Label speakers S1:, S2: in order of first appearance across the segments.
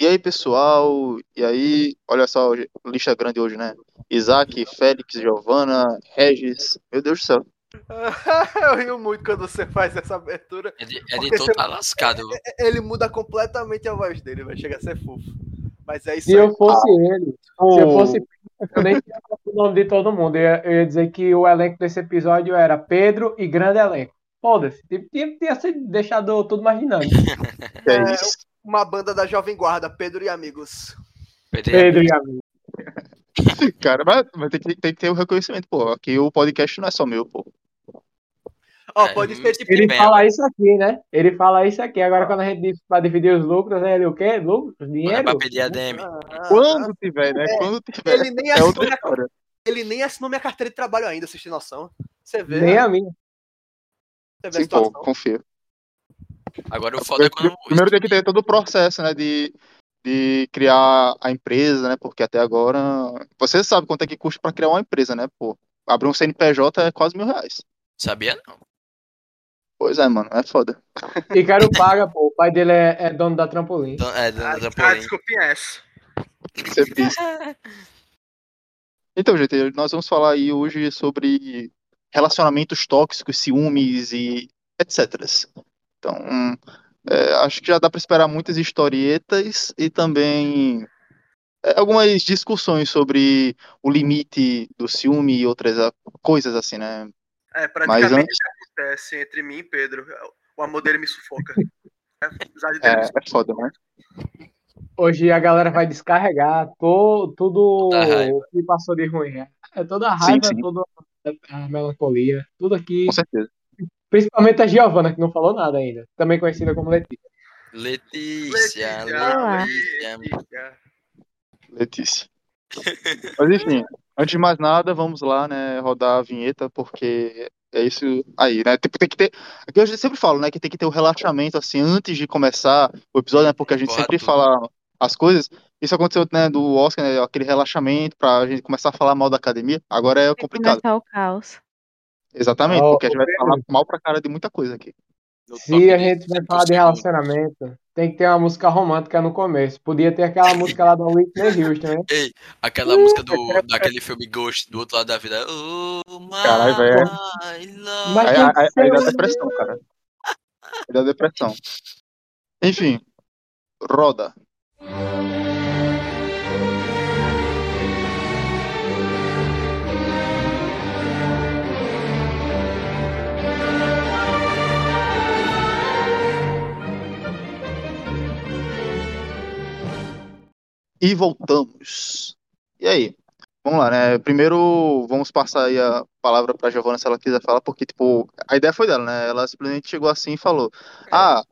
S1: E aí, pessoal? E aí, olha só, lista grande hoje, né? Isaac, Félix, Giovana, Regis. Meu Deus do céu.
S2: eu rio muito quando você faz essa abertura.
S3: Ed- Editor
S2: você-
S3: tá lascado.
S2: Ele muda completamente a voz dele, vai chegar a ser fofo. Mas é isso
S4: Se
S2: aí.
S4: eu fosse ele, se eu fosse eu nem tinha falado o nome de todo mundo. Eu ia, eu ia dizer que o elenco desse episódio era Pedro e grande elenco. Foda-se. Tipo, Tinha, tinha sido deixado tudo mais dinâmico.
S1: É
S2: É,
S1: isso?
S2: Uma banda da Jovem Guarda, Pedro e amigos.
S4: Pedro e amigo.
S1: Cara, mas, mas tem, que, tem que ter o reconhecimento, pô. Aqui o podcast não é só meu, pô.
S2: Ó,
S3: É,
S2: pode ser tipo.
S4: Ele
S3: bem,
S4: fala isso aqui, né? Ele fala isso aqui. Agora, quando a gente diz pra dividir os lucros, é ele o quê? Lucros?
S3: Não é
S4: Dinheiro?
S3: pra pedir ADM.
S2: ah,
S1: Quando tiver, né? Quando tiver.
S2: Ele nem,
S1: É
S2: assinou
S1: outra
S2: minha, ele nem assinou minha carteira de trabalho ainda, vocês têm noção? Você vê,
S4: Nem
S2: né?
S4: a minha.
S2: Você vê a
S1: Sim, pô,
S2: situação.
S1: confio.
S3: Agora o foda é quando.
S1: Primeiro tem que ter todo o processo, né? De, de criar a empresa, né? Porque até agora. Você sabe quanto é que custa pra criar uma empresa, né? Pô, abrir um CNPJ é quase mil reais.
S3: Sabia não.
S1: Pois é, mano, é foda.
S4: E quero paga, pô. O pai dele é, é dono da trampolim.
S3: Então, é, do
S2: Ah,
S3: do
S2: ah,
S3: trampolim.
S2: desculpinha essa.
S1: Sempre isso. Então, gente, nós vamos falar aí hoje sobre relacionamentos tóxicos, ciúmes e etc. Então, é, acho que já dá para esperar muitas historietas e também é, algumas discussões sobre o limite do ciúme e outras coisas assim, né?
S2: É,
S1: Mas
S2: praticamente
S1: antes,
S2: o que acontece entre mim e Pedro. O amor dele me sufoca. É,
S1: é, é foda, né?
S4: Hoje a galera vai descarregar to, tudo o que passou de ruim. É toda a
S1: Sim,
S4: raiva,
S1: sim.
S4: toda a melancolia. Tudo aqui.
S1: Com certeza.
S4: Principalmente a Giovana, que não falou nada ainda. Também conhecida como Letícia.
S3: Letícia,
S2: Letícia,
S3: Letícia.
S2: Letícia.
S1: Mas enfim, antes de mais nada, vamos lá, né, rodar a vinheta, porque é isso aí, né? Tem, tem que ter. Aqui eu sempre falo, né, que tem que ter o relaxamento assim antes de começar o episódio, né? Porque a gente
S3: Porra,
S1: sempre
S3: tudo.
S1: fala as coisas. Isso aconteceu, né, do Oscar, né, aquele relaxamento pra gente começar a falar mal da academia. Agora é complicado.
S5: Começar o caos.
S1: Exatamente,
S4: Ó,
S1: porque a gente vai falar mal pra cara de muita coisa aqui.
S4: Se a gente vai falar de
S3: segundos.
S4: relacionamento, tem que ter uma música romântica no começo. Podia ter aquela música lá da Whitney Houston, né?
S3: Ei, aquela música do, daquele filme Ghost, do outro lado da vida. Oh,
S1: Caralho, velho. Aí, aí, aí dá depressão, cara. Aí dá depressão. Enfim, roda. E voltamos. E aí? Vamos lá, né? Primeiro, vamos passar aí a palavra pra Giovana se ela quiser falar, porque, tipo, a ideia foi dela, né? Ela simplesmente chegou assim e falou: Ah,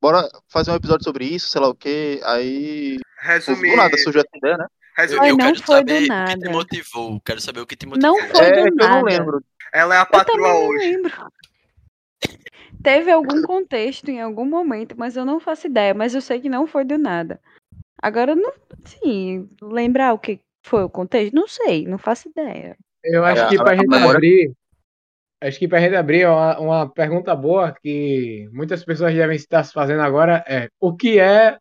S1: bora fazer um episódio sobre isso, sei lá o quê. Aí, do
S2: Resumir.
S1: nada surgiu essa ideia, né?
S3: Eu,
S2: resumir.
S3: eu
S5: não
S3: quero
S5: foi do
S3: saber o que te
S5: nada.
S3: motivou. Quero saber o que te motivou.
S5: Não foi
S1: É
S5: do
S1: que eu não
S5: nada.
S1: lembro.
S2: Ela é a
S5: Eu
S2: patroa
S5: não
S2: hoje.
S5: lembro. Teve algum contexto em algum momento, mas eu não faço ideia. Mas eu sei que não foi do nada. Agora, eu não, sim, lembrar o que foi o contexto, não sei, não faço ideia.
S4: Eu acho
S1: É,
S4: que
S1: a-
S4: pra
S1: a
S4: gente abrir. Acho que pra gente abrir uma, uma pergunta boa que muitas pessoas devem estar se fazendo agora é o que é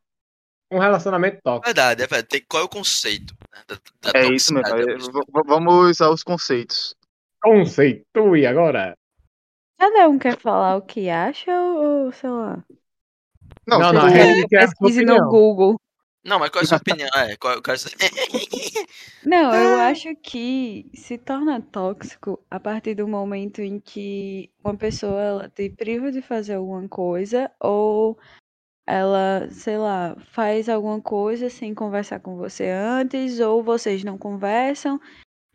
S4: um relacionamento tóxico?
S3: Verdade, é verdade. Tem, qual é o conceito né, da, da
S1: É isso é, v- v- vamos aos conceitos.
S4: Conceitue agora.
S5: Cada um quer falar o que acha ou, ou, sei lá.
S1: Não,
S4: Não,
S1: tipo,
S4: não, a gente quer a sua
S5: Pesquise no. Google.
S3: Não, mas qual é a sua opinião? É, qual, eu quero saber.
S5: Não, eu
S1: Ah.
S5: acho que se torna tóxico a partir do momento em que uma pessoa ela te priva de fazer alguma coisa ou ela, sei lá, faz alguma coisa sem conversar com você antes ou vocês não conversam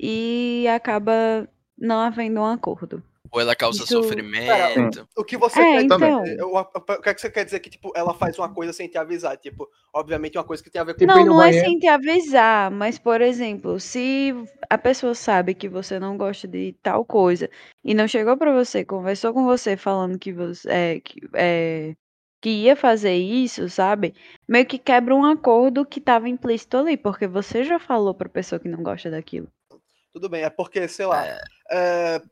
S5: e acaba não havendo um acordo.
S3: Ou ela causa
S5: Isso-
S3: sofrimento?
S2: O que você
S5: É,
S2: quer
S5: então.
S2: dizer? O, o que é que você quer dizer que, tipo, ela faz uma coisa sem te avisar? Tipo, obviamente uma coisa que tem a ver com.
S5: Não, não é sem te avisar, mas, por exemplo, se a pessoa sabe que você não gosta de tal coisa e não chegou pra você, conversou com você falando que você é, que, é, que ia fazer isso, sabe? Meio que quebra um acordo que tava implícito ali, porque você já falou pra pessoa que não gosta daquilo.
S2: Tudo bem, é porque, sei lá. É,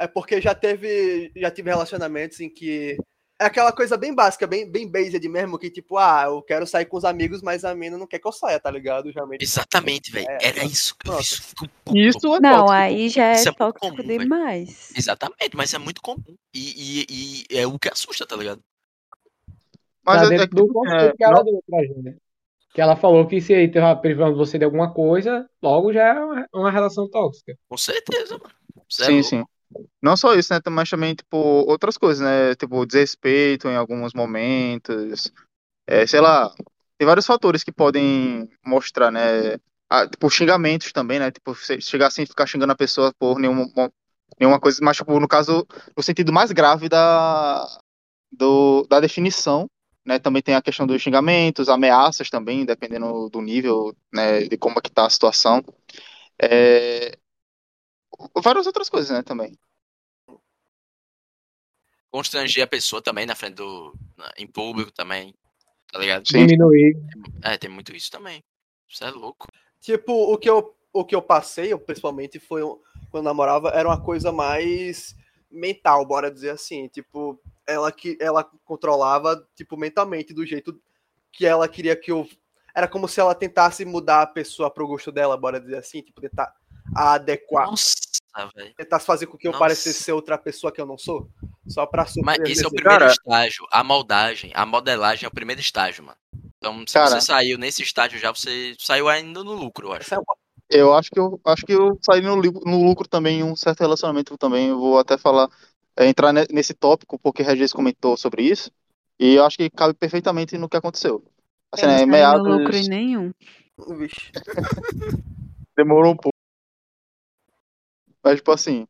S2: é porque já teve. Já tive relacionamentos em que é aquela coisa bem básica, bem, bem based mesmo, que tipo, ah, eu quero sair com os amigos, mas a mina não quer que eu saia, tá ligado? Realmente.
S3: Exatamente, velho.
S2: É,
S3: Era isso que eu puto.
S1: Isso é
S5: Não,
S1: tóxico.
S5: aí já é
S3: Isso é muito
S5: tóxico
S3: comum,
S5: demais.
S3: Exatamente, mas é muito comum. E, e, e é o que assusta, tá ligado?
S1: Mas
S4: tá
S1: é,
S4: dentro
S1: é que,
S4: do
S1: tipo,
S4: conceito
S1: é,
S4: que ela
S1: não-
S4: pra gente. Que ela falou que se ele tava privando você de alguma coisa, logo já é uma, uma relação tóxica.
S3: Com certeza, mano. Você é
S1: sim,
S3: louco.
S1: sim. Não só isso, né? Mas também, tipo, outras coisas, né? Tipo, desrespeito em alguns momentos. É, sei lá, tem vários fatores que podem mostrar, né? Ah, tipo, xingamentos também, né? Tipo, você chegar e ficar xingando a pessoa por nenhuma, nenhuma coisa, mas, tipo, no caso, no sentido mais grave da, do, da definição, né? Também tem a questão dos xingamentos, ameaças também, dependendo do nível, né? De como é que tá a situação. É, várias outras coisas, né? Também.
S3: Constranger a pessoa também na frente do. em público também. Tá ligado?
S1: Sim.
S4: Diminuir.
S3: É, tem muito isso também. Você é louco.
S2: Tipo, o que eu, o que eu passei, eu, principalmente, foi um- quando eu namorava, era uma coisa mais mental, bora dizer assim. Tipo, ela que ela controlava, tipo, mentalmente, do jeito que ela queria que eu. Era como se ela tentasse mudar a pessoa pro gosto dela, bora dizer assim, tipo, tentar adequar.
S3: Nossa, velho.
S2: Tentasse fazer com que eu
S3: Nossa.
S2: parecesse ser outra pessoa que eu não sou. Só pra
S3: Mas esse é o primeiro
S1: Cara-
S3: estágio. A moldagem, a modelagem é o primeiro estágio, mano. Então, se
S1: Cara-
S3: você saiu nesse estágio já, você saiu ainda no lucro, eu acho.
S2: É
S1: Eu acho que eu acho que eu saí no, no lucro também, em um certo relacionamento também. Eu vou até falar, entrar ne- nesse tópico, porque Regis comentou sobre isso. E eu acho que cabe perfeitamente no que aconteceu. Assim,
S5: não
S1: né, meados.
S5: lucro em nenhum.
S2: Vixe.
S1: Demorou um pouco. Mas, tipo assim,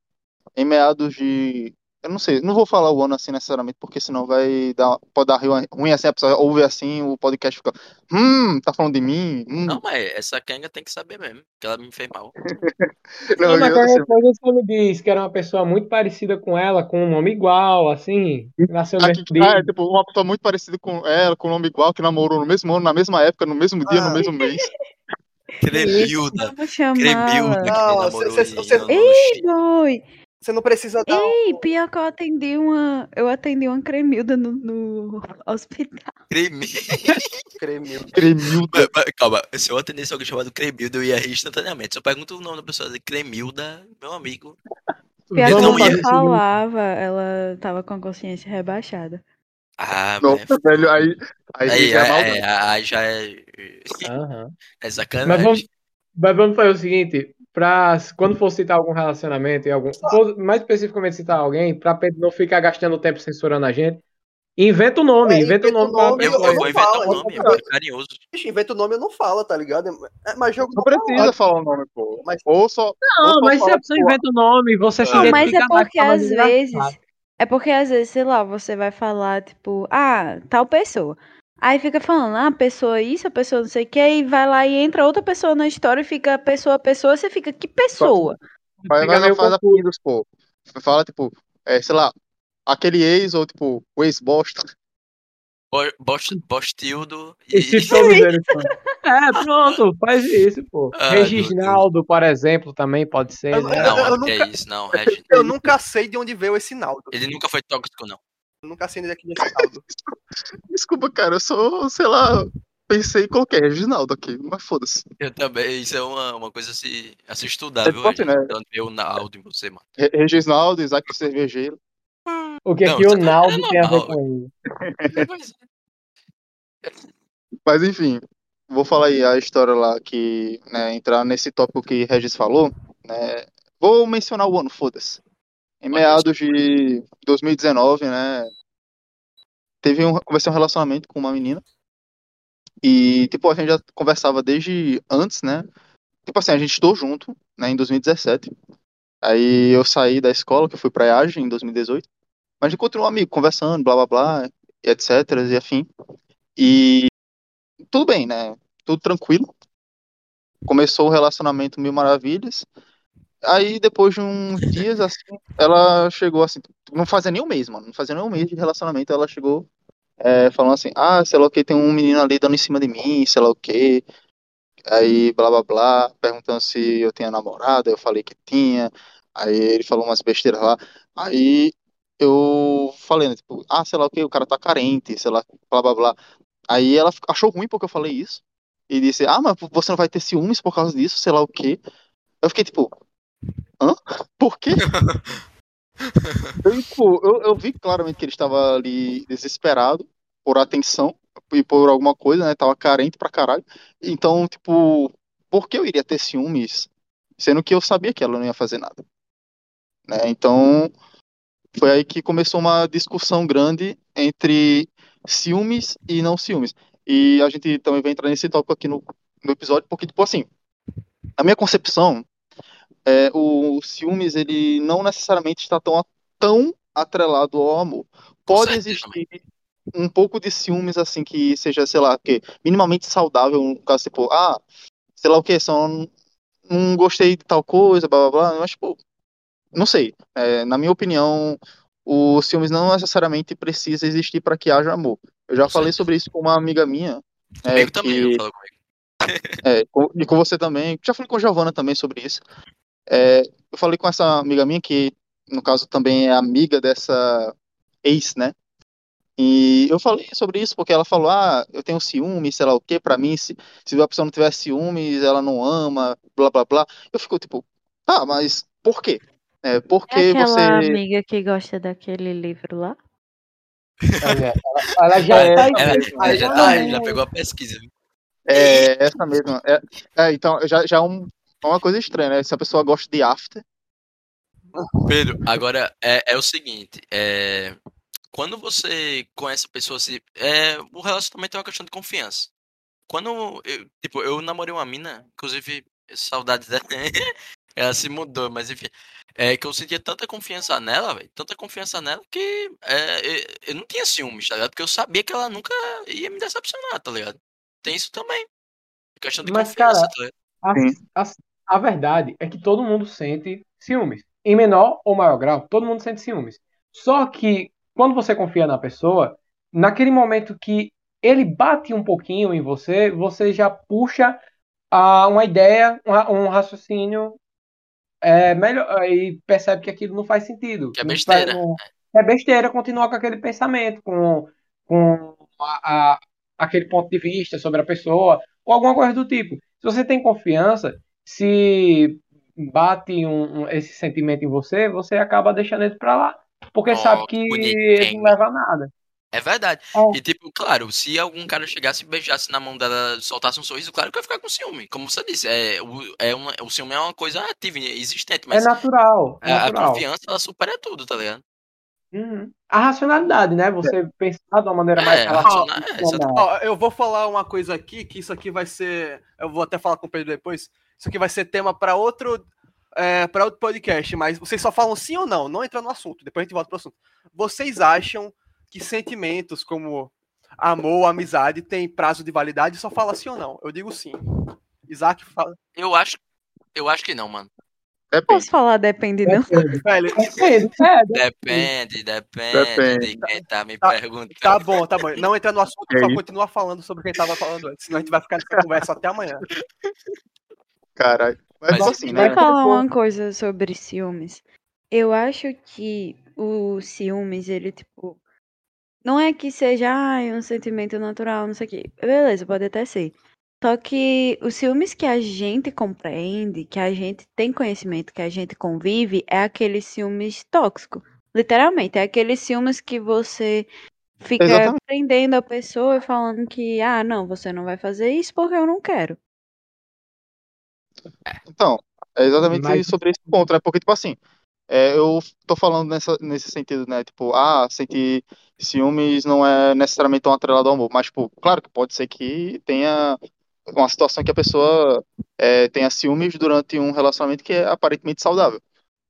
S1: em meados de. Eu não sei, não vou falar o ano assim necessariamente, porque senão vai dar. Pode dar ruim, assim, a pessoa ouve assim, o podcast fica. Hum, tá falando de mim? Hum.
S3: Não, mas essa Kenga tem que saber mesmo, que ela me fez mal.
S1: Não,
S4: Não, mas
S1: eu-
S4: qualquer
S1: assim,
S4: coisa você me diz que era uma pessoa muito parecida com ela, com um nome igual, assim, nasceu no
S1: Aqui,
S4: mesmo dia.
S1: ah, é, tipo, uma pessoa muito parecida com ela, com nome igual, que namorou no mesmo ano, na mesma época, no mesmo dia,
S2: Ah.
S1: no mesmo mês.
S3: Que namorou andou no
S5: Ei,
S3: Chile.
S2: Você não precisa dar. um-
S5: Ei, pior que eu atendi uma. Eu atendi uma cremilda no, no hospital.
S3: Cremilda.
S2: Cremil.
S1: Cremilda.
S3: Mas- mas, Calma, se eu atendesse alguém chamado Cremilda, eu ia rir instantaneamente. Se eu pergunto o nome da pessoa, Cremilda, meu amigo.
S5: Pior
S3: Eu
S5: ela
S3: não ia-
S5: falava, ela tava com a consciência rebaixada.
S3: Ah,
S1: Nossa,
S3: mas...
S1: velho, aí. Aí,
S3: Aí,
S1: já é
S3: é, é, aí já é.
S4: Aham.
S3: É
S4: Mas
S3: sacanagem.
S4: vamos, mas vamos fazer o seguinte, pra, quando for citar algum relacionamento e algum, mais especificamente citar alguém, pra Pedro não ficar gastando tempo censurando a gente, inventa o nome,
S2: É,
S4: inventa o
S2: inventa
S4: nome
S2: o
S4: pra
S2: nome,
S3: Eu, eu
S2: não
S3: vou inventar um
S2: eu
S3: nome,
S2: não falo.
S3: é carinhoso.
S2: Inventa o nome, eu não falo, tá ligado? É, mas jogo
S1: Não precisa falar o nome, pô.
S2: Mas-
S1: Ou só. ou
S4: Não,
S1: só
S4: mas se a pessoa
S1: pô,
S4: inventa o nome, você se
S3: Não,
S5: Não, mas é porque às
S4: engraçado.
S5: vezes. É porque às vezes, sei lá, você vai falar, tipo, ah, tal pessoa. Aí fica falando, ah, a pessoa isso, a pessoa não sei o que, e vai lá e entra outra pessoa na história e fica pessoa, pessoa, você fica, que pessoa?
S1: Faz,
S4: Fica
S1: faz, faz
S4: confuso.
S1: apelidos, pô. Fala, tipo, é, sei lá, aquele ex ou, tipo, o ex-bosta.
S3: Bo- Bost- Bostildo
S4: E
S3: e.
S4: se todos eles. É, pronto, faz isso, pô.
S3: Meu
S4: Reginaldo, por exemplo, também pode ser.
S2: Eu-
S4: né?
S2: eu-
S3: Não,
S2: eu
S3: mano, que
S2: nunca-
S3: é isso, não, Regis.
S2: Eu nunca sei de onde veio esse Naldo.
S3: Ele nunca foi tóxico, não.
S2: Eu nunca sei onde é que veio esse Naldo.
S1: Desculpa, cara, eu só, sei lá, pensei e coloquei Reginaldo aqui, mas foda-se.
S3: Eu também, isso é uma, uma coisa a se, a se estudar,
S1: É
S3: viu,
S1: forte, né?
S3: Então, o Naldo em você, mano.
S1: Re- Reginaldo, Isaac Cervejeiro.
S4: O que,
S3: Não,
S4: que o
S3: é
S4: Naldo tem a ver com?
S3: Mas,
S1: Mas enfim, vou falar aí a história lá que, né, entrar nesse tópico que Regis falou, né, vou mencionar o ano, foda-se. Em meados de 2019, né, teve um, comecei um relacionamento com uma menina e, tipo, a gente já conversava desde antes, né, tipo assim, a gente estudou junto, né, em 2017, aí eu saí da escola, que eu fui pra IAGE em 2018, mas gente continuou amigo, conversando, blá blá blá, etc, e afim, e tudo bem, né? Tudo tranquilo. Começou o relacionamento Mil Maravilhas. Aí, depois de uns dias, assim, ela chegou assim, não fazia nem um mês, mano, não fazia nem um mês de relacionamento, ela chegou é, falando assim, ah, sei lá o que, tem um menino ali dando em cima de mim, sei lá o que. Aí, blá blá blá, perguntando se eu tinha namorada, eu falei que tinha. Aí ele falou umas besteiras lá. Aí eu falei, né, tipo, ah, sei lá o que, o cara tá carente, sei lá, blá blá blá. Aí ela achou ruim porque eu falei isso. E disse, ah, mas você não vai ter ciúmes por causa disso, sei lá o quê. Eu fiquei tipo, hã? Por quê? eu, tipo, eu, eu vi claramente que ele estava ali desesperado por atenção e por alguma coisa, né? Tava carente pra caralho. Então, tipo, por que eu iria ter ciúmes? Sendo que eu sabia que ela não ia fazer nada. Né? Então, foi aí que começou uma discussão grande entre ciúmes e não ciúmes. E a gente também vai entrar nesse tópico aqui no, no episódio, porque, tipo assim, a minha concepção é o ciúmes, ele não necessariamente está tão, tão atrelado ao amor. Pode existir um pouco de ciúmes, assim, que seja, sei lá, que minimamente saudável, no caso, tipo, ah, sei lá o que, só não, não gostei de tal coisa, blá blá blá, mas, tipo, não sei. É, na minha opinião, o ciúmes não necessariamente precisa existir para que haja amor. Eu já com falei certeza. sobre isso com uma amiga minha.
S3: Comigo é, também, que... eu falo comigo.
S1: É, com, e com você também. Já falei com a Giovana também sobre isso. É, eu falei com essa amiga minha, que no caso também é amiga dessa ex, né? E eu falei sobre isso porque ela falou: ah, eu tenho ciúmes, sei lá o que, pra mim, se, se a pessoa não tiver ciúmes, ela não ama, blá blá blá. Eu fico tipo, tá, mas por quê? É, porque
S5: é aquela
S1: você.
S5: amiga que gosta daquele livro lá?
S4: Ela, ela já
S3: É,
S4: tá
S3: ela,
S4: aí.
S3: ela já, tá, já pegou a pesquisa.
S1: É essa mesma. É, é, então, já, já é um, uma coisa estranha, né? Se a pessoa gosta de after.
S3: Pedro, agora é, é o seguinte, é, quando você conhece a pessoa, se, é, o relacionamento é uma questão de confiança. Quando eu, tipo, eu namorei uma mina, inclusive, saudades dela, ela se mudou, mas enfim, é que eu sentia tanta confiança nela, velho, tanta confiança nela que é, eu, eu não tinha ciúmes, tá ligado? Porque eu sabia que ela nunca ia me decepcionar, tá ligado? Tem isso também. Questão de
S4: Mas,
S3: confiança,
S4: cara,
S3: tá ligado?
S4: A, verdade é que todo mundo sente ciúmes. Em menor ou maior grau, todo mundo sente ciúmes. Só que quando você confia na pessoa, naquele momento que ele bate um pouquinho em você, você já puxa a uma ideia, um, ra- um raciocínio é, melhor e percebe que aquilo não faz sentido.
S3: Que é besteira.
S4: não- é besteira continuar com aquele pensamento, com, com a- a- aquele ponto de vista sobre a pessoa, ou alguma coisa do tipo. Se você tem confiança, se bate um- um- esse sentimento em você, você acaba deixando ele pra lá. Porque
S3: Oh,
S4: sabe
S3: que
S4: ele não leva a nada.
S3: É verdade.
S4: É.
S3: E, tipo, claro, se algum cara chegasse e beijasse na mão dela, soltasse um sorriso, claro que eu ia ficar com ciúme. Como você disse, é, o, é uma, o ciúme é uma coisa ativa, existente,
S4: É
S3: mas
S4: natural. é
S3: a,
S4: natural.
S3: confiança, ela supera tudo, tá ligado?
S4: Uhum. A racionalidade, né? Você pensar de uma maneira mais
S3: É,
S4: racional.
S3: racional, é,
S2: eu vou falar uma coisa aqui, que isso aqui vai ser. Eu vou até falar com o Pedro depois. Isso aqui vai ser tema para outro. É, para outro podcast, mas vocês só falam sim ou não, não entra no assunto, depois a gente volta pro assunto. Vocês acham que sentimentos como amor, amizade tem prazo de validade? Só fala sim ou não. Eu digo sim. Isaac fala.
S3: Eu acho, eu acho que não, mano.
S1: Depende.
S5: Posso falar depende não?
S4: Depende. Depende,
S3: Depende, depende, de quem tá me
S2: Tá-
S3: perguntando.
S2: tá bom, tá bom. Não entra no assunto,
S1: É
S2: só
S1: isso.
S2: continua falando sobre o que a gente tava falando antes, senão a gente vai ficar nessa conversa até amanhã.
S1: Caralho. Mas,
S3: Mas-
S1: assim,
S5: Vou
S1: né?
S5: falar uma coisa sobre ciúmes. Eu acho que o ciúmes, ele, tipo. Não é que seja ai, um sentimento natural, não sei o quê. Beleza, pode até ser. Só que os ciúmes que a gente compreende, que a gente tem conhecimento, que a gente convive, é aquele ciúmes tóxico. Literalmente, é aquele ciúmes que você fica
S1: Exatamente.
S5: prendendo a pessoa e falando que, ah, não, você não vai fazer isso porque eu não quero.
S1: Então, é exatamente
S4: Mas-
S1: sobre esse ponto, né? Porque, tipo assim, é, eu tô falando nessa, nesse sentido, né? Tipo, ah, sentir ciúmes não é necessariamente tão atrelado ao amor. Mas, tipo, claro que pode ser que tenha uma situação que a pessoa é, tenha ciúmes durante um relacionamento que é aparentemente saudável.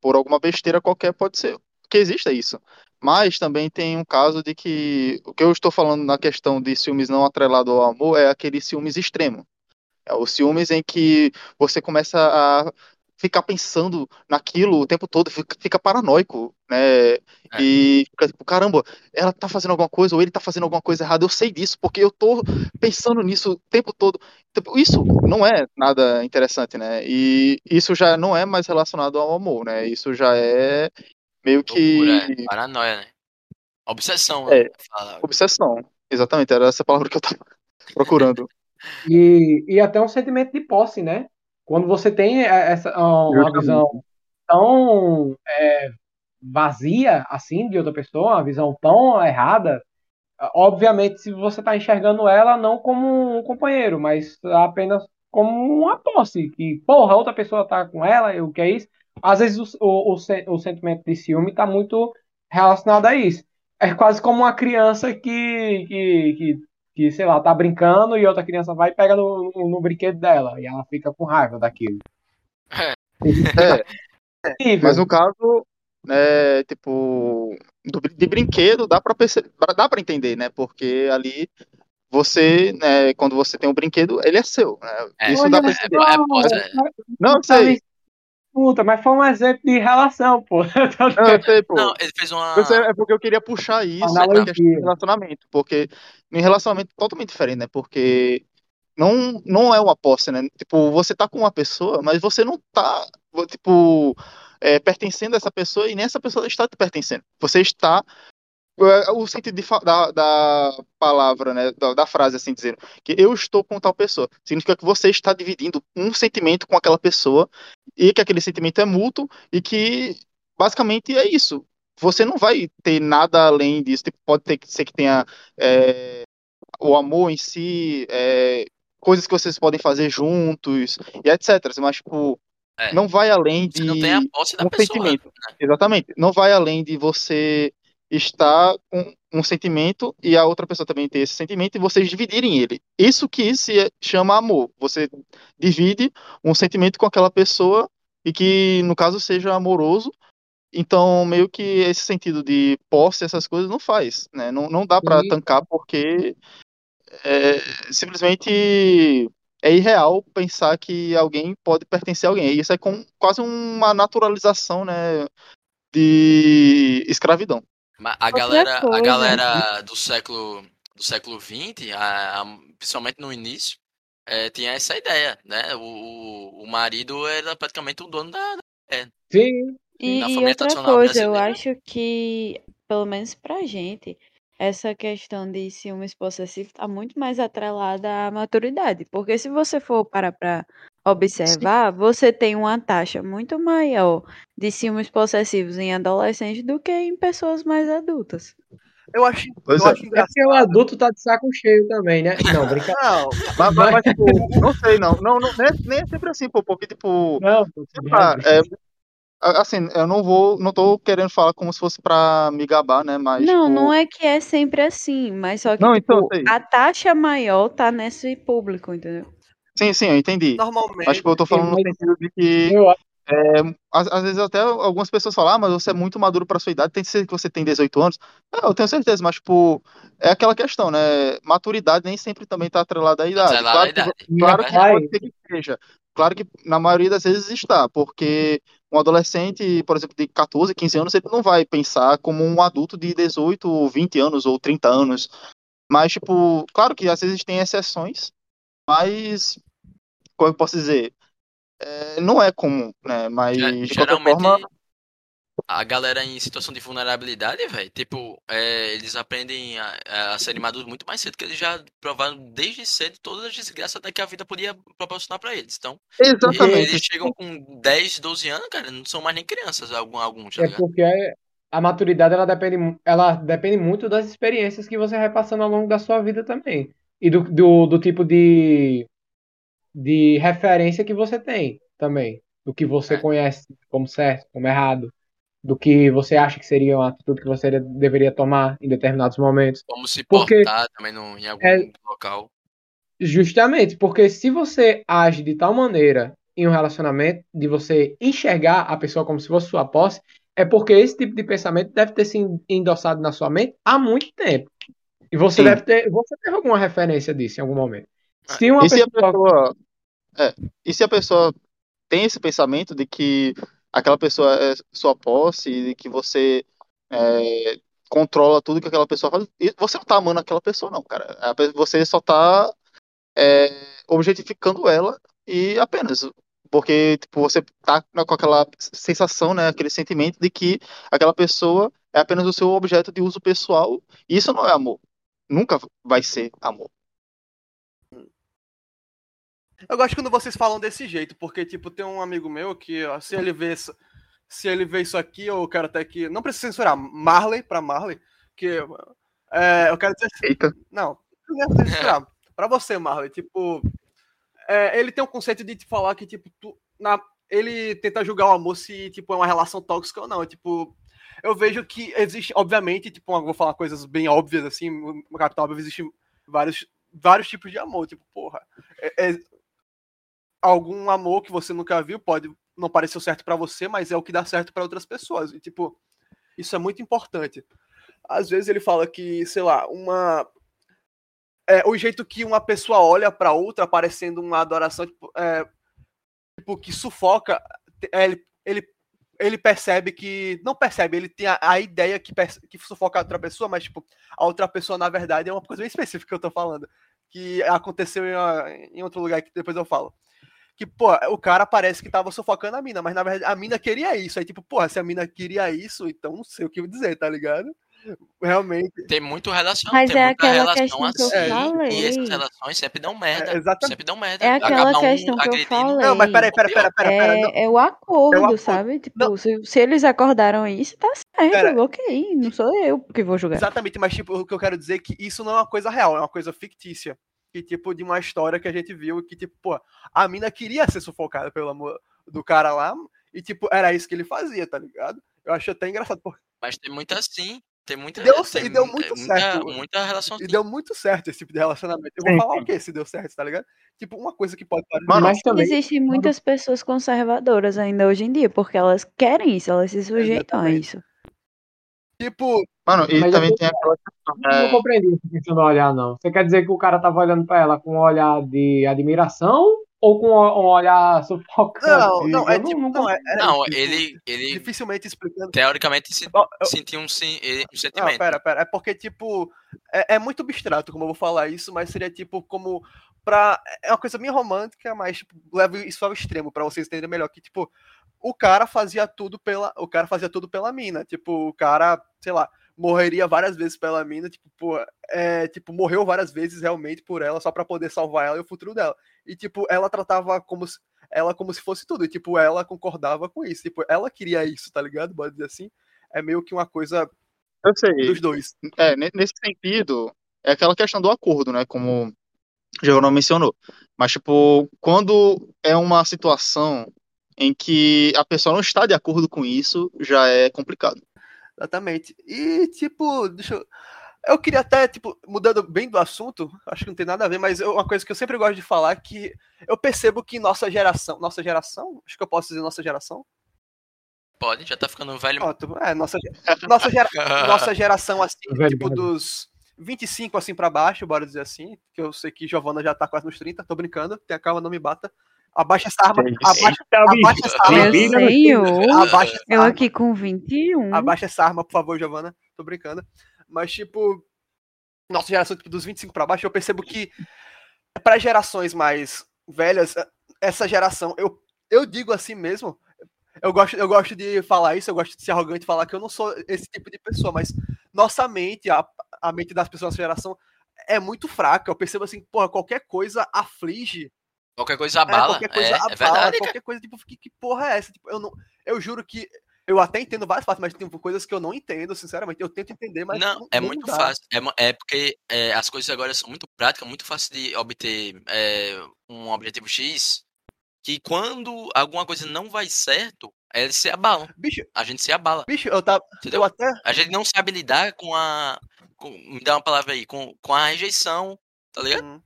S1: Por alguma besteira qualquer pode ser que exista isso. Mas também tem um caso de que o que eu estou falando na questão de ciúmes não atrelado ao amor é aquele ciúmes extremo. É o ciúmes em que você começa a ficar pensando naquilo o tempo todo, fica, fica paranoico, né? E fica tipo, caramba, ela tá fazendo alguma coisa ou ele tá fazendo alguma coisa errada, eu sei disso, porque eu tô pensando nisso o tempo todo. Tipo, Isso não é nada interessante, né? E isso já não é mais relacionado ao amor, né? Isso já é meio que.
S3: Loucura, é. Paranoia, né? Obsessão,
S1: É.
S3: né?
S1: Obsessão. Exatamente, era essa palavra que eu tava procurando.
S4: E, e até um sentimento de posse, né? Quando você tem essa uma visão tão é, vazia assim de outra pessoa, uma visão tão errada, obviamente se você está enxergando ela não como um companheiro, mas apenas como uma posse, que porra, outra pessoa tá com ela, o que é isso? Às vezes o, o, o, o sentimento de ciúme está muito relacionado a isso. É quase como uma criança que, que, que, que, sei lá, tá brincando e outra criança vai e pega no, no, no brinquedo dela e ela fica com raiva daquilo.
S1: É,
S4: Horrível.
S1: mas no caso, é, tipo, do- de brinquedo dá pra perceber, dá para entender, né? Porque ali você, né, quando você tem um brinquedo, ele é seu, né?
S3: É,
S1: Isso dá pra
S3: é,
S1: entender.
S3: é, é,
S1: Não, sei.
S4: Puta, mas foi um exemplo de relação, pô.
S1: Não, eu sei, pô.
S3: Não, ele fez uma.
S1: É porque eu queria puxar isso na questão de relacionamento, porque em relacionamento é totalmente diferente, né? Porque não, não é uma posse, né? Tipo, você tá com uma pessoa, mas você não tá, tipo, é, pertencendo a essa pessoa e nem essa pessoa está te pertencendo. Você está o sentido de da, da palavra, né, da, da frase assim dizendo que eu estou com tal pessoa, significa que você está dividindo um sentimento com aquela pessoa e que aquele sentimento é mútuo e que basicamente é isso. Você não vai ter nada além disso. Tipo, pode ter que ser que tenha é, o amor em si, é, coisas que vocês podem fazer juntos e etc. Mas tipo,
S3: É.
S1: não vai além
S3: Você
S1: de
S3: não tem a posse da
S1: um
S3: pessoa.
S1: sentimento.
S3: né?
S1: Exatamente. Não vai além de você estar com um sentimento e a outra pessoa também ter esse sentimento e vocês dividirem ele. Isso que se chama amor. Você divide um sentimento com aquela pessoa e que, no caso, seja amoroso. Então, meio que esse sentido de posse, essas coisas, não faz, né? Não, não dá pra
S4: Sim.
S1: tancar porque é, simplesmente é irreal pensar que alguém pode pertencer a alguém. Isso é com, quase uma naturalização, né, de escravidão.
S3: Mas a galera, a galera do século do século XX, a- a- principalmente no início, é, tinha essa ideia, né? O, o, o marido era praticamente o dono da.
S4: Sim,
S5: E,
S3: Na
S5: e
S3: família
S5: outra
S3: tradicional
S5: coisa, eu acho que, pelo menos pra gente, essa questão de ciúmes possessivo tá muito mais atrelada à maturidade. Porque se você for parar pra observar, você tem uma taxa muito maior de ciúmes possessivos em adolescentes do que em pessoas mais adultas.
S2: Eu acho,
S1: Pois
S2: eu
S1: é.
S2: acho
S4: é porque o adulto tá de saco cheio também, né? Não, brincadeira.
S2: Não,
S1: Mas, mas, mas, tipo, não sei, não. Não, não nem, é, nem é sempre assim, pô, porque, tipo,
S4: Não, pô,
S1: sei lá, é, assim, eu não vou, não tô querendo falar como se fosse pra me gabar, né, mas,
S5: Não,
S1: tipo,
S5: não é que é sempre assim, mas só que,
S1: Não, então,
S5: tipo,
S1: sei.
S5: a taxa maior tá nesse público, entendeu?
S1: Sim, sim, eu entendi.
S2: normalmente.
S1: Mas, tipo, eu tô falando no sentido de que,
S4: Eu acho
S1: às, às vezes até algumas pessoas falam, ah, mas você é muito maduro pra sua idade, tem que ser que você tem 18 anos. Não, eu tenho certeza, mas, tipo, é aquela questão, né, maturidade nem sempre também tá atrelada à idade.
S3: Atrelada à
S1: Claro que,
S3: idade.
S1: claro que pode ser que seja. Claro que na maioria das vezes está, porque um adolescente, por exemplo, de 14, 15 anos, ele não vai pensar como um adulto de 18, 20 anos ou 30 anos. Mas, tipo, claro que às vezes tem exceções, mas, como eu posso dizer, é, não é comum, né? Mas,
S3: Ge-
S1: de qualquer
S3: Geralmente,
S1: forma,
S3: a galera em situação de vulnerabilidade, velho, tipo, é, eles aprendem a, a serem maduros muito mais cedo, que eles já provaram desde cedo todas as desgraças até que a vida podia proporcionar pra eles. Então,
S1: exatamente.
S3: eles chegam com 10, 12 anos, cara, não são mais nem crianças, algum, alguns, tá
S4: É
S3: ligado?
S4: porque a maturidade ela depende, ela depende muito das experiências que você vai passando ao longo da sua vida também. E do, do, do tipo de, de referência que você tem também. Do que você
S3: É.
S4: conhece como certo, como errado. Do que você acha que seria uma atitude que você deveria tomar em determinados momentos.
S3: Como se
S4: Porque-
S3: portar também no, em algum
S4: É-
S3: local.
S4: Justamente, porque se você age de tal maneira em um relacionamento, de você enxergar a pessoa como se fosse sua posse, é porque esse tipo de pensamento deve ter sido endossado na sua mente há muito tempo. E você
S1: Sim.
S4: deve ter, você teve alguma referência disso em algum momento. Se uma
S1: E se a
S4: pessoa,
S1: pessoa, é, e se a pessoa tem esse pensamento de que aquela pessoa é sua posse e de que você é, controla tudo que aquela pessoa faz, e você não tá amando aquela pessoa, não, cara. Você só tá é, objetificando ela e apenas. Porque, tipo, você tá com aquela sensação, né, aquele sentimento de que aquela pessoa é apenas o seu objeto de uso pessoal, e isso não é amor. Nunca vai ser amor.
S2: Eu gosto quando vocês falam desse jeito, porque, tipo, tem um amigo meu que, ó, se ele vê isso, se ele vê isso aqui, eu quero até que. Não precisa censurar, Marley pra Marley, que. É, eu quero dizer.
S1: Eita.
S2: Não, não precisa censurar. pra você, Marley, tipo. é, ele tem um conceito de te falar que, tipo, tu, na, ele tenta julgar o amor se, tipo, é uma relação tóxica ou não. Tipo, eu vejo que existe, obviamente, tipo, vou falar coisas bem óbvias, assim, no Capital Óbvio existe vários, vários tipos de amor. Tipo, porra, é, é- algum amor que você nunca viu pode não parecer certo pra você, mas é o que dá certo pra outras pessoas. E, tipo, isso é muito importante. Às vezes ele fala que, sei lá, uma. É, o jeito que uma pessoa olha pra outra, parecendo uma adoração, tipo, é, tipo, que sufoca, é, ele, ele, ele percebe que. Não percebe, ele tem a, a ideia que, que sufoca a outra pessoa, mas, tipo, a outra pessoa, na verdade, é uma coisa bem específica que eu tô falando. Que aconteceu em, em outro lugar que depois eu falo. Que, pô, o cara parece que tava sufocando a mina, mas na verdade a mina queria isso. Aí, tipo, porra, se a mina queria isso, então não sei o que dizer, tá ligado? Realmente.
S3: Tem muito relação,
S5: Mas
S3: tem
S5: é
S3: muita
S5: aquela
S3: relação
S5: questão que eu
S3: assim,
S5: falei.
S3: e essas relações sempre dão merda.
S2: É, exatamente.
S3: sempre dão merda.
S5: É aquela
S3: Acaba um
S5: questão que eu
S3: agredindo-
S5: falei.
S2: Não, mas peraí, peraí, peraí, peraí,
S5: É, é o acordo,
S2: É o acordo.
S5: sabe? Tipo, se, se eles acordaram isso, tá certo,
S2: Pera.
S5: ok. Não sou eu que vou julgar.
S2: Exatamente, mas tipo, o que eu quero dizer é que isso não é uma coisa real, é uma coisa fictícia. Que, tipo, de uma história que a gente viu que, tipo, pô, a mina queria ser sufocada pelo amor do cara lá, e, tipo, era isso que ele fazia, tá ligado? Eu acho até engraçado, porque
S3: Mas tem muita assim. Tem muita.
S2: Deu-
S3: tem
S2: e deu
S3: mu-
S2: muito
S3: muita,
S2: certo.
S3: Muita relação
S2: e
S3: assim.
S2: deu muito certo esse tipo de relacionamento. Eu vou
S1: Sim,
S2: falar
S1: sim.
S2: o que se deu certo, tá ligado? Tipo, uma coisa que pode parecer.
S1: Mano,
S4: Mas também,
S5: Existem muitas pessoas conservadoras ainda hoje em dia, porque elas querem isso, elas se sujeitam a
S2: Exatamente.
S5: isso.
S2: Tipo,
S1: Mano, e
S4: Mas
S1: também
S4: eu-
S1: tem aquela questão,
S4: eu não
S1: né?
S4: compreendi essa questão do olhar, não. Você quer dizer que o cara tava olhando pra ela com um olhar de admiração ou com um olhar sufocante?
S2: não, não, é tipo,
S4: não
S2: não, é, é
S3: Não,
S2: tipo,
S3: ele, ele
S2: dificilmente explicando.
S3: teoricamente se-
S2: eu-
S3: sentiu um, eh, um
S2: Não,
S3: sentimento.
S2: pera, pera. É porque, tipo, é, é muito abstrato como eu vou falar isso, mas seria tipo como. Pra, é uma coisa meio romântica, mas tipo, leva isso ao extremo, pra vocês entenderem melhor. Que, tipo, o cara fazia tudo pela. O cara fazia tudo pela mina. Tipo, o cara, sei lá, morreria várias vezes pela mina, tipo, pô, é, tipo, morreu várias vezes realmente por ela, só pra poder salvar ela e o futuro dela. E, tipo, ela tratava como se, ela como se fosse tudo. E, tipo, ela concordava com isso. Tipo, ela queria isso, tá ligado? Pode dizer assim. É meio que uma coisa
S1: Eu sei.
S2: dos dois.
S1: É, ne- nesse sentido, é aquela questão do acordo, né? Como o Giovanna mencionou. Mas, tipo, quando é uma situação em que a pessoa não está de acordo com isso, já é complicado.
S2: Exatamente. E, tipo, deixa eu. Eu queria até, tipo, mudando bem do assunto, acho que não tem nada a ver, mas eu- uma coisa que eu sempre gosto de falar é que eu percebo que nossa geração. Nossa geração? Acho que eu posso dizer nossa geração?
S3: Pode, já tá ficando velho.
S2: É, nossa, nossa, gera- nossa geração, assim,
S4: Velho,
S2: tipo,
S4: velho.
S2: dos 25 assim pra baixo, bora dizer assim, que eu sei que Giovana já tá quase nos 30, tô brincando, tenha calma, não me bata. Abaixa essa arma, abaixa, abaixa essa arma,
S5: senhor,
S2: abaixa essa
S5: eu
S2: arma.
S5: aqui com 21.
S2: Abaixa essa arma, por favor, Giovana. Tô brincando. Mas, tipo, nossa geração, tipo, dos 25 pra baixo, eu percebo que para gerações mais velhas, essa geração, eu, eu digo assim mesmo, eu gosto, eu gosto de falar isso, eu gosto de ser arrogante e falar que eu não sou esse tipo de pessoa, mas nossa mente, a, a mente das pessoas dessa geração é muito fraca. Eu percebo assim, porra, qualquer coisa aflige
S3: Qualquer coisa
S2: é,
S3: abala.
S2: qualquer coisa
S3: é, é
S2: abala,
S3: verdade, cara.
S2: qualquer coisa, tipo, que, que porra é essa? Tipo, eu, não, eu juro que eu até entendo várias partes, mas tem coisas que eu não entendo, sinceramente. Eu tento entender, mas
S3: não, é muito
S2: dá.
S3: fácil. É, é porque é, as coisas agora são muito práticas, muito fácil de obter é, um objetivo X. Que quando alguma coisa não vai certo, eles se abalam.
S2: Bicho,
S3: A gente se abala.
S2: bicho, eu tava.
S3: Entendeu?
S2: Eu até.
S3: A gente não sabe lidar com a. com- me dá uma palavra aí, com, com a rejeição. Tá ligado?
S2: Hum,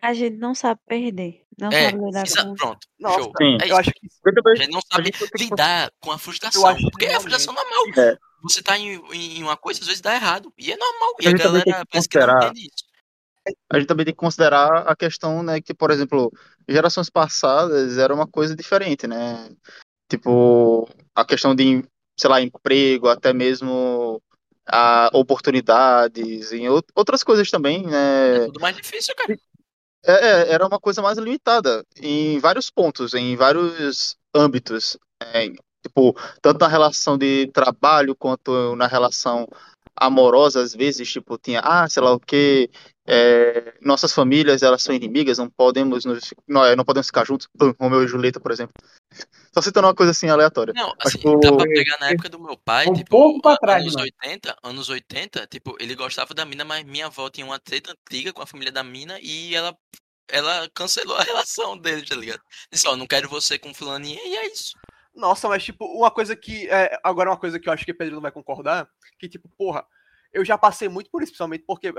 S5: A gente não sabe perder. Não
S3: É,
S5: sabe lidar com
S3: pronto.
S2: Nossa,
S3: show.
S1: Sim.
S3: É
S2: eu
S3: isso.
S2: acho que.
S3: A gente não sabe
S1: gente
S3: lidar com a frustração. Porque é a frustração normal.
S1: É.
S3: Você tá em, em uma coisa, às vezes dá errado. E é normal. E
S1: A
S3: a
S1: gente também tem
S3: galera
S1: que
S3: parece que não entende isso.
S1: a gente também tem que considerar a questão, né, que, por exemplo, gerações passadas era uma coisa diferente, né? Tipo, a questão de, sei lá, emprego, até mesmo a oportunidades, em out- outras coisas também,
S3: É
S1: né?
S3: tudo mais difícil, cara.
S1: É, é, era uma coisa mais limitada em vários pontos, em vários âmbitos. É, tipo, tanto na relação de trabalho quanto na relação amorosa, às vezes, tipo, tinha, ah, sei lá o quê, é, nossas famílias, elas são inimigas, não podemos nos, não, é, não podemos ficar juntos, Pum, Romeu e Julieta, por exemplo. Só citando uma coisa assim aleatória.
S3: Não, assim,
S1: tipo,
S3: dá pra pegar na época do meu pai,
S4: Um
S3: tipo,
S4: pouco pra trás,
S3: anos
S4: mano.
S3: 80, anos 80, tipo, ele gostava da mina, mas minha avó tinha uma treta antiga com a família da mina e ela, ela cancelou a relação dele, tá ligado? Disse, ó, não quero você com fulaninha e é isso.
S2: Nossa, mas tipo, uma coisa que. É, agora, uma coisa que eu acho que o Pedro não vai concordar, que, tipo, porra, eu já passei muito por isso, principalmente porque.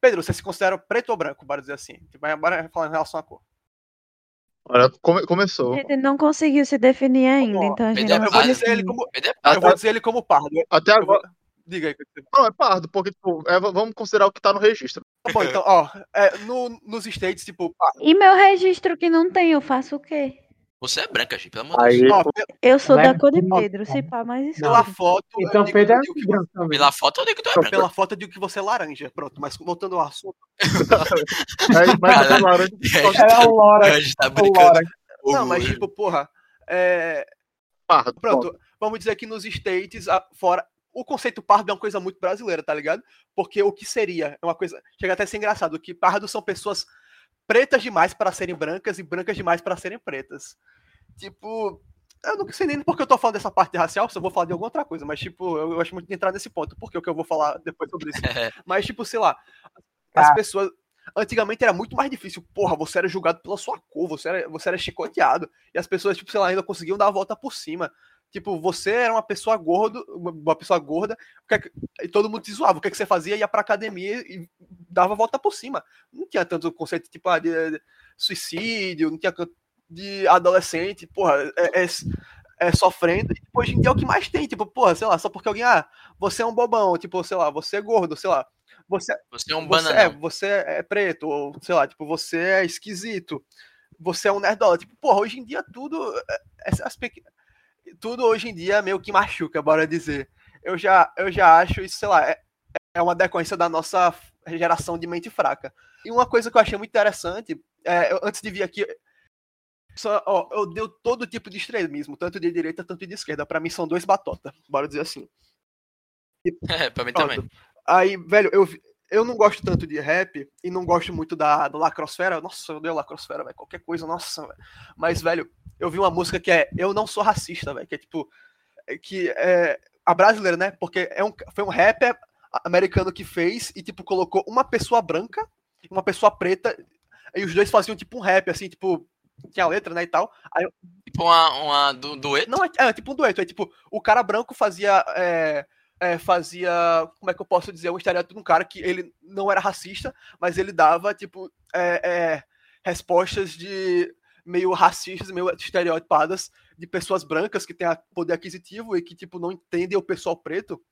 S2: Pedro, você se considera preto ou branco, bora dizer assim? Tipo, agora falar em relação à cor.
S1: olha, come- começou.
S5: gente não conseguiu se definir ainda, então a gente
S3: Pedro
S5: não
S2: Eu vou dizer ele como.
S3: Ele é
S2: Eu
S3: pardo.
S2: vou dizer ele como pardo.
S1: Até
S2: Eu vou-
S1: agora,
S2: Diga aí.
S1: Não, é pardo, porque, tipo, é, vamos considerar o que tá no registro.
S2: Tá bom, então, ó, é, no, nos States, tipo, pardo.
S5: E meu registro que não tem, eu faço o quê?
S3: Você é branca, gente, pelo amor de Deus.
S5: Eu sou da
S4: é
S5: cor de Pedro, se pá mais
S2: pela
S5: escuro.
S2: foto.
S4: Então Pedro é
S2: que
S4: branco também.
S3: Pela foto eu digo que tu é branco.
S2: Pela foto eu digo que você é laranja. Pronto, mas voltando ao assunto.
S1: aí, mas
S3: Cara,
S1: tá laranja,
S4: É o Lora,
S3: A gente tá brincando.
S4: Lora.
S2: Não, mas tipo, porra. É,
S1: pardo.
S2: Pronto, vamos dizer que nos States, a- fora. O conceito pardo é uma coisa muito brasileira, tá ligado? Porque o que seria? É uma coisa. Chega até a ser engraçado, que pardo são pessoas pretas demais para serem brancas e brancas demais para serem pretas. Tipo. Eu não sei nem porque eu tô falando dessa parte racial, se eu vou falar de alguma outra coisa, mas, tipo, eu, eu acho muito de entrar nesse ponto, porque é o que eu vou falar depois sobre isso. Mas, tipo, sei lá, as
S4: Tá.
S2: pessoas. Antigamente era muito mais difícil. Porra, você era julgado pela sua cor, você era, você era chicoteado. E as pessoas, tipo, sei lá, ainda conseguiam dar a volta por cima. Tipo, você era uma pessoa gordo, uma pessoa gorda, é e todo mundo te zoava. O que, é que você fazia? Ia pra academia e dava a volta por cima. Não tinha tanto conceito, tipo, ah, de, de suicídio, não tinha de adolescente, porra, é, é, é sofrendo. E, tipo, hoje em dia é o que mais tem, tipo, porra, sei lá, só porque alguém, ah, você é um bobão, tipo, sei lá, você é gordo, sei lá. Você,
S3: Você é um
S2: você, é, você é preto, ou sei lá, tipo, você é esquisito, você é um nerdola. Tipo, porra, hoje em dia tudo. é- Essas pequ... Tudo hoje em dia meio que machuca, bora dizer. Eu já, eu já acho isso, sei lá, é, é uma decorrência da nossa geração de mente fraca. E uma coisa que eu achei muito interessante, é, eu- antes de vir aqui. Só, ó, eu dei todo tipo de extremismo, tanto de direita, tanto de esquerda. Pra mim são dois batota, bora dizer assim.
S3: É, pra mim
S2: Pronto.
S3: também.
S2: Aí, velho, eu, eu não gosto tanto de rap e não gosto muito da, da lacrosfera. Nossa, eu odeio lacrosfera, velho. Qualquer coisa, nossa, velho. Mas, velho, eu vi uma música que é Eu Não Sou Racista, velho. Que é tipo. é Que é. A brasileira, né? Porque é um, foi um rapper americano que fez e, tipo, colocou uma pessoa branca e uma pessoa preta. E os dois faziam, tipo, um rap, assim, tipo. Tinha a letra, né? E tal. Aí,
S3: Tipo uma, uma du, dueto.
S2: não, é, é tipo um dueto. É tipo, o cara branco fazia. é, é, fazia. Como é que eu posso dizer? Um estereótipo de um cara que ele não era racista, mas ele dava, tipo, é, é, respostas de meio racistas, meio estereotipadas de pessoas brancas que têm poder aquisitivo e que, tipo, não entendem o pessoal preto.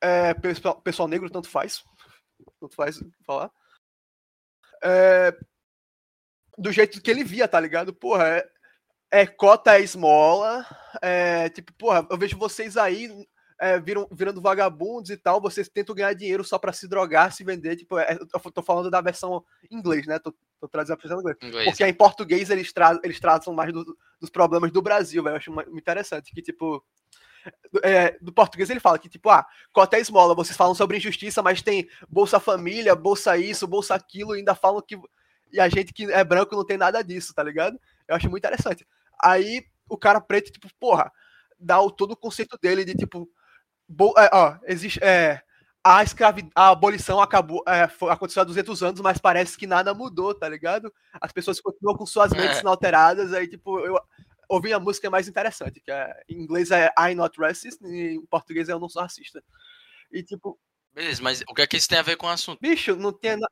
S2: É, pessoal, pessoal negro, tanto faz. Tanto faz falar. É, do jeito que ele via, tá ligado? Porra, é, é cota é esmola, é, tipo, porra, eu vejo vocês aí é, viram, virando vagabundos e tal, vocês tentam ganhar dinheiro só pra se drogar, se vender, tipo, é, eu tô falando da versão em inglês, né, tô, tô trazendo a versão em inglês.
S3: Inglês.
S2: Porque em português eles, tra eles tratam mais do- dos problemas do Brasil, velho, eu acho muito interessante, que, tipo, é, do português ele fala que, tipo, ah, cota é esmola, vocês falam sobre injustiça, mas tem Bolsa Família, Bolsa isso, Bolsa aquilo, e ainda falam que. E a gente que é branco não tem nada disso, tá ligado? Eu acho muito interessante. Aí o cara preto, tipo, porra, dá o, todo o conceito dele de, tipo, bo- é, ó, existe. É, a, escravi a abolição acabou, é, foi, aconteceu há 200 anos, mas parece que nada mudou, tá ligado? As pessoas continuam com suas mentes
S3: É.
S2: inalteradas, aí, tipo, eu ouvi a música é mais interessante, que é, em inglês é I'm not racist, e em português é Eu Não Sou Racista. E, tipo,
S3: Beleza, mas o que é que isso tem a ver com o assunto?
S2: bicho, não tem nada.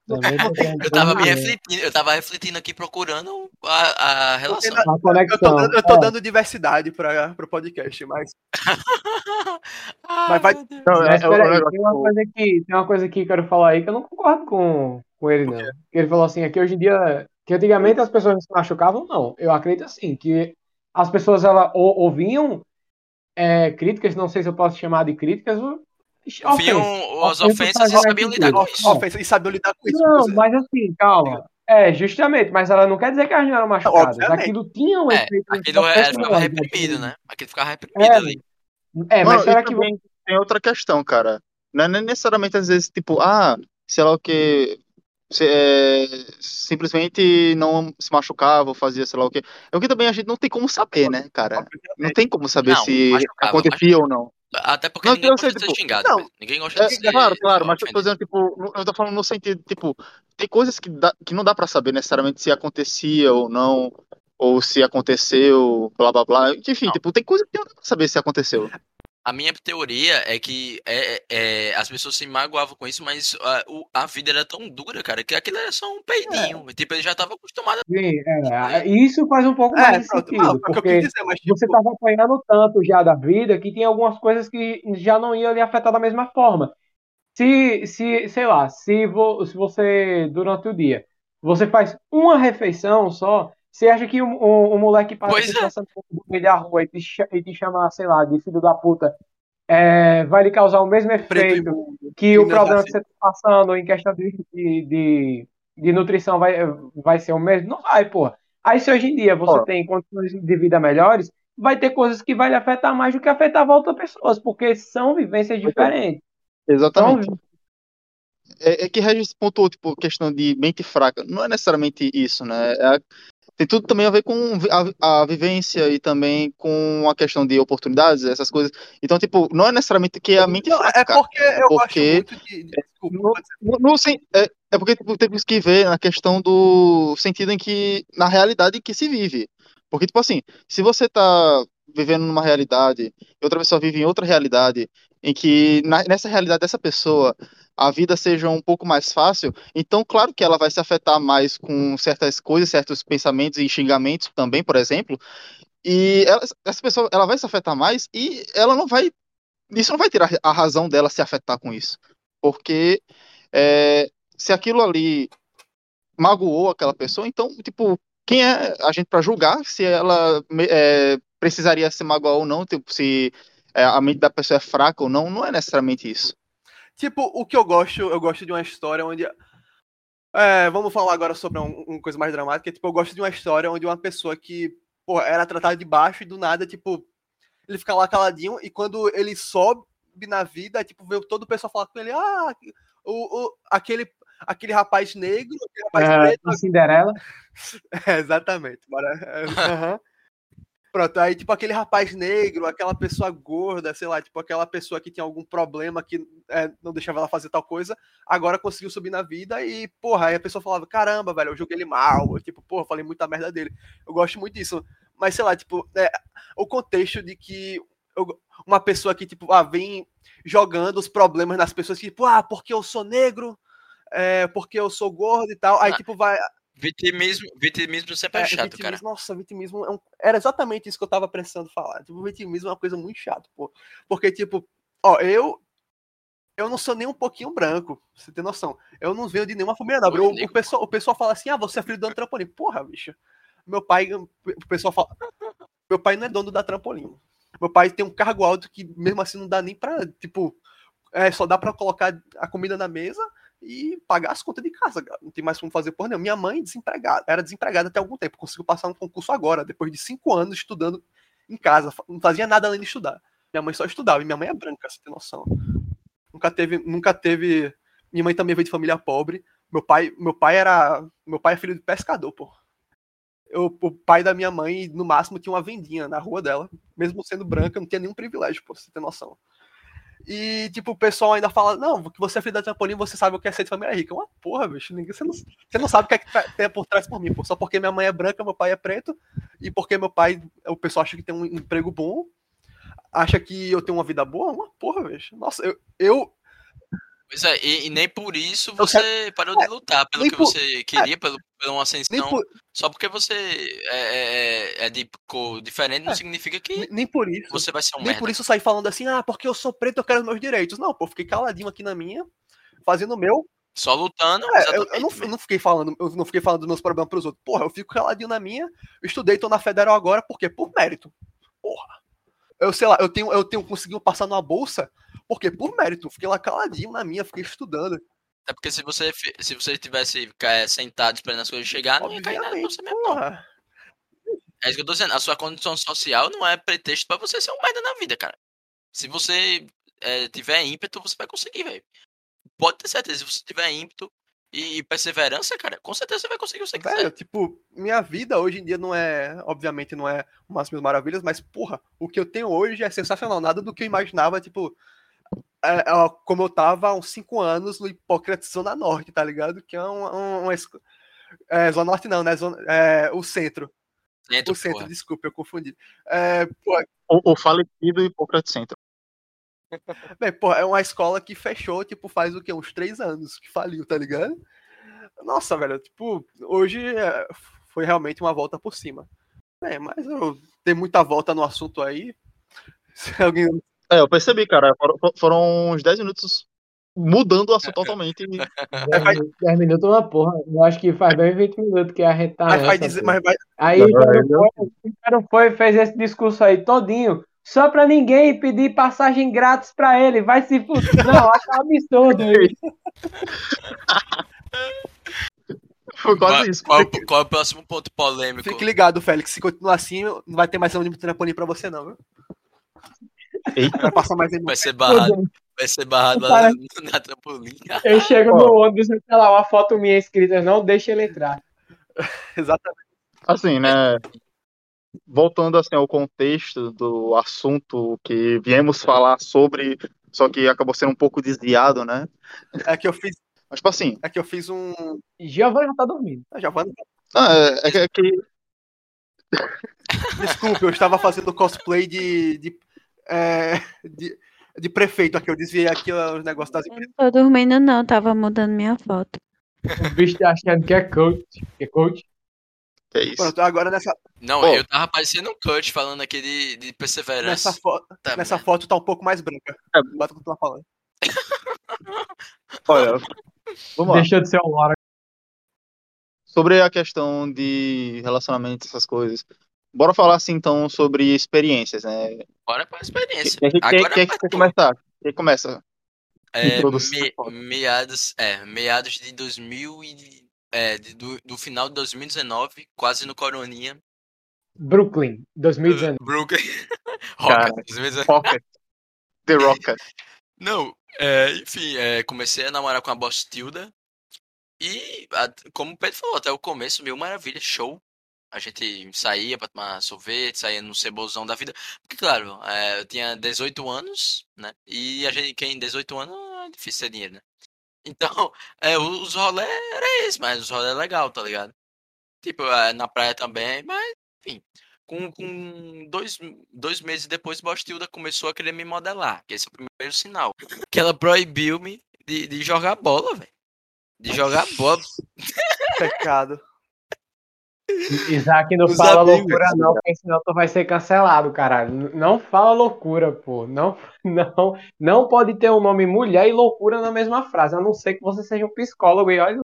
S3: Eu tava me refletindo, eu tava refletindo aqui, procurando a, a relação.
S2: na-
S4: A
S2: Eu tô,
S4: conexão.
S2: dando- eu tô
S4: É,
S2: dando diversidade para o podcast, mas.
S3: Ai,
S2: Mas vai-.
S1: Não, é,
S4: Mas
S1: é, o
S4: peraí, tem uma coisa que tem uma coisa aqui que eu quero falar aí que eu não concordo com, com ele, não. Ele falou assim, é que hoje em dia, que antigamente as pessoas se machucavam, não. Eu acredito assim, que as pessoas ela, ou, ouviam é, críticas, não sei se eu posso chamar de críticas, ofensas.
S3: as
S4: Ofensas
S3: e sabiam lidar com isso.
S2: Ofensa, e sabiam lidar com isso.
S4: Não, mas assim, calma. É, justamente, mas ela não quer dizer que elas não eram machucadas.
S2: Obviamente.
S4: Aquilo tinha um
S3: É,
S4: efeito.
S3: aquilo
S4: na
S3: é, ficava reprimido, né? Aquilo ficava reprimido
S4: É,
S3: ali.
S4: É, mas
S1: Mano,
S4: será que
S1: também tem outra questão, cara. Não é nem necessariamente às vezes, tipo, ah, sei lá o que. simplesmente não se machucava ou fazia sei lá o que. É o que também a gente não tem como saber, né, cara? Não tem como saber
S3: Não,
S1: se acontecia ou não.
S3: Até porque
S1: Não,
S3: ninguém gosta
S1: sei,
S3: de ser
S1: tipo,
S3: xingado.
S2: não.
S3: Ninguém gosta
S1: É,
S3: de ser.
S1: claro, claro, mas eu tô dizendo, tipo, eu tô falando no sentido, tipo, tem coisas que, dá- que não dá pra saber necessariamente se acontecia ou não, ou se aconteceu, blá blá blá. Enfim,
S3: Não.
S1: tipo, tem coisas que não dá pra saber se aconteceu.
S3: A minha teoria é que é, é, as pessoas se magoavam com isso, mas a, o- a vida era tão dura, cara, que aquilo era só um peidinho. Tipo, ele já tava acostumado.
S4: Sim, é, isso faz um pouco mais
S2: É, pronto.
S4: sentido,
S2: Não, é
S4: porque
S2: dizer, mas tipo,
S4: você estava apanhando tanto já da vida que tem algumas coisas que já não iam lhe afetar da mesma forma. Se, se sei lá, se, vo, se você, durante o dia, você faz uma refeição só, você acha que o, o, o moleque passa
S3: é.
S4: passando por meio da rua e te, e te chamar, sei lá, de filho da puta, é, vai lhe causar o mesmo
S2: e
S4: efeito que
S2: E
S4: o
S2: é
S4: problema que você está passando em questão de, de, de, de nutrição vai, vai ser o mesmo? Não vai, porra. Aí se hoje em dia você tem condições de vida melhores, vai ter coisas que vai lhe afetar mais do que afetava outras pessoas, porque são vivências diferentes.
S1: Exatamente.
S4: Então,
S1: É, é que Regis pontuou, tipo, questão de mente fraca. Não é necessariamente isso, né? É a- tem tudo também a ver com a, a vivência e também com a questão de oportunidades, essas coisas. Então, tipo, não é necessariamente que é a mente
S2: Não,
S1: fraca,
S2: é
S1: cara.
S2: porque eu
S1: porque-
S2: gosto muito de. de- Desculpa,
S1: No-. No, é, é porque tipo, temos que ver na questão do sentido em que, na realidade em que se vive. Porque, tipo assim, se você tá vivendo numa realidade e outra pessoa vive em outra realidade, em que na- nessa realidade dessa pessoa a vida seja um pouco mais fácil, então, claro que ela vai se afetar mais com certas coisas, certos pensamentos e xingamentos também, por exemplo, e ela- essa pessoa ela vai se afetar mais e ela não vai. Isso não vai tirar a razão dela se afetar com isso. Porque é, se aquilo ali magoou aquela pessoa, então, tipo, quem é a gente para julgar se ela é, precisaria se magoar ou não, tipo, se a mente da pessoa é fraca ou não, não é necessariamente isso.
S2: Tipo, o que eu gosto, eu gosto de uma história onde. É, vamos falar agora sobre um- uma coisa mais dramática. Tipo, eu gosto de uma história onde uma pessoa que, pô, era tratada de baixo e do nada, tipo, ele fica lá caladinho e quando ele sobe na vida, tipo, vê todo o pessoal falar com ele, ah, o, o- aquele, aquele rapaz negro, aquele rapaz
S4: é,
S2: preto,
S4: Cinderela,
S2: é, exatamente. Bora. é, aham. Pronto, aí, tipo, aquele rapaz negro, aquela pessoa gorda, sei lá, tipo, aquela pessoa que tinha algum problema que é, não deixava ela fazer tal coisa, agora conseguiu subir na vida e, porra, aí a pessoa falava, caramba, velho, eu joguei ele mal, eu, tipo, porra, falei muita merda dele. Eu gosto muito disso. Mas, sei lá, tipo, é, o contexto de que eu- uma pessoa que, tipo, ah, vem jogando os problemas nas pessoas, tipo, ah, porque eu sou negro, é, porque eu sou gordo e tal, aí,
S3: Ah,
S2: tipo, vai,
S3: Vitimismo, vitimismo sempre é,
S2: é,
S3: chato,
S2: vitimismo,
S3: cara.
S2: Nossa, vitimismo é um- era exatamente isso que eu tava precisando falar. Tipo, vitimismo é uma coisa muito chata, pô. Porque, tipo, ó, eu. Eu não sou nem um pouquinho branco, você ter noção. Eu não venho de nenhuma família nobre. O, o, pessoal, o pessoal fala assim: ah, você é filho do dono do trampolim. Porra, bicho. Meu pai. O pessoal fala. Meu pai não é dono da trampolim. Meu pai tem um cargo alto que, mesmo assim, não dá nem pra. Tipo, é, só dá pra colocar a comida na mesa e pagar as contas de casa. Não tem mais como fazer porra nenhuma. Minha mãe, desempregada, era desempregada até algum tempo, conseguiu passar um concurso agora, depois de cinco anos estudando em casa. Não fazia nada além de estudar. Minha mãe só estudava, e minha mãe é branca, você tem noção. Nunca teve. Nunca teve. Minha mãe também veio de família pobre. Meu pai, meu pai era. Meu pai é filho de pescador, pô. Eu, o pai da minha mãe, no máximo, tinha uma vendinha na rua dela. Mesmo sendo branca, não tinha nenhum privilégio, pô, você tem noção. E, tipo, o pessoal ainda fala, não, que você é filho da trampolim, você sabe o que é ser de família rica. Uma porra, bicho, ninguém, você, não, você não sabe o que é que tá- tem por trás por mim, pô. Só porque minha mãe é branca, meu pai é preto, e porque meu pai, o pessoal acha que tem um emprego bom, acha que eu tenho uma vida boa, uma porra, bicho. Nossa, eu, eu
S3: Pois é, e, e nem por isso você parou de lutar pelo
S2: nem
S3: que
S2: por-
S3: você queria, pelo, pela uma ascensão.
S2: por,
S3: Só porque você é, é- é de cor diferente não
S2: É,
S3: significa que
S2: nem- nem por isso.
S3: você vai ser um
S2: Nem
S3: merda.
S2: por isso sair falando assim, ah, porque eu sou preto, eu quero os meus direitos. Não, pô, fiquei caladinho aqui na minha, fazendo o meu.
S3: Só lutando,
S2: É, eu, eu não, eu não fiquei falando, eu não fiquei falando dos meus problemas pros outros. Porra, eu fico caladinho na minha, estudei, tô na federal agora, por quê? Por mérito. Porra. Eu sei lá, eu tenho, eu tenho conseguido passar numa bolsa, porque por mérito. Fiquei lá caladinho na minha, fiquei estudando.
S3: Até porque se você, se você tivesse é, sentado esperando as coisas chegar, não ia cair nada
S2: Obviamente,
S3: você mesmo, não.
S2: porra.
S3: É isso que eu tô dizendo. A sua condição social não é pretexto pra você ser um merda na vida, cara. Se você é, tiver ímpeto, você vai conseguir, velho. Pode ter certeza, se você tiver ímpeto e perseverança, cara, com certeza você vai conseguir o que você
S2: Velho,
S3: quiser.
S2: tipo, minha vida hoje em dia não é, obviamente, não é umas mil maravilhas, mas, porra, o que eu tenho hoje é sensacional. Nada do que eu imaginava, tipo, é, é, como eu tava há uns 5 anos no Hipócrates Zona Norte, tá ligado? Que é um, um, uma esco- é, Zona Norte não, né? Zona, é, o centro.
S3: Dentro,
S2: O centro,
S3: porra.
S2: desculpa, eu confundi. É, porra,
S1: O, o falecido Hipócrates Centro.
S2: Bem, porra, é uma escola que fechou, tipo, faz o quê? Uns três anos que faliu, tá ligado? Nossa, velho, tipo, hoje é, foi realmente uma volta por cima. É, mas eu tem muita volta no assunto aí. Se alguém
S1: É, eu percebi, cara. Foram, foram uns 10 minutos mudando o assunto totalmente.
S4: 10 minutos é uma porra. Eu acho que faz bem 20 minutos que a gente tá
S2: mas vai dizer,
S4: pô.
S2: mas vai,
S4: Aí o cara foi, o cara foi e fez esse discurso aí todinho, só pra ninguém pedir passagem grátis pra ele. Vai se fuder. Não, acho um absurdo aí.
S1: Foi
S3: Qual,
S1: quase isso.
S3: qual, qual é o próximo ponto polêmico?
S2: fique ligado, Félix. Se continuar assim, não vai ter mais ônibus de trampolim pra você, não, viu?
S1: Eita.
S2: Vai passar mais.
S3: Vai ser barrado, vai ser barrado lá na, na trampolim.
S4: Eu chego no ônibus e tá lá uma foto minha escrita, não deixa ele entrar.
S2: Exatamente.
S1: Assim, né? Voltando assim ao contexto do assunto que viemos falar sobre, só que acabou sendo um pouco desviado, né?
S2: É que eu fiz,
S1: Mas, tipo assim,
S2: é que eu fiz um.
S4: Giovanni já tá dormindo.
S2: Ah, vai.
S1: ah, é, é que- é
S2: Desculpe, eu estava fazendo cosplay de. de, é, de, de prefeito aqui. Eu desviei aqui os negócios das
S5: Eu não tô dormindo, não, tava mudando minha foto.
S4: O bicho tá achando que é coach. Que é coach.
S1: Que é isso.
S2: Pronto, agora nessa,
S3: Não,
S1: Pô.
S3: eu tava parecendo um cut falando aqui de, de perseverança.
S2: nessa, fo
S3: Tá,
S2: nessa
S3: merda.
S2: foto tá um pouco mais branca.
S1: É.
S2: Bota o que tu tá falando.
S1: Olha, vamos lá.
S4: Deixou de ser hora.
S1: Sobre a questão de relacionamentos, essas coisas. Bora falar assim então sobre experiências, né?
S3: Bora pra experiência.
S1: Quem, quem
S3: vai
S1: quer
S3: tu.
S1: começar? Quem começa?
S3: É, me- meados, é, meados de 2000 e, é, do, do final de 2019, quase no Coroninha.
S4: Brooklyn, 2019.
S3: Brooklyn. Rocket, 2019.
S1: Rocket. The Rocket.
S3: Não, é, enfim, é, comecei a namorar com a Bostilda. E, a- como o Pedro falou, até o começo, mil maravilha, show. A gente saía pra tomar sorvete, saía no cebolzão da vida. Porque, claro, é, eu tinha 18 anos, né? E a gente, quem tem 18 anos, é difícil ter dinheiro, né? Então, é, os rolê era esse, mas os rolê é legal, tá ligado? Tipo, é, na praia também, mas, enfim. Com, com dois, dois meses depois, Bostilda começou a querer me modelar. Que esse é o primeiro sinal. Que ela proibiu-me de, de jogar bola, velho. De jogar bola.
S2: Pecado.
S4: Isaac não
S3: Os
S4: fala
S3: amigos.
S4: loucura, não, porque senão tu vai ser cancelado, caralho. Não fala loucura, pô. Não, não, não pode ter o nome mulher e loucura na mesma frase, a não ser que você seja um psicólogo e olha.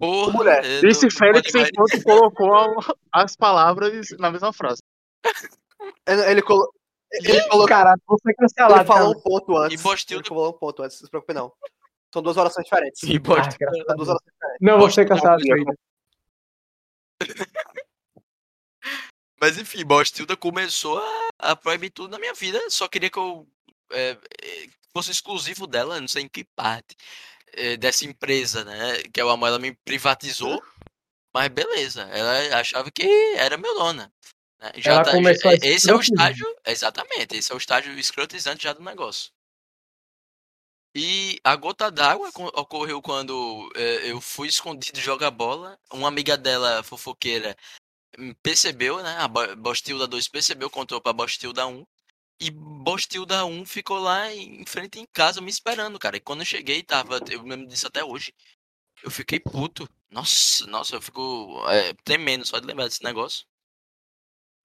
S3: Porra,
S2: Mulher.
S3: eu
S1: Disse
S3: não- não
S1: Félix enquanto colocou a- as palavras na mesma frase.
S2: Ele, ele, colo... ele, colocou,
S4: Caralho, você
S2: ele
S4: cancelado.
S2: falou
S4: cara.
S2: um ponto antes.
S3: E Bostilda-
S2: Ele falou um ponto antes, não se preocupe não. São duas orações diferentes.
S3: E
S4: Ah,
S3: Bostilda-
S4: graças a
S2: São duas orações diferentes.
S4: Não, você cancelado.
S3: Mas enfim, Bostilda começou a, a proibir tudo na minha vida. Só queria que eu é, é, fosse exclusivo dela, não sei em que parte é, dessa empresa, né? Que é o amor, ela me privatizou. Mas beleza, ela achava que era meu dona. né? Já
S4: Ela
S3: tá-
S4: começou a
S3: já- esse é o estágio, exatamente, esse é o estágio escrotizante já do negócio. E a gota d'água co- ocorreu quando eh, eu fui escondido jogar bola. Uma amiga dela, fofoqueira, hum, percebeu, né? A Bo- Bostilda 2 percebeu, contou pra Bostilda 1. E Bostilda 1 ficou lá em frente em casa me esperando, cara. E quando eu cheguei, tava. Eu lembro disso até hoje. Eu fiquei puto. Nossa, nossa, eu fico é, tremendo só de lembrar desse negócio.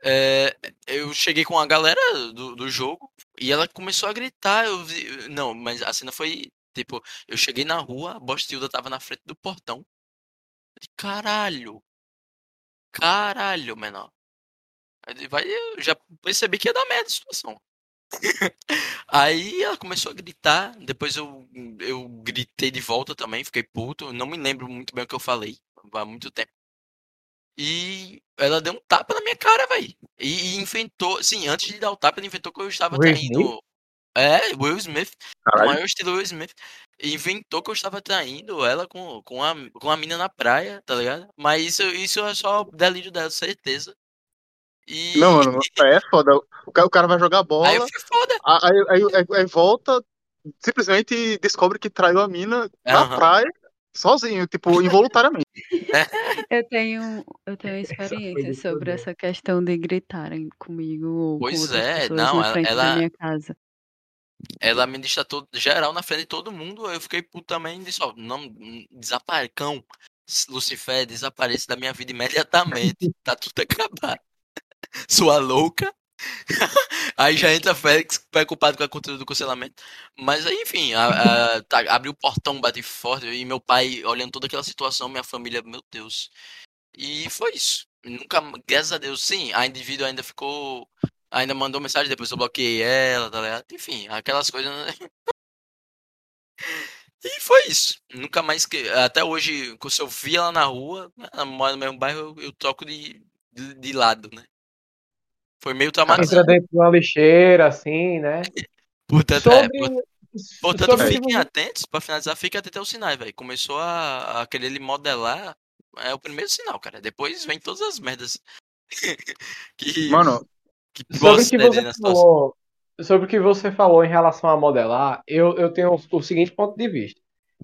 S3: É, eu cheguei com a galera do, do jogo e ela começou a gritar. Eu vi, não, mas a cena foi tipo: eu cheguei na rua, a Bostilda tava na frente do portão. Caralho, caralho, menor. Aí eu já percebi que ia dar merda a situação. Aí ela começou a gritar, depois eu, eu gritei de volta também, fiquei puto, não me lembro muito bem o que eu falei, há muito tempo. E ela deu um tapa cara, velho. E, e inventou, sim, antes de dar o tapa, ela inventou que eu estava
S4: Will
S3: traindo. É, Will Smith, o
S1: Caralho.
S3: maior estilo Will Smith. Inventou que eu estava traindo ela com, com, a, com a mina na praia, tá ligado? Mas isso, isso é só delírio dela, certeza. E
S1: Não, mano, é foda. O cara, o cara vai jogar bola,
S3: aí eu fui foda.
S1: aí, aí, aí- aí volta, simplesmente descobre que traiu a mina na
S3: Aham.
S1: praia, sozinho, tipo, involuntariamente.
S5: Eu tenho, eu tenho
S4: Essa
S5: experiência
S4: de
S5: sobre essa questão de gritarem comigo ou com
S3: Pois
S5: outras
S3: é, não,
S5: na
S3: ela-
S5: frente da
S3: ela-
S5: minha casa.
S3: Ela me todo geral na frente de todo mundo. Eu fiquei puto também e disse, ó, não, desaparcão. Lucifer, desapareça da minha vida imediatamente. Tá tudo acabado. Sua louca. Aí já entra Félix, preocupado com a cultura do cancelamento. Mas aí, enfim, a, a, tá, abriu o portão, bate forte, e meu pai olhando toda aquela situação, minha família, meu Deus. E foi isso. Nunca, graças a Deus, sim, a indivíduo ainda ficou. Ainda mandou mensagem, depois eu bloqueei ela, tá ligado? Enfim, aquelas coisas. né? E foi isso. Nunca mais que. Até hoje, se eu vi ela na rua, ela mora no mesmo bairro, eu, eu troco de, de, de lado, né? Foi meio
S4: Entra
S3: traumatizante.
S4: dentro de uma lixeira, assim, né?
S3: Portanto, é,
S4: Sobre.
S3: por- portanto
S4: sobre
S3: fiquem atentos, pra finalizar, fiquem atentos aos sinais, velho. Começou a, a querer ele modelar, é o primeiro sinal, cara. Depois vem todas as merdas que,
S1: Mano,
S3: que
S4: Sobre o que você falou, sobre o que você falou em relação a modelar, eu, eu tenho o, o seguinte ponto de vista.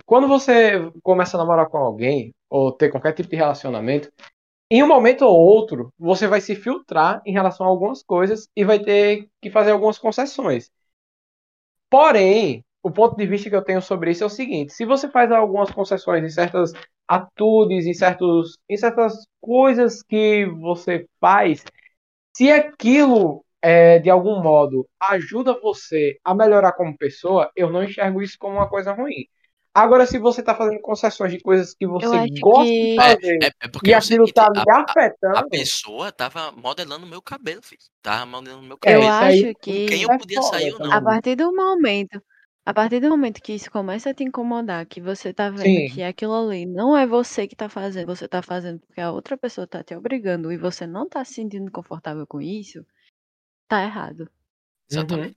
S4: Quando você começa a namorar com alguém, ou ter qualquer tipo de relacionamento, em um momento ou outro, você vai se filtrar em relação a algumas coisas e vai ter que fazer algumas concessões. Porém, o ponto de vista que eu tenho sobre isso é o seguinte: se você faz algumas concessões em certas atitudes, em, certos, em certas coisas que você faz, se aquilo é, de algum modo ajuda você a melhorar como pessoa, eu não enxergo isso como uma coisa ruim. Agora, se você está fazendo concessões de coisas que você gosta
S5: que-
S4: de fazer
S3: É, é porque
S4: e
S3: é o
S4: aquilo tá lhe
S3: a, a,
S4: afetando,
S3: a pessoa tava modelando meu cabelo, filho. Tava modelando meu
S4: É,
S5: Eu
S3: cabelo.
S4: aí-
S5: acho
S3: quem
S5: que
S3: eu
S4: é
S3: podia
S4: foda
S3: sair ou
S4: também.
S3: não.
S5: a partir do momento, a partir do momento que isso começa a te incomodar, que você tá vendo
S4: Sim.
S5: que aquilo ali não é você que tá fazendo, você tá fazendo porque a outra pessoa tá te obrigando e você não tá se sentindo confortável com isso, tá errado.
S3: Exatamente.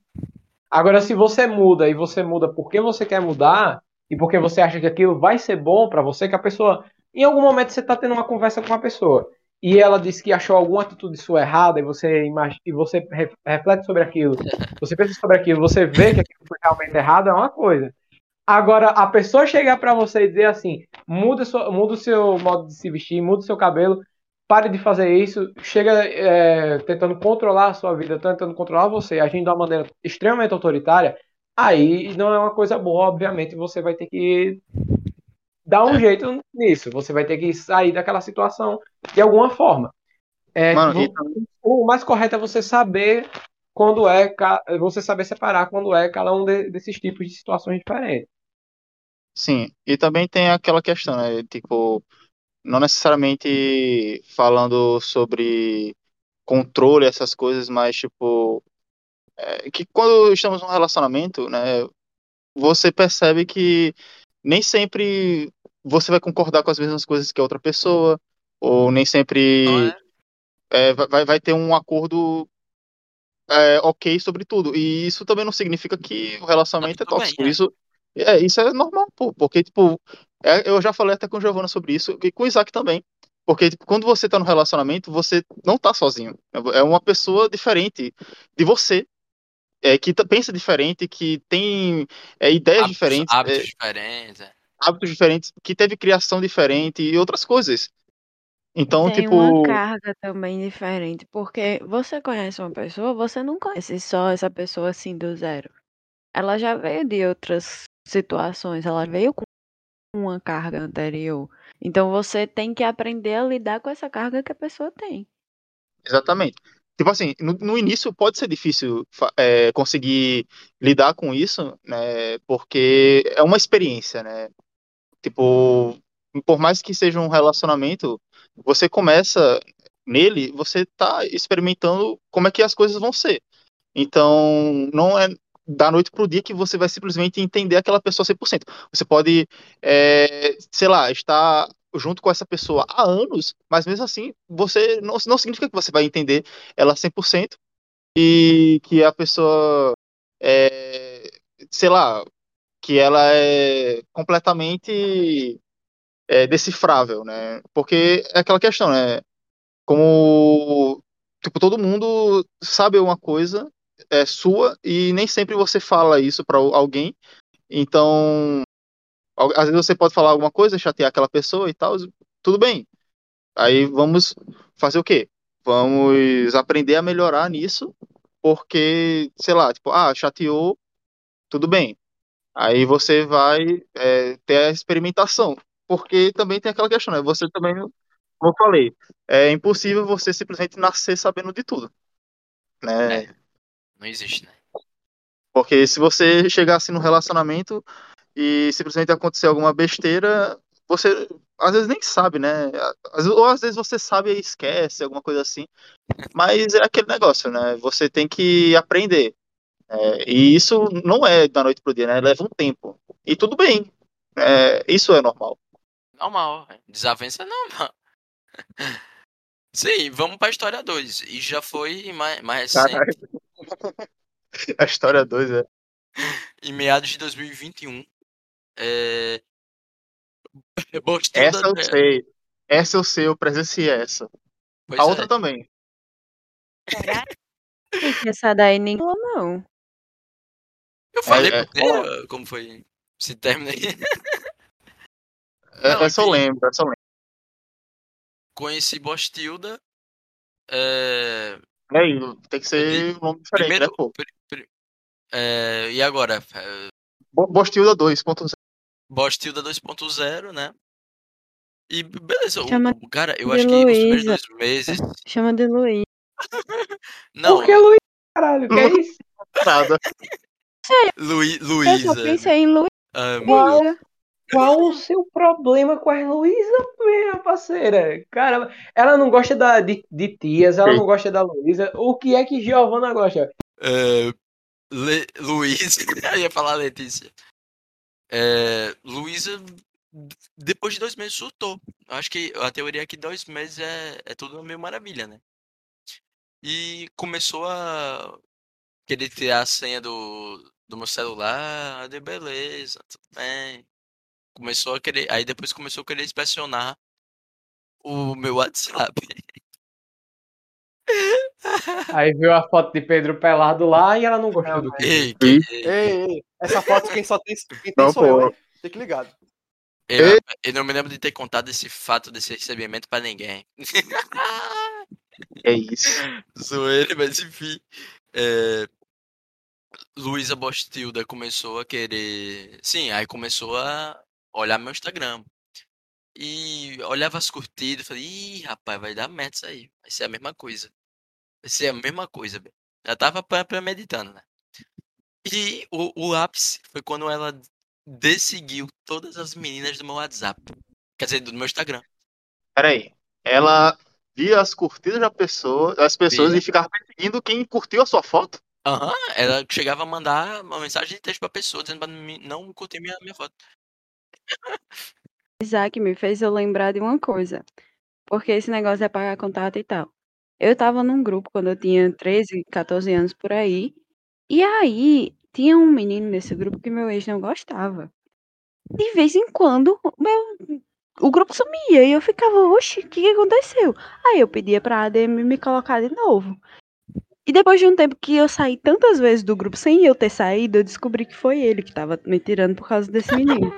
S4: Agora, se você muda e você muda porque você quer mudar e porque você acha que aquilo vai ser bom pra você, que a pessoa, em algum momento você tá tendo uma conversa com uma pessoa e ela disse que achou alguma atitude sua errada e você e você re- reflete sobre aquilo, você pensa sobre aquilo, você vê que aquilo foi realmente errado, é uma coisa. Agora, a pessoa chegar pra você e dizer assim, muda, sua- muda o seu modo de se vestir, muda o seu cabelo, pare de fazer isso, chega é, tentando controlar a sua vida, tentando controlar você, agindo de uma maneira extremamente autoritária, aí não é uma coisa boa, obviamente, você vai ter que dar um jeito nisso, você vai ter que sair daquela situação de alguma forma. É,
S1: Mano, e
S4: o mais correto é você saber quando é, você saber separar quando é cada um de- desses tipos de situações diferentes.
S1: sim, e também tem aquela questão, né? Tipo, não necessariamente falando sobre controle, essas coisas, mas tipo, é que quando estamos num relacionamento, né, você percebe que nem sempre você vai concordar com as mesmas coisas que a outra pessoa, ou nem sempre
S3: é?
S1: é, vai, vai ter um acordo é, ok sobre tudo. E isso também não significa que o
S3: Tá
S1: relacionamento é
S3: bem,
S1: tóxico.
S3: é.
S1: Isso é, isso é normal, pô, porque, tipo, é, eu já falei até com o Giovanna sobre isso, e com o Isaac também. Porque tipo, quando você tá no relacionamento, você não tá sozinho. É uma pessoa diferente de você. É, que pensa diferente, que tem é, ideias
S3: Hábitos,
S1: diferentes,
S3: hábitos
S1: é,
S3: diferentes. é.
S1: hábitos diferentes, que teve criação diferente e outras coisas. Então,
S5: Tem
S1: tipo,
S5: uma carga também diferente, porque você conhece uma pessoa, você não conhece só essa pessoa assim do zero. Ela já veio de outras situações, ela veio com uma carga anterior. Então você tem que aprender a lidar com essa carga que a pessoa tem.
S1: Exatamente. Tipo assim, no, no início pode ser difícil é, conseguir lidar com isso, né? Porque é uma experiência, né? Tipo, por mais que seja um relacionamento, você começa nele, você tá experimentando como é que as coisas vão ser. Então, não é da noite pro dia que você vai simplesmente entender aquela pessoa 100%. Você pode, é, sei lá, estar junto com essa pessoa há anos, mas mesmo assim, você não, não significa que você vai entender ela 100% e que a pessoa é, sei lá, que ela é completamente é, decifrável, né? Porque é aquela questão, né? Como tipo todo mundo sabe uma coisa é sua e nem sempre você fala isso para alguém. Então, às vezes você pode falar alguma coisa, chatear aquela pessoa e tal, tudo bem. Aí vamos fazer o quê? Vamos aprender a melhorar nisso, porque, sei lá, tipo, ah, chateou, tudo bem. Aí você vai é, ter a experimentação. Porque também tem aquela questão, né? Você também, como eu falei, é impossível você simplesmente nascer sabendo de tudo. Né?
S3: É, não existe, né?
S1: Porque se você chegasse no relacionamento e simplesmente acontecer alguma besteira, você às vezes nem sabe, né? Ou às vezes você sabe e esquece, alguma coisa assim. Mas é aquele negócio, né? Você tem que aprender. É, e isso não é da noite pro dia, né? Leva um tempo. E tudo bem. É, isso é normal.
S3: Normal. é. Desavença é normal. Sim, vamos pra história 2. E já foi mais, mais recente.
S1: A história 2 é.
S3: Em meados de 2021. É... Bostilda
S1: Essa eu sei. Essa eu sei, eu presenciei essa.
S3: Pois
S1: A
S3: é.
S1: outra também.
S5: Essa daí ninguém falou, não.
S3: Eu falei
S1: É, é.
S3: porque, eh, como foi esse término aí.
S1: É,
S3: Não,
S1: essa eu lembro, essa eu lembro.
S3: Conheci Bostilda. É...
S1: É, tem que ser um nome diferente,
S3: Primeiro.
S1: né, pô?
S3: pri- pri- é, E agora? É,
S1: Bo- Bostilda 2.0.
S3: Bostilda 2.0, né? E beleza, o-
S5: Chama
S3: o, cara, eu acho que os primeiros
S5: Luísa.
S3: dois meses.
S5: Chama de Luiz.
S3: Não,
S4: Por que Luiz, caralho? Que é isso?
S1: Nada.
S5: Eu
S3: Luísa.
S5: só pensei em Luísa.
S3: Ah,
S4: Qual, qual o seu problema com a Luísa, minha parceira? Cara, ela não gosta da, de, de tias, ela não gosta da Luísa. O que é que Giovanna gosta?
S3: É, Le, Luiz, eu ia falar Letícia. É, Luísa, depois de dois meses, surtou. Acho que a teoria é que dois meses é, é tudo meio maravilha, né? E começou a querer tirar a senha do, do meu celular, de beleza, tudo bem. Começou a querer, aí depois começou a querer inspecionar o meu WhatsApp.
S4: Aí viu a foto de Pedro pelado lá e ela não gostou do que.
S3: Ei, que, ei,
S2: Ei, essa foto quem só tem, quem tem
S1: Não,
S2: sou eu,
S1: pô.
S2: hein? Fique ligado.
S3: eu, eu não me lembro de ter contado esse fato desse recebimento pra ninguém.
S1: É isso.
S3: Zoeira, mas enfim. É... Luísa Bostilda começou a querer. Sim, aí começou a olhar meu Instagram. E olhava as curtidas, falei, ih, rapaz, vai dar merda isso aí. Vai ser a mesma coisa. Vai ser a mesma coisa, velho. Já tava pre- premeditando, né? E o, o ápice foi quando ela desseguiu todas as meninas do meu WhatsApp. Quer dizer, do meu Instagram.
S1: Peraí. Ela via as curtidas da pessoa, das pessoas
S3: Via.
S1: e ficava perseguindo quem curtiu a sua foto?
S3: Aham, ela chegava a mandar uma mensagem de texto pra pessoa, dizendo pra mim não curtir minha, minha foto.
S5: Isaac me fez eu lembrar de uma coisa. Porque esse negócio é pagar contato e tal. Eu tava num grupo quando eu tinha 13, 14 anos por aí. E aí, tinha um menino nesse grupo que meu ex não gostava. De vez em quando, meu, o grupo sumia e eu ficava, oxe, o que, que aconteceu? Aí eu pedia pra ADM me colocar de novo. E depois de um tempo que eu saí tantas vezes do grupo sem eu ter saído, eu descobri que foi ele que tava me tirando por causa desse menino.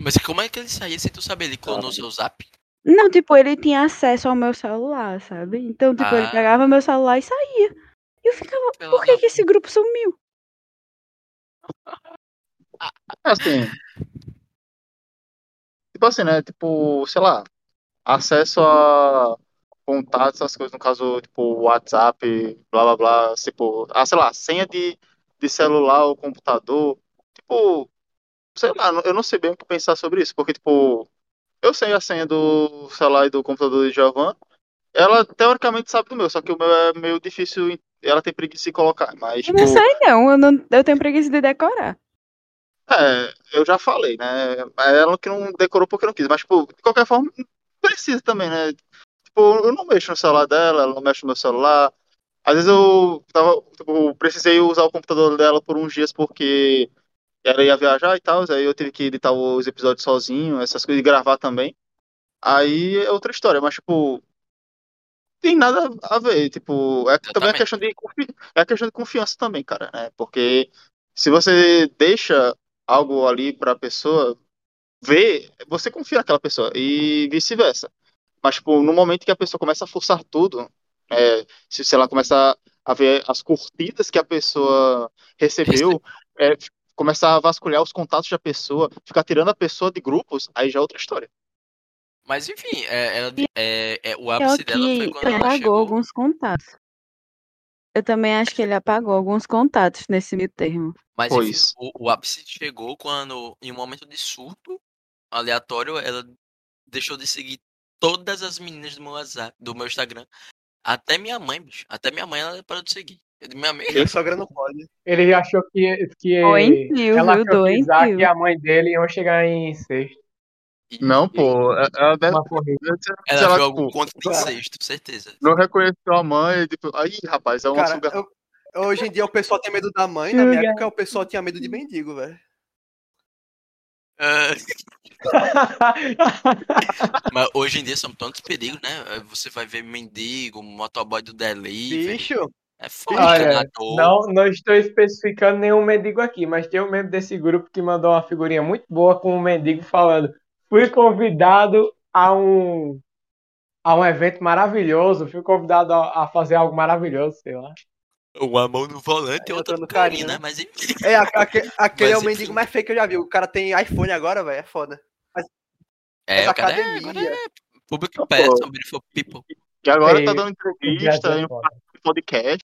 S3: Mas como é que ele saía sem tu saber? Ele clonou seu zap?
S5: Não, tipo, ele tinha acesso ao meu celular, sabe? Então, tipo, ele
S3: Ah.
S5: pegava meu celular e saía. E eu ficava,
S3: Pela
S5: por que, que esse grupo sumiu?
S1: Assim. Tipo assim, né? Tipo, sei lá, acesso a contatos, essas coisas, no caso, tipo, WhatsApp, blá blá blá, tipo, ah, sei lá, senha de, de celular ou computador, tipo, sei lá, eu não sei bem o que pensar sobre isso, porque, tipo, eu sei a senha do celular e do computador de Javan, ela teoricamente sabe do meu, só que o meu é meio difícil ela tem preguiça de colocar. Mas,
S5: Eu
S1: tipo,
S5: não sei não, eu, não, eu tenho preguiça de decorar.
S1: é, eu já falei, né? Ela que não decorou porque não quis. Mas, tipo, de qualquer forma, precisa também, né? Tipo, eu não mexo no celular dela, ela não mexe no meu celular. Às vezes eu tava, tipo, precisei usar o computador dela por uns dias porque ela ia viajar e tal, aí eu tive que editar os episódios sozinho, essas coisas, e gravar também. Aí é outra história, mas, tipo, tem nada a ver, tipo, é também a
S3: Exatamente.
S1: questão de, é a questão de confiança também, cara, né? Porque se você deixa algo ali pra pessoa ver, você confia naquela pessoa e vice-versa. Mas, tipo, no momento que a pessoa começa a forçar tudo, é, se, se ela começa a ver as curtidas que a pessoa recebeu, é, começar a vasculhar os contatos da pessoa, ficar tirando a pessoa de grupos, aí já é outra história.
S3: Mas enfim, é, ela, é, é, o ápice dela foi
S5: que
S3: quando
S5: ele
S3: ela
S5: apagou
S3: chegou.
S5: alguns contatos. Eu também acho que ele apagou alguns contatos nesse meio termo.
S3: Mas
S1: Pois.
S3: enfim, o, o ápice chegou quando, em um momento de surto aleatório, ela deixou de seguir todas as meninas do meu WhatsApp, do meu Instagram. Até minha mãe, bicho. Até minha mãe ela parou de seguir. Minha mãe,
S2: Minha sogra não pode.
S4: Ele achou que, que
S5: Doentio,
S4: ela
S5: viu?
S4: achou que Isaac e a mãe dele iam chegar em sexto.
S1: Não, pô, ela deve,
S4: Uma corrida.
S3: Ela
S1: sei lá,
S3: viu algum
S1: tipo,
S3: conto de
S2: cara.
S3: incesto, certeza.
S1: não reconheceu a mãe, tipo, aí, rapaz, é uma
S2: Cara,
S1: sugar...
S2: eu- hoje em dia o pessoal tem medo da mãe, na minha época o pessoal tinha medo de mendigo, velho.
S3: Ah, mas hoje em dia são tantos perigos, né? Você vai ver mendigo, motoboy do delivery.
S2: Bicho,
S3: É foda,
S4: Olha,
S3: encanador.
S4: não, não estou especificando nenhum mendigo aqui, mas tem um membro desse grupo que mandou uma figurinha muito boa com um mendigo falando: fui convidado a um a um evento maravilhoso, fui convidado a, a fazer algo maravilhoso, sei lá.
S3: Uma mão no volante e outra no carinho, né?
S2: né?
S3: Mas enfim.
S2: é, a- aque- aquele é o
S3: Mas,
S2: mendigo mais feio que eu já vi. O cara tem iPhone agora, velho, é foda.
S3: É,
S2: Essa
S3: o cara é, agora é public
S1: Pô.
S3: person, beautiful people.
S1: Que agora
S4: Ei,
S1: tá dando entrevista,
S4: é
S1: pra podcast.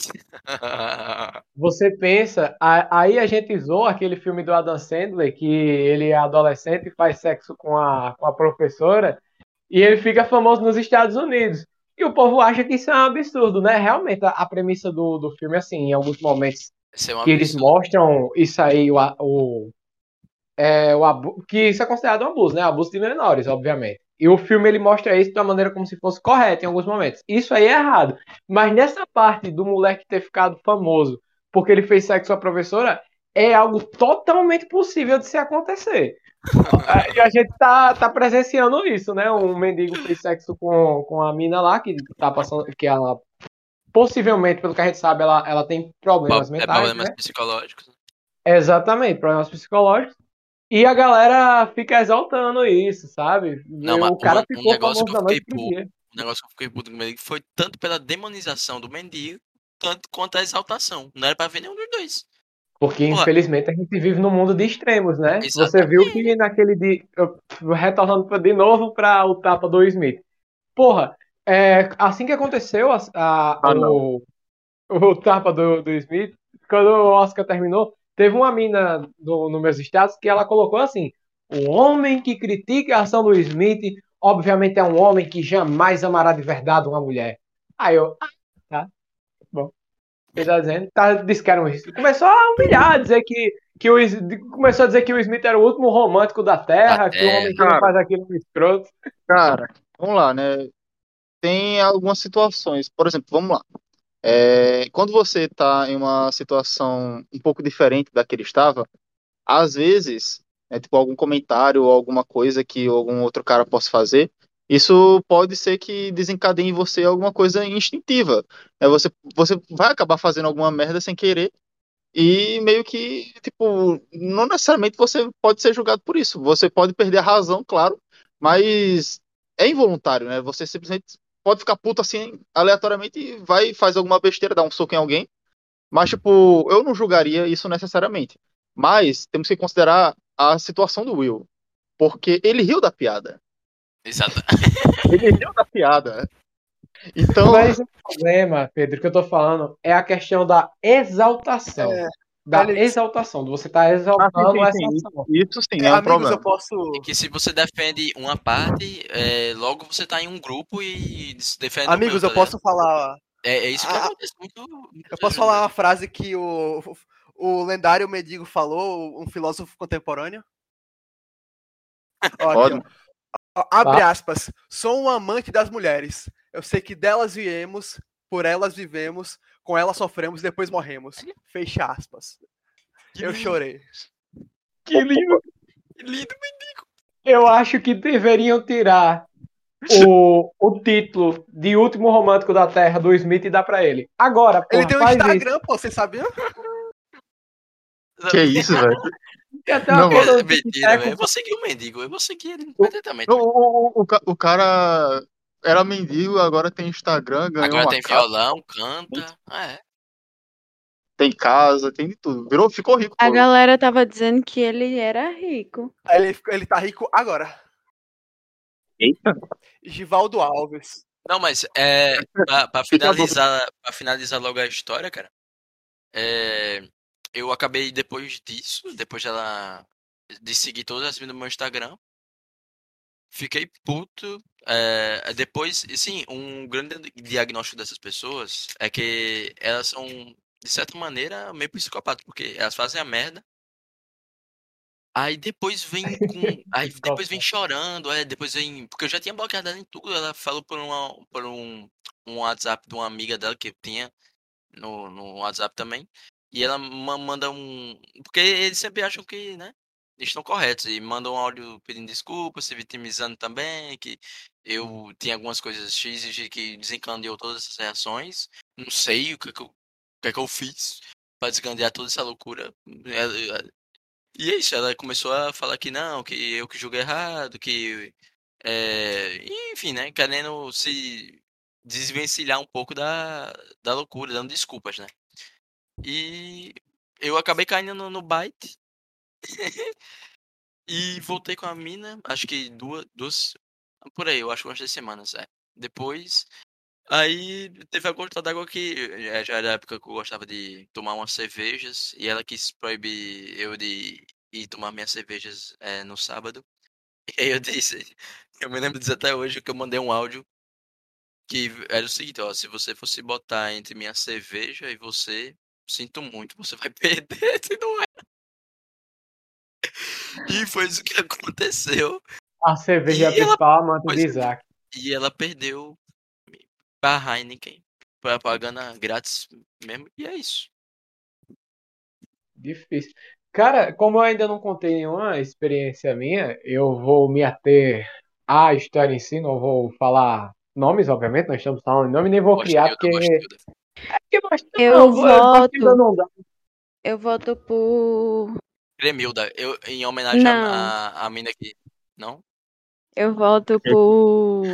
S4: Você pensa, aí a gente zoou aquele filme do Adam Sandler, que ele é adolescente e faz sexo com a, com a professora, e ele fica famoso nos Estados Unidos. E o povo acha que isso é um absurdo, né? Realmente, a, a premissa do, do filme, assim, em alguns momentos
S3: é um
S4: que eles mostram isso aí, o, o, é, o abu- que isso é considerado um abuso, né? Abuso de menores, obviamente. E o filme ele mostra isso de uma maneira como se fosse correta em alguns momentos. Isso aí é errado. Mas nessa parte do moleque ter ficado famoso porque ele fez sexo com a professora, é algo totalmente possível de se acontecer. E a gente tá, tá presenciando isso, né? Um mendigo fez sexo com, com a mina lá, que tá passando, que ela possivelmente, pelo que a gente sabe, ela, ela tem problemas
S3: É
S4: mentais,
S3: problemas
S4: né?
S3: psicológicos.
S4: Exatamente, problemas psicológicos. E a galera fica exaltando isso, sabe?
S3: Não, mas
S4: o cara
S3: um- um
S4: ficou
S3: negócio
S4: famoso
S3: que eu fiquei
S4: pro dia.
S3: O negócio que eu fiquei puto com o mendigo foi tanto pela demonização do mendigo, tanto quanto a exaltação. Não era pra ver nenhum dos dois.
S4: Porque,
S3: Porra.
S4: infelizmente, a gente vive num mundo de extremos, né? Você
S3: Exatamente.
S4: viu que naquele dia. eu- Retornando de novo para o tapa do Smith. Porra, é, assim que aconteceu a, a-
S1: Ah,
S4: o, o tapa do, do Smith, quando o Oscar terminou, teve uma mina no, no meus status que ela colocou assim: o homem que critica a ação do Smith, obviamente é um homem que jamais amará de verdade uma mulher. Aí eu, ah, tá, bom. Ele tá dizendo, tá, disse que era um Começou a humilhar, dizer que, que o começou a dizer que o Smith era o último romântico da Terra, que o homem que não
S1: Terra.
S4: faz aquilo é escroto.
S1: Cara, vamos lá, né? Tem algumas situações. Por exemplo, vamos lá. É, quando você está em uma situação um pouco diferente da que ele estava, às vezes, é, tipo, algum comentário ou alguma coisa que algum outro cara possa fazer, isso pode ser que desencadeie em você alguma coisa instintiva. É, você, você vai acabar fazendo alguma merda sem querer e meio que, tipo, não necessariamente você pode ser julgado por isso. Você pode perder a razão, claro, mas é involuntário, né? Você simplesmente pode ficar puto assim, aleatoriamente, e vai e faz alguma besteira, dá um soco em alguém. Mas, tipo, eu não julgaria isso necessariamente. Mas temos que considerar a situação do Will. Porque ele riu da piada.
S3: Exato.
S1: Ele riu da piada. Então,
S4: Mas o problema, Pedro, que eu tô falando é a questão da exaltação.
S2: É,
S4: da
S2: ele-
S4: exaltação, de você tá
S1: Ah,
S4: exaltando
S1: sim,
S4: essa
S1: sim, sim.
S4: ação.
S1: isso sim
S2: é,
S1: é um
S2: amigos,
S1: problema.
S2: eu posso.
S3: E que se você defende uma parte, é, logo você tá em um grupo e defende
S2: Amigos,
S3: meu,
S2: eu
S3: tá
S2: posso falar
S3: É, é isso que
S2: Ah,
S3: acontece muito.
S2: Eu posso falar uma frase que o, o lendário mendigo falou, um filósofo contemporâneo? Ó, Abre
S4: Tá.
S2: aspas. Sou um amante das mulheres. Eu sei que delas viemos, por elas vivemos, com elas sofremos, depois morremos. Fecha aspas. Eu chorei.
S4: Que lindo.
S3: Que lindo.
S4: Eu acho que deveriam tirar o, o título de último romântico da Terra do Smith e dar pra ele. Agora, porra,
S2: Ele tem um Instagram, pô, você sabia?
S1: Que isso, velho?
S4: isso.
S1: Não,
S3: É mentira, velho. Eu vou seguir o mendigo. Eu vou seguir ele
S1: O-. O, o, o cara era mendigo, agora tem Instagram, ganhou
S3: Agora
S1: uma
S3: tem
S1: casa,
S3: violão, canta. Ah, é.
S1: tem casa, tem de tudo. Virou, ficou rico.
S5: A
S1: pô.
S5: galera tava dizendo que ele era rico.
S2: Ele, ele tá rico agora.
S1: Eita.
S2: Givaldo Alves.
S3: Não, mas é, pra, pra finalizar, pra finalizar logo a história, cara, é, eu acabei depois disso, depois dela de seguir todas as meninas no meu Instagram, fiquei puto. é, depois, sim, um grande diagnóstico dessas pessoas é que elas são, de certa maneira, meio psicopatas, porque elas fazem a merda. Aí depois vem com. Aí depois vem chorando, é, depois vem. Porque eu já tinha bloqueado ela em tudo. Ela falou por, uma, por um, um WhatsApp de uma amiga dela que eu tinha no, no WhatsApp também. E ela ma- manda um. Porque eles sempre acham que, né? Eles estão corretos. E mandam um áudio pedindo desculpas, se vitimizando também. Que eu tinha algumas coisas X e que desencadeou todas essas reações. Não sei o que, que, eu, o que, que eu fiz pra desencadear toda essa loucura. Ela- e é isso, ela começou a falar que não, que eu que julguei errado, que. É, enfim, né? Querendo se desvencilhar um pouco da, da loucura, dando desculpas, né? E eu acabei caindo no, no bite. e voltei com a mina, acho que duas, duas. Por aí, eu acho que umas três semanas, é. Depois. Aí teve a gota d'água que eh, já era a época que eu gostava de tomar umas cervejas e ela quis proibir eu de ir tomar minhas cervejas eh, no sábado. E aí eu disse, eu me lembro disso até hoje que eu mandei um áudio que era o seguinte, ó, se você fosse botar entre minha cerveja e você, sinto muito, você vai perder, se não é. E foi isso que aconteceu.
S4: A cerveja
S3: E ela-
S4: principal, a manta
S3: Pois
S4: de
S3: é.
S4: Isaac.
S3: E ela perdeu pra Heineken. Pra pagando grátis mesmo. E é isso.
S4: Difícil. Cara, como eu ainda não contei nenhuma experiência minha, eu vou me ater à história em si, não vou falar nomes, obviamente, nós estamos falando de nome, nem vou criar, porque. Basta-
S5: Eu
S4: não,
S5: voto.
S4: Não.
S5: Eu voto por.
S3: Cremilda, eu, em homenagem à mina aqui. Não?
S5: Eu voto por.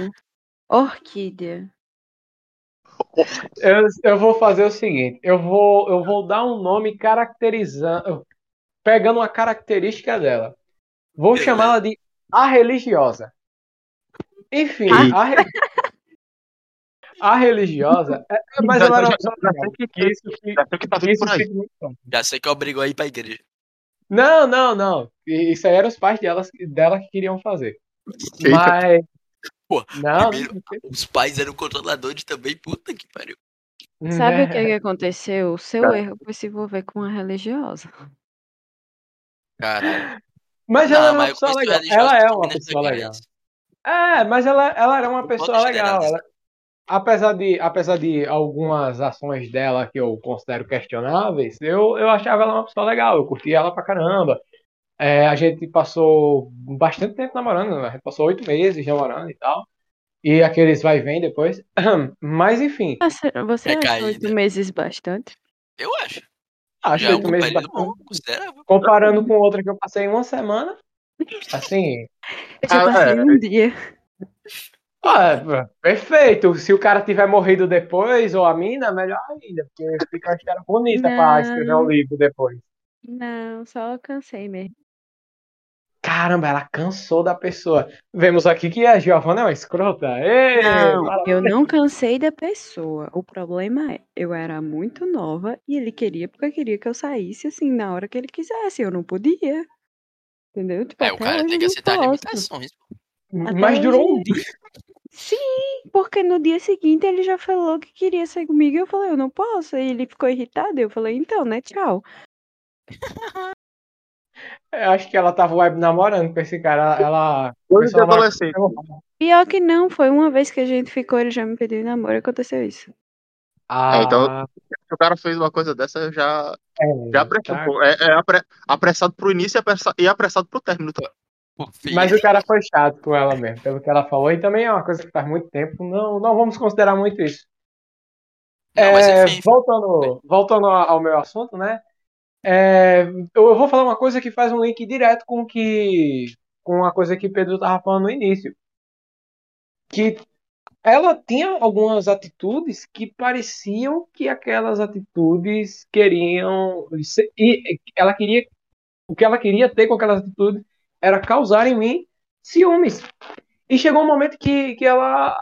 S5: Orquídea.
S4: Eu, eu vou fazer o seguinte, eu vou, eu vou dar um nome caracterizando, pegando uma característica dela. Vou chamá-la de a religiosa. Enfim,
S1: Eita.
S4: a, re- a religiosa, é- é- mas ela era
S1: Já sei que-
S4: Que isso que-
S1: Já sei que tá
S4: que isso
S1: por aí.
S3: Já sei que obrigou a ir pra igreja.
S4: Não, não, não. Isso aí eram os pais delas, dela que queriam fazer.
S1: Eita.
S4: Mas.
S3: Pô,
S4: Não,
S3: primeiro- Os pais eram controladores também, puta que pariu.
S5: Sabe o
S4: né?
S5: que, que aconteceu? O seu
S1: Tá.
S5: erro foi se envolver com uma religiosa.
S3: Caralho.
S4: Mas ela
S3: Não,
S4: era uma pessoa legal. Ela é uma pessoa legal. É, mas ela, ela era uma
S3: Não
S4: pessoa legal. Ela, apesar, de, apesar de algumas ações dela que eu considero questionáveis, eu, eu achava ela uma pessoa legal. Eu curtia ela pra caramba. É, a gente passou bastante tempo namorando, né? a gente passou oito meses namorando e tal. E aqueles vai e vem depois. Mas enfim,
S5: Você, você acha oito meses bastante?
S3: Eu acho.
S4: acho
S3: é um
S4: oito meses bastante.
S3: bom.
S4: Comparando com outra que eu passei uma semana, assim,
S5: Eu já
S1: Ah,
S5: passei
S1: é.
S5: um dia.
S4: Ah, perfeito. Se o cara tiver morrido depois, ou a mina, melhor ainda, porque fica uma história bonita pra
S5: Não.
S4: escrever um livro depois.
S5: Não, só cansei mesmo.
S4: Caramba, ela cansou da pessoa. Vemos aqui que a Giovanna é uma escrota. Ei,
S5: Não,
S4: fala-
S5: eu não cansei da pessoa. O problema é, eu era muito nova e ele queria porque queria que eu saísse assim na hora que ele quisesse. Eu não podia. Entendeu? Tipo,
S3: É, o cara tem que aceitar limitações.
S4: Mas durou um dia.
S5: Sim, porque no dia seguinte ele já falou que queria sair comigo e eu falei, eu não posso. E ele ficou irritado. Eu falei, então, né? Tchau.
S4: Eu acho que ela tava web namorando com esse cara. Ela.
S1: De adolescente.
S5: Pior que não, foi uma vez que a gente ficou, ele já me pediu em namoro e aconteceu isso.
S4: Ah,
S1: É, então- Se o cara fez uma coisa dessa, eu já,
S4: é,
S1: já apressou.
S4: tá.
S1: É, é apre- apressado pro início e apressa- e apressado pro término. também.
S4: Mas o cara foi chato com ela mesmo, pelo que ela falou, e também é uma coisa que faz muito tempo. Não, não vamos considerar muito isso.
S3: Não,
S4: É,
S3: enfim.
S4: voltando, voltando ao meu assunto, né? É, eu vou falar uma coisa que faz um link direto com que com a coisa que Pedro estava falando no início, que ela tinha algumas atitudes que pareciam que aquelas atitudes queriam e ela queria o que ela queria ter com aquelas atitudes era causar em mim ciúmes. E chegou um momento que, que ela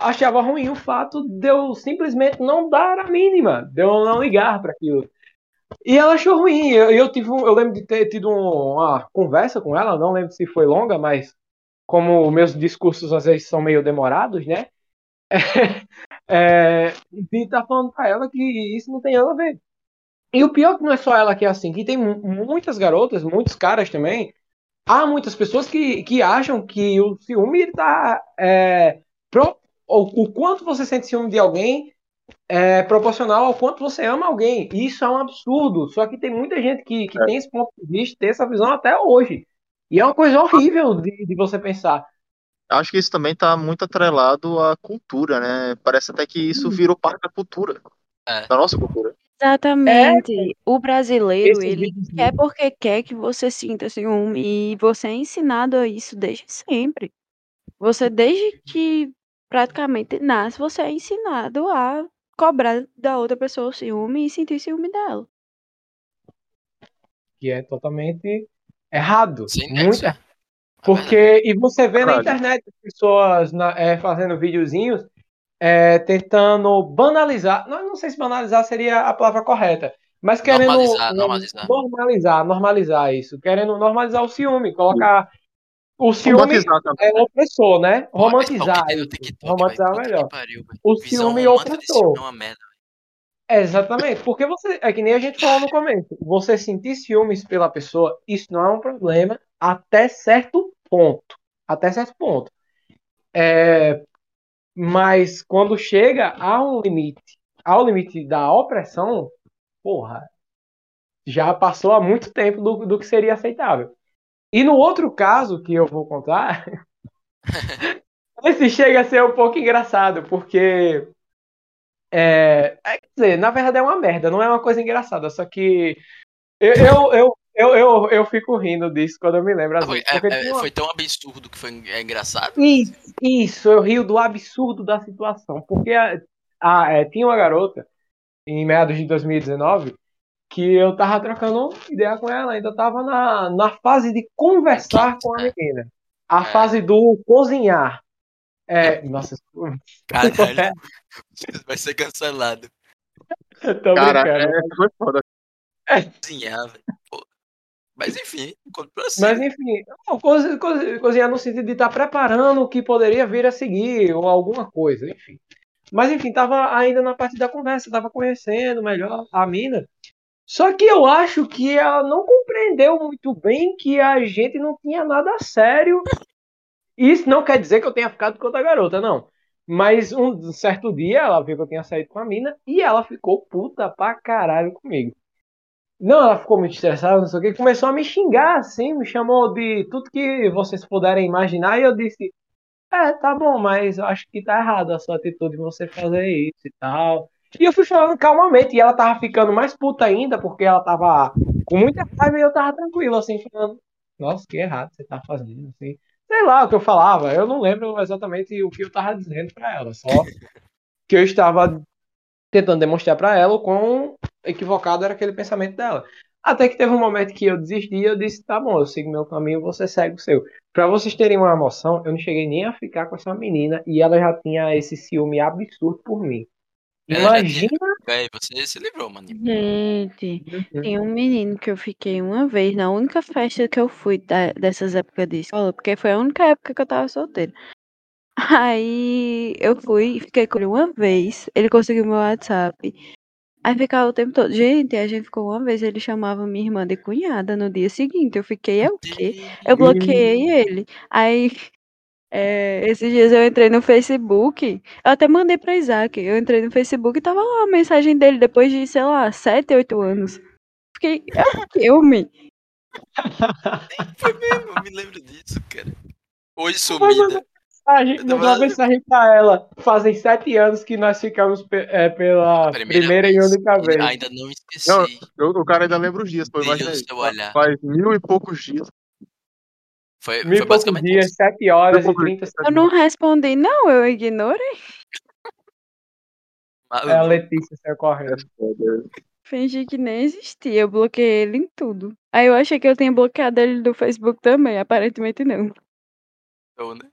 S4: achava ruim o fato de eu simplesmente não dar a mínima, de eu não ligar para aquilo. E ela achou ruim. Eu, eu tive eu lembro de ter tido um- uma conversa com ela, não lembro se foi longa, mas como meus discursos às vezes são meio demorados, né? É, estar falando pra ela que isso não tem nada a ver. E o pior é que não é só ela que é assim, que tem mu- muitas garotas, muitos caras também. Há muitas pessoas que, que acham que o ciúme ele tá. É, pro- o, o quanto você sente ciúme de alguém é proporcional ao quanto você ama alguém. E isso é um absurdo. Só que tem muita gente que, que
S1: É.
S4: tem esse ponto de vista, tem essa visão até hoje. E é uma coisa horrível de, de você pensar.
S1: Acho que isso também está muito atrelado à cultura, né? Parece até que isso virou parte da cultura,
S3: É.
S1: da nossa cultura.
S5: Exatamente. O brasileiro,
S4: Esses
S5: ele
S4: vídeos
S5: quer porque quer que você sinta ciúme. E você é ensinado a isso desde sempre. Você, desde que praticamente nasce, você é ensinado a cobrar da outra pessoa o ciúme e sentir ciúme dela.
S4: que é totalmente errado.
S3: Sim,
S4: muito
S3: isso é-
S4: errado. Porque, e você vê na internet as pessoas na- é, fazendo videozinhos é, tentando banalizar, não, não sei se banalizar seria a palavra correta, mas querendo
S3: Normalizar,
S4: é,
S3: normalizar.
S4: normalizar, normalizar isso, querendo normalizar o ciúme, colocar o ciúme é opressor, né? Romantizar isso.
S3: TikTok,
S4: Romantizar é melhor.
S3: pariu.
S4: O ciúme opressor.
S3: filme é uma merda.
S4: É, exatamente, porque você, é que nem a gente falou no começo, você sentir ciúmes pela pessoa, isso não é um problema até certo ponto, até certo ponto. É, mas quando chega a um limite, ao limite da opressão, porra, já passou há muito tempo do, do que seria aceitável. E no outro caso que eu vou contar, esse chega a ser um pouco engraçado, porque é, é, quer dizer, na verdade é uma merda, não é uma coisa engraçada, só que eu, eu, eu, eu, eu, eu fico rindo disso quando eu me lembro. Às
S3: Ah, foi, é- é-
S4: uma-
S3: foi tão absurdo que foi é engraçado.
S4: Isso, isso, eu rio do absurdo da situação, porque a, a- é, tinha uma garota em meados de 2019 que eu tava trocando ideia com ela, ainda tava na, na fase de conversar com a
S3: É.
S4: menina, a
S3: É.
S4: fase do cozinhar. É, nossa,
S3: Caralho. Vai ser cancelado.
S1: Cara,
S4: brincando.
S1: é, foi foda.
S3: Cozinhar, velho. Mas enfim, pra
S4: Mas enfim, cozinhar no sentido de estar preparando o que poderia vir a seguir, ou alguma coisa, enfim. Mas enfim, tava ainda na parte da conversa, tava conhecendo melhor a mina. Só que eu acho que ela não compreendeu muito bem que a gente não tinha nada sério. Isso não quer dizer que eu tenha ficado com outra garota, não. Mas um certo dia ela viu que eu tinha saído com a mina e ela ficou puta pra caralho comigo. Não, ela ficou muito estressada, não sei o que, começou a me xingar, assim, me chamou de tudo que vocês puderem imaginar, e eu disse, é, tá bom, mas eu acho que tá errado a sua atitude de você fazer isso e tal. E eu fui falando calmamente, e ela tava ficando mais puta ainda, porque ela tava com muita raiva e eu tava tranquilo, assim, falando, nossa, que errado você tá fazendo, assim. Sei lá o que eu falava, eu não lembro exatamente o que eu tava dizendo pra ela, só que eu estava tentando demonstrar pra ela o quão equivocado era aquele pensamento dela. Até que teve um momento que eu desisti e eu disse, tá bom, eu sigo meu caminho, você segue o seu. Pra vocês terem uma noção, eu não cheguei nem a ficar com essa menina e ela já tinha esse ciúme absurdo por mim. Imagina.
S3: Véi, você se livrou, mano.
S5: Gente, tem um menino que eu fiquei uma vez na única festa que eu fui da- dessas épocas de escola, porque foi a única época que eu tava solteira. Aí eu fui, fiquei com ele uma vez. Ele conseguiu meu WhatsApp. Aí ficava o tempo todo. Gente, a gente ficou uma vez, ele chamava minha irmã de cunhada no dia seguinte. Eu fiquei, é o quê? Eu bloqueei ele. Aí, é, esses dias eu entrei no Facebook. Eu até mandei pra Isaac. Eu entrei no Facebook e tava lá a mensagem dele depois de, sei lá, 7, 8 anos. Fiquei, é o quê, homem?
S3: Foi mesmo, eu me lembro disso, cara. Oi, sumida.
S4: A gente
S3: Eu
S4: mandou uma mensagem pra ela. Fazem sete anos que nós ficamos pe- é, pela primeira, e única vez.
S3: Ainda não esqueci.
S1: Não, Eu- o cara ainda lembra os dias, pô, imagina aí.
S3: olhar.
S1: Faz mil e poucos dias.
S3: Foi,
S4: Mil
S3: foi
S4: poucos
S3: basicamente
S4: dias,
S3: isso.
S4: sete horas
S1: Mil
S4: e
S1: e
S4: trinta
S5: Eu não respondi, não, eu ignorei.
S4: É a Letícia saiu correndo.
S5: Fingi que nem existia. Eu bloqueei ele em tudo. Aí eu achei que eu tinha bloqueado ele do Facebook também. Aparentemente não.
S3: Eu, né?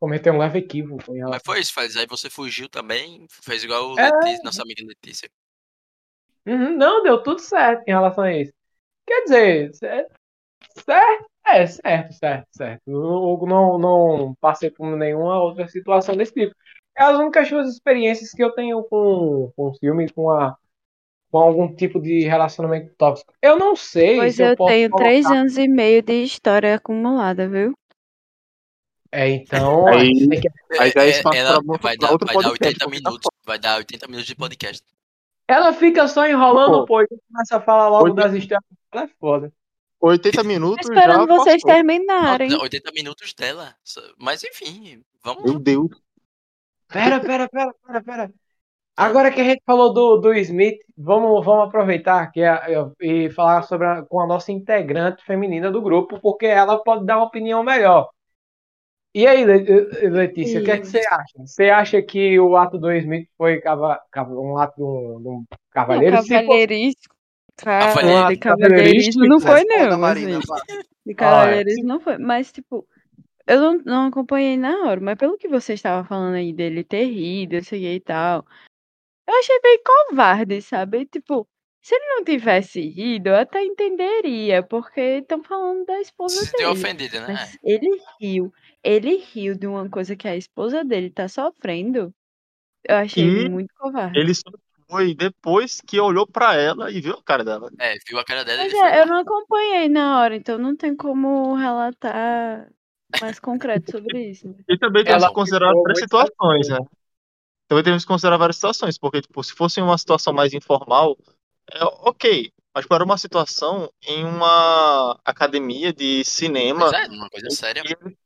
S4: Cometeu um leve equívoco em ela.
S3: Mas foi isso, faz. Aí você fugiu também, fez igual o
S4: É.
S3: Letícia, nossa amiga Letícia.
S4: Uhum, não, deu tudo certo em relação a isso. Quer dizer, certo, certo é certo, certo, certo. Eu não, não passei por nenhuma outra situação desse tipo. É as únicas duas experiências que eu tenho com, com filme, com, a, com algum tipo de relacionamento tóxico. Eu não sei
S5: Pois
S4: se eu,
S5: eu
S4: posso
S5: tenho
S4: colocar-
S5: três anos e meio de história acumulada, viu?
S4: É, então,
S1: Aí- Aí já é
S3: É,
S1: espaço
S3: ela
S1: pra-
S3: vai
S1: pra
S3: dar,
S1: outro
S3: vai dar
S1: podcast,
S3: 80
S1: vou ficar
S3: minutos. Vai dar 80 minutos de podcast.
S4: ela fica só enrolando,
S1: Pô.
S4: e começa a falar logo
S1: Oito-
S4: das histórias. Ela é foda.
S1: 80 minutos
S5: Tô esperando
S1: já
S5: vocês
S1: passou.
S5: terminarem.
S3: Não, 80 minutos dela. Mas enfim, vamos
S1: Meu. Deus.
S4: Pera, pera, pera, pera, pera. Agora que a gente falou do, do Smith, vamos, vamos aproveitar que a- e falar sobre a- com a nossa integrante feminina do grupo, porque ela pode dar uma opinião melhor. E aí, Le- Letícia, o que, é que você acha? Você acha que o ato do Smith foi cava- cava- um ato de um, de um
S5: Não,
S4: cavalheiro? Se fosse-
S5: cavalheirismo. Cara,
S3: Cavalheiro-
S5: de cavalheirismo não foi, não.
S2: Marina,
S5: assim. De cavalheirismo não foi. Mas, tipo, eu não, não acompanhei na hora, mas pelo que você estava falando aí dele ter rido, eu sei e tal, eu achei bem covarde, sabe? Tipo, se ele não tivesse rido, eu até entenderia, porque estão falando da esposa
S3: Se
S5: dele.
S3: ofendida, né?
S5: Mas ele riu. Ele riu de uma coisa que a esposa dele tá sofrendo. Eu achei
S1: E
S5: muito covarde.
S1: Ele só foi depois que olhou pra ela e viu a cara dela.
S3: É, viu a cara dela e
S5: Mas é, eu não acompanhei na hora, então não tem como relatar mais concreto sobre isso. né?
S1: E também temos que considerar várias situações, né? Também temos que considerar várias situações, porque, tipo, se fosse uma situação mais informal, é ok. Mas para uma situação em uma academia de cinema,
S3: Mas é, uma coisa séria.
S1: ele,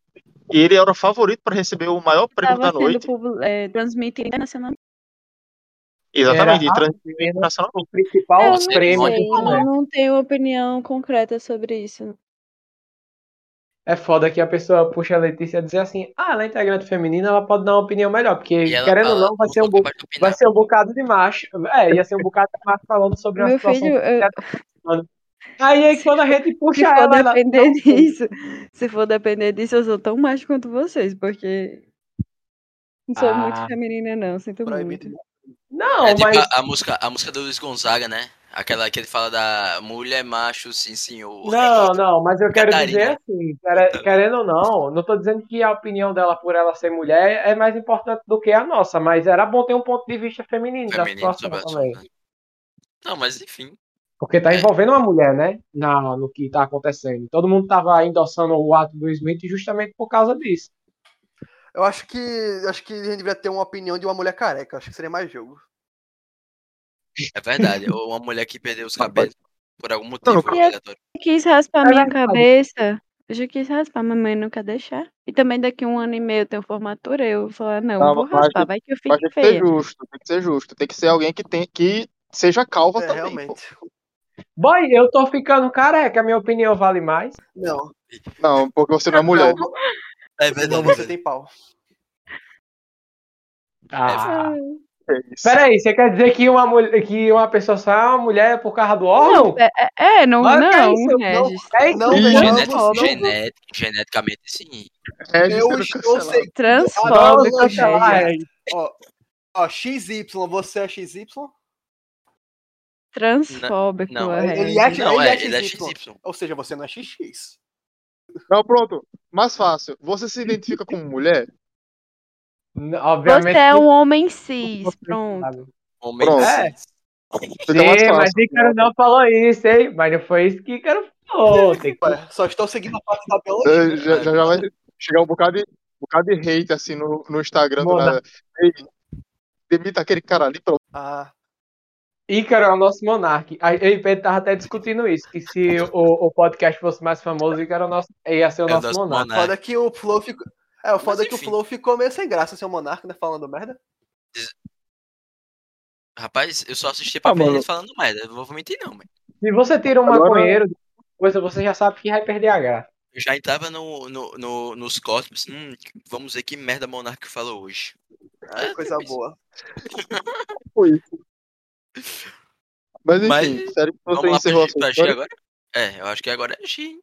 S1: e ele era o favorito para receber o maior prêmio da noite.
S5: publi- é, transmitido internacionalmente.
S1: Exatamente,
S4: Era
S1: e
S4: a
S1: transmitido internacionalmente.
S4: o principal
S5: Eu não
S3: Nossa,
S4: prêmio
S5: sei, eu não tenho opinião concreta sobre isso.
S4: É foda que a pessoa puxa a Letícia e dizer assim, ah, ela é integrante feminina, ela pode dar uma opinião melhor, porque
S3: ela
S4: querendo ou não, vai
S3: "Não
S4: ser, um
S3: sou
S4: bu-
S3: capaz de opinar."
S4: vai ser um bocado de macho. É, ia ser um bocado de macho falando sobre uma
S5: Meu
S4: situação.
S5: filho, eu-
S4: Aí, aí quando a gente
S5: se
S4: puxa
S5: for
S4: ela, ela.
S5: depender disso, se for depender disso, eu sou tão macho quanto vocês, porque não sou muito
S4: Ah.
S5: feminina, não, sinto
S2: Proibido.
S5: muito.
S4: Não,
S3: É tipo
S4: mas.
S3: a, a música, a música do Luiz Gonzaga, né? Aquela que ele fala da mulher macho, sim senhor.
S4: Não, não, mas eu quero
S3: Catarina.
S4: dizer assim, quere- querendo ou não, não tô dizendo que a opinião dela por ela ser mulher é mais importante do que a nossa, mas era bom ter um ponto de vista feminino,
S3: Feminino
S4: da
S3: sobre
S4: situação também.
S3: Não, mas enfim.
S4: Porque tá
S3: É.
S4: envolvendo uma mulher, né? Na, no que tá acontecendo. Todo mundo tava endossando o ato do Smith justamente por causa disso.
S2: Eu acho que acho que a gente deveria ter uma opinião de uma mulher careca. Acho que seria mais jogo.
S3: É verdade. Ou uma mulher que perdeu os cabelos por algum motivo
S1: Não,
S3: aleatório.
S5: quis raspar
S4: É
S5: minha
S4: verdade.
S5: cabeça. Eu já quis raspar, mamãe não quer deixar. E também daqui a um ano e meio eu tenho formatura, eu vou falar, não,
S1: Não,
S5: eu vou raspar, vai que eu fique
S1: tem que ser justo, tem que ser justo. Tem que ser alguém que, tem, que seja calva
S2: É,
S1: também. pô.
S4: Boy, eu tô ficando careca, a minha opinião vale mais.
S2: Não,
S1: Não, porque você não é mulher.
S3: É
S2: não,
S3: verdade.
S2: você tem pau.
S4: Ah.
S1: É isso.
S4: Peraí, você quer dizer que uma, mulher, que uma pessoa só é uma mulher por causa do órgão?
S5: Não, é, é, é, não,
S4: Mas é
S5: não,
S4: é isso
S2: Não, não,
S3: Genet-
S2: não,
S3: genet- geneticamente, sim.
S1: É,
S2: Eu
S1: sendo
S2: estou sem.
S5: Transfóbico,
S4: é.
S2: Ó, ó, XY, você é XY?
S5: Transfóbico,
S3: Não,
S5: Regis.
S2: ele é-
S3: Não,
S2: ele
S3: é,
S2: é
S3: ele é
S2: XY.
S3: XY.
S2: Ou seja, você não é XX.
S1: Não, pronto. Mais fácil. Você se identifica como mulher?
S4: Obviamente.
S5: Você é um homem cis, pronto.
S3: Homem
S1: Pronto.
S4: É.
S3: cis.
S1: Fica mais
S4: Sim, mas. Ícaro não falou isso, hein? Mas não foi isso que Ícaro falou. Que...
S2: Só estou seguindo a parte da biologia.
S1: Já, já, já vai chegar um bocado de, um bocado de hate assim no, no Instagram do
S4: Moda.
S1: nada. Ei, demita aquele cara ali pra
S2: Ah,
S4: Ícaro é o nosso monarca. A- Eu e o Pedro tava até discutindo isso, que se o, o podcast fosse mais famoso, Ícaro é o nosso, ia ser o
S3: É o
S4: nosso
S3: nosso
S4: monarca.
S3: monarca.
S2: foda que o Flow ficou. É, o foda
S3: Mas
S2: é que o. Flow ficou meio sem graça, seu monarca, né? Falando merda.
S3: Rapaz, eu só assisti pra
S1: Ah,
S3: ver
S1: mano.
S3: ele falando merda. Não vou mentir, não, mano.
S4: Se você tira um
S1: Agora-
S4: maconheiro de coisa, você já sabe que vai perder a graça.
S3: Eu já entrava no, no, no- nos cosmos. Hum, vamos ver que merda Monark falou hoje. É,
S2: coisa boa.
S1: foi isso. Mas enfim,
S3: Mas-
S1: sério que você
S3: Vamos lá
S1: encerrou a história?
S3: agora? É, eu acho que agora é G.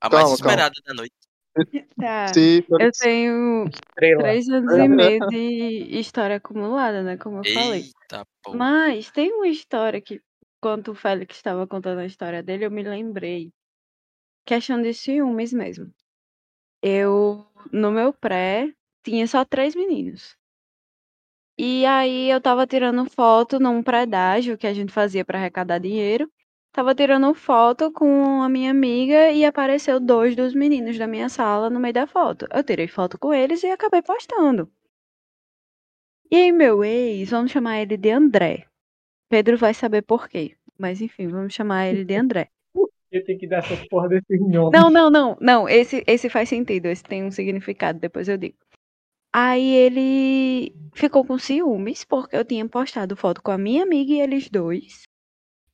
S3: A
S1: Calma,
S3: mais esperada da noite.
S5: Tá.
S1: Sim,
S5: Eu tenho
S4: Estrela.
S5: três anos e meio de história acumulada, né? Como eu falei.
S3: Eita, pô.
S5: Mas tem uma história que, quando o Félix estava contando a história dele, eu me lembrei. Questão de ciúmes mesmo. Eu, no meu pré, tinha só três meninos. E aí eu tava tirando foto num predágio que a gente fazia para arrecadar dinheiro. Tava tirando foto com a minha amiga e apareceu dois dos meninos da minha sala no meio da foto. Eu tirei foto com eles e acabei postando. E aí, meu ex, vamos chamar ele de André. Pedro vai saber por quê. Mas enfim, vamos chamar ele de André.
S4: Eu tenho que dar essas porra desses nomes.
S5: Não, não, não, não. Esse, esse faz sentido. Esse tem um significado, depois eu digo. Aí ele ficou com ciúmes, porque eu tinha postado foto com a minha amiga e eles dois.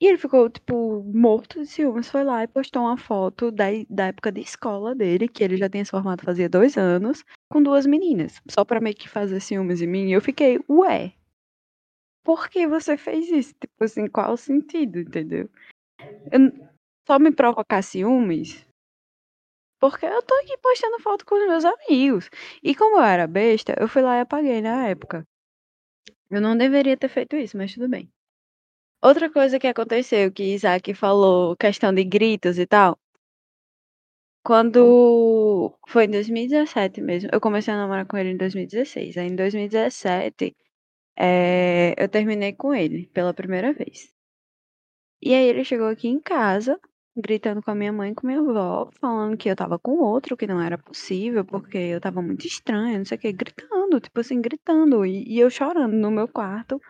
S5: E ele ficou, tipo, morto de ciúmes. Foi lá e postou uma foto da, da época de escola dele, que ele já tinha se formado fazia dois anos, com duas meninas. Só pra meio que fazer ciúmes em mim. E eu fiquei, ué. Por que você fez isso? Tipo assim, qual o sentido, entendeu? Eu- só me provocar ciúmes porque eu tô aqui postando foto com os meus amigos. E como eu era besta, eu fui lá e apaguei na época. Eu não deveria ter feito isso, mas tudo bem. Outra coisa que aconteceu, que Isaac falou, questão de gritos e tal. Quando foi em 2017 mesmo, eu comecei a namorar com ele em 2016. Aí em 2017, eh, eu terminei com ele pela primeira vez. E aí ele chegou aqui em casa, gritando com a minha mãe e com minha avó, falando que eu tava com outro, que não era possível, porque eu tava muito estranha, não sei o que, gritando, tipo assim, gritando, e, e eu chorando no meu quarto.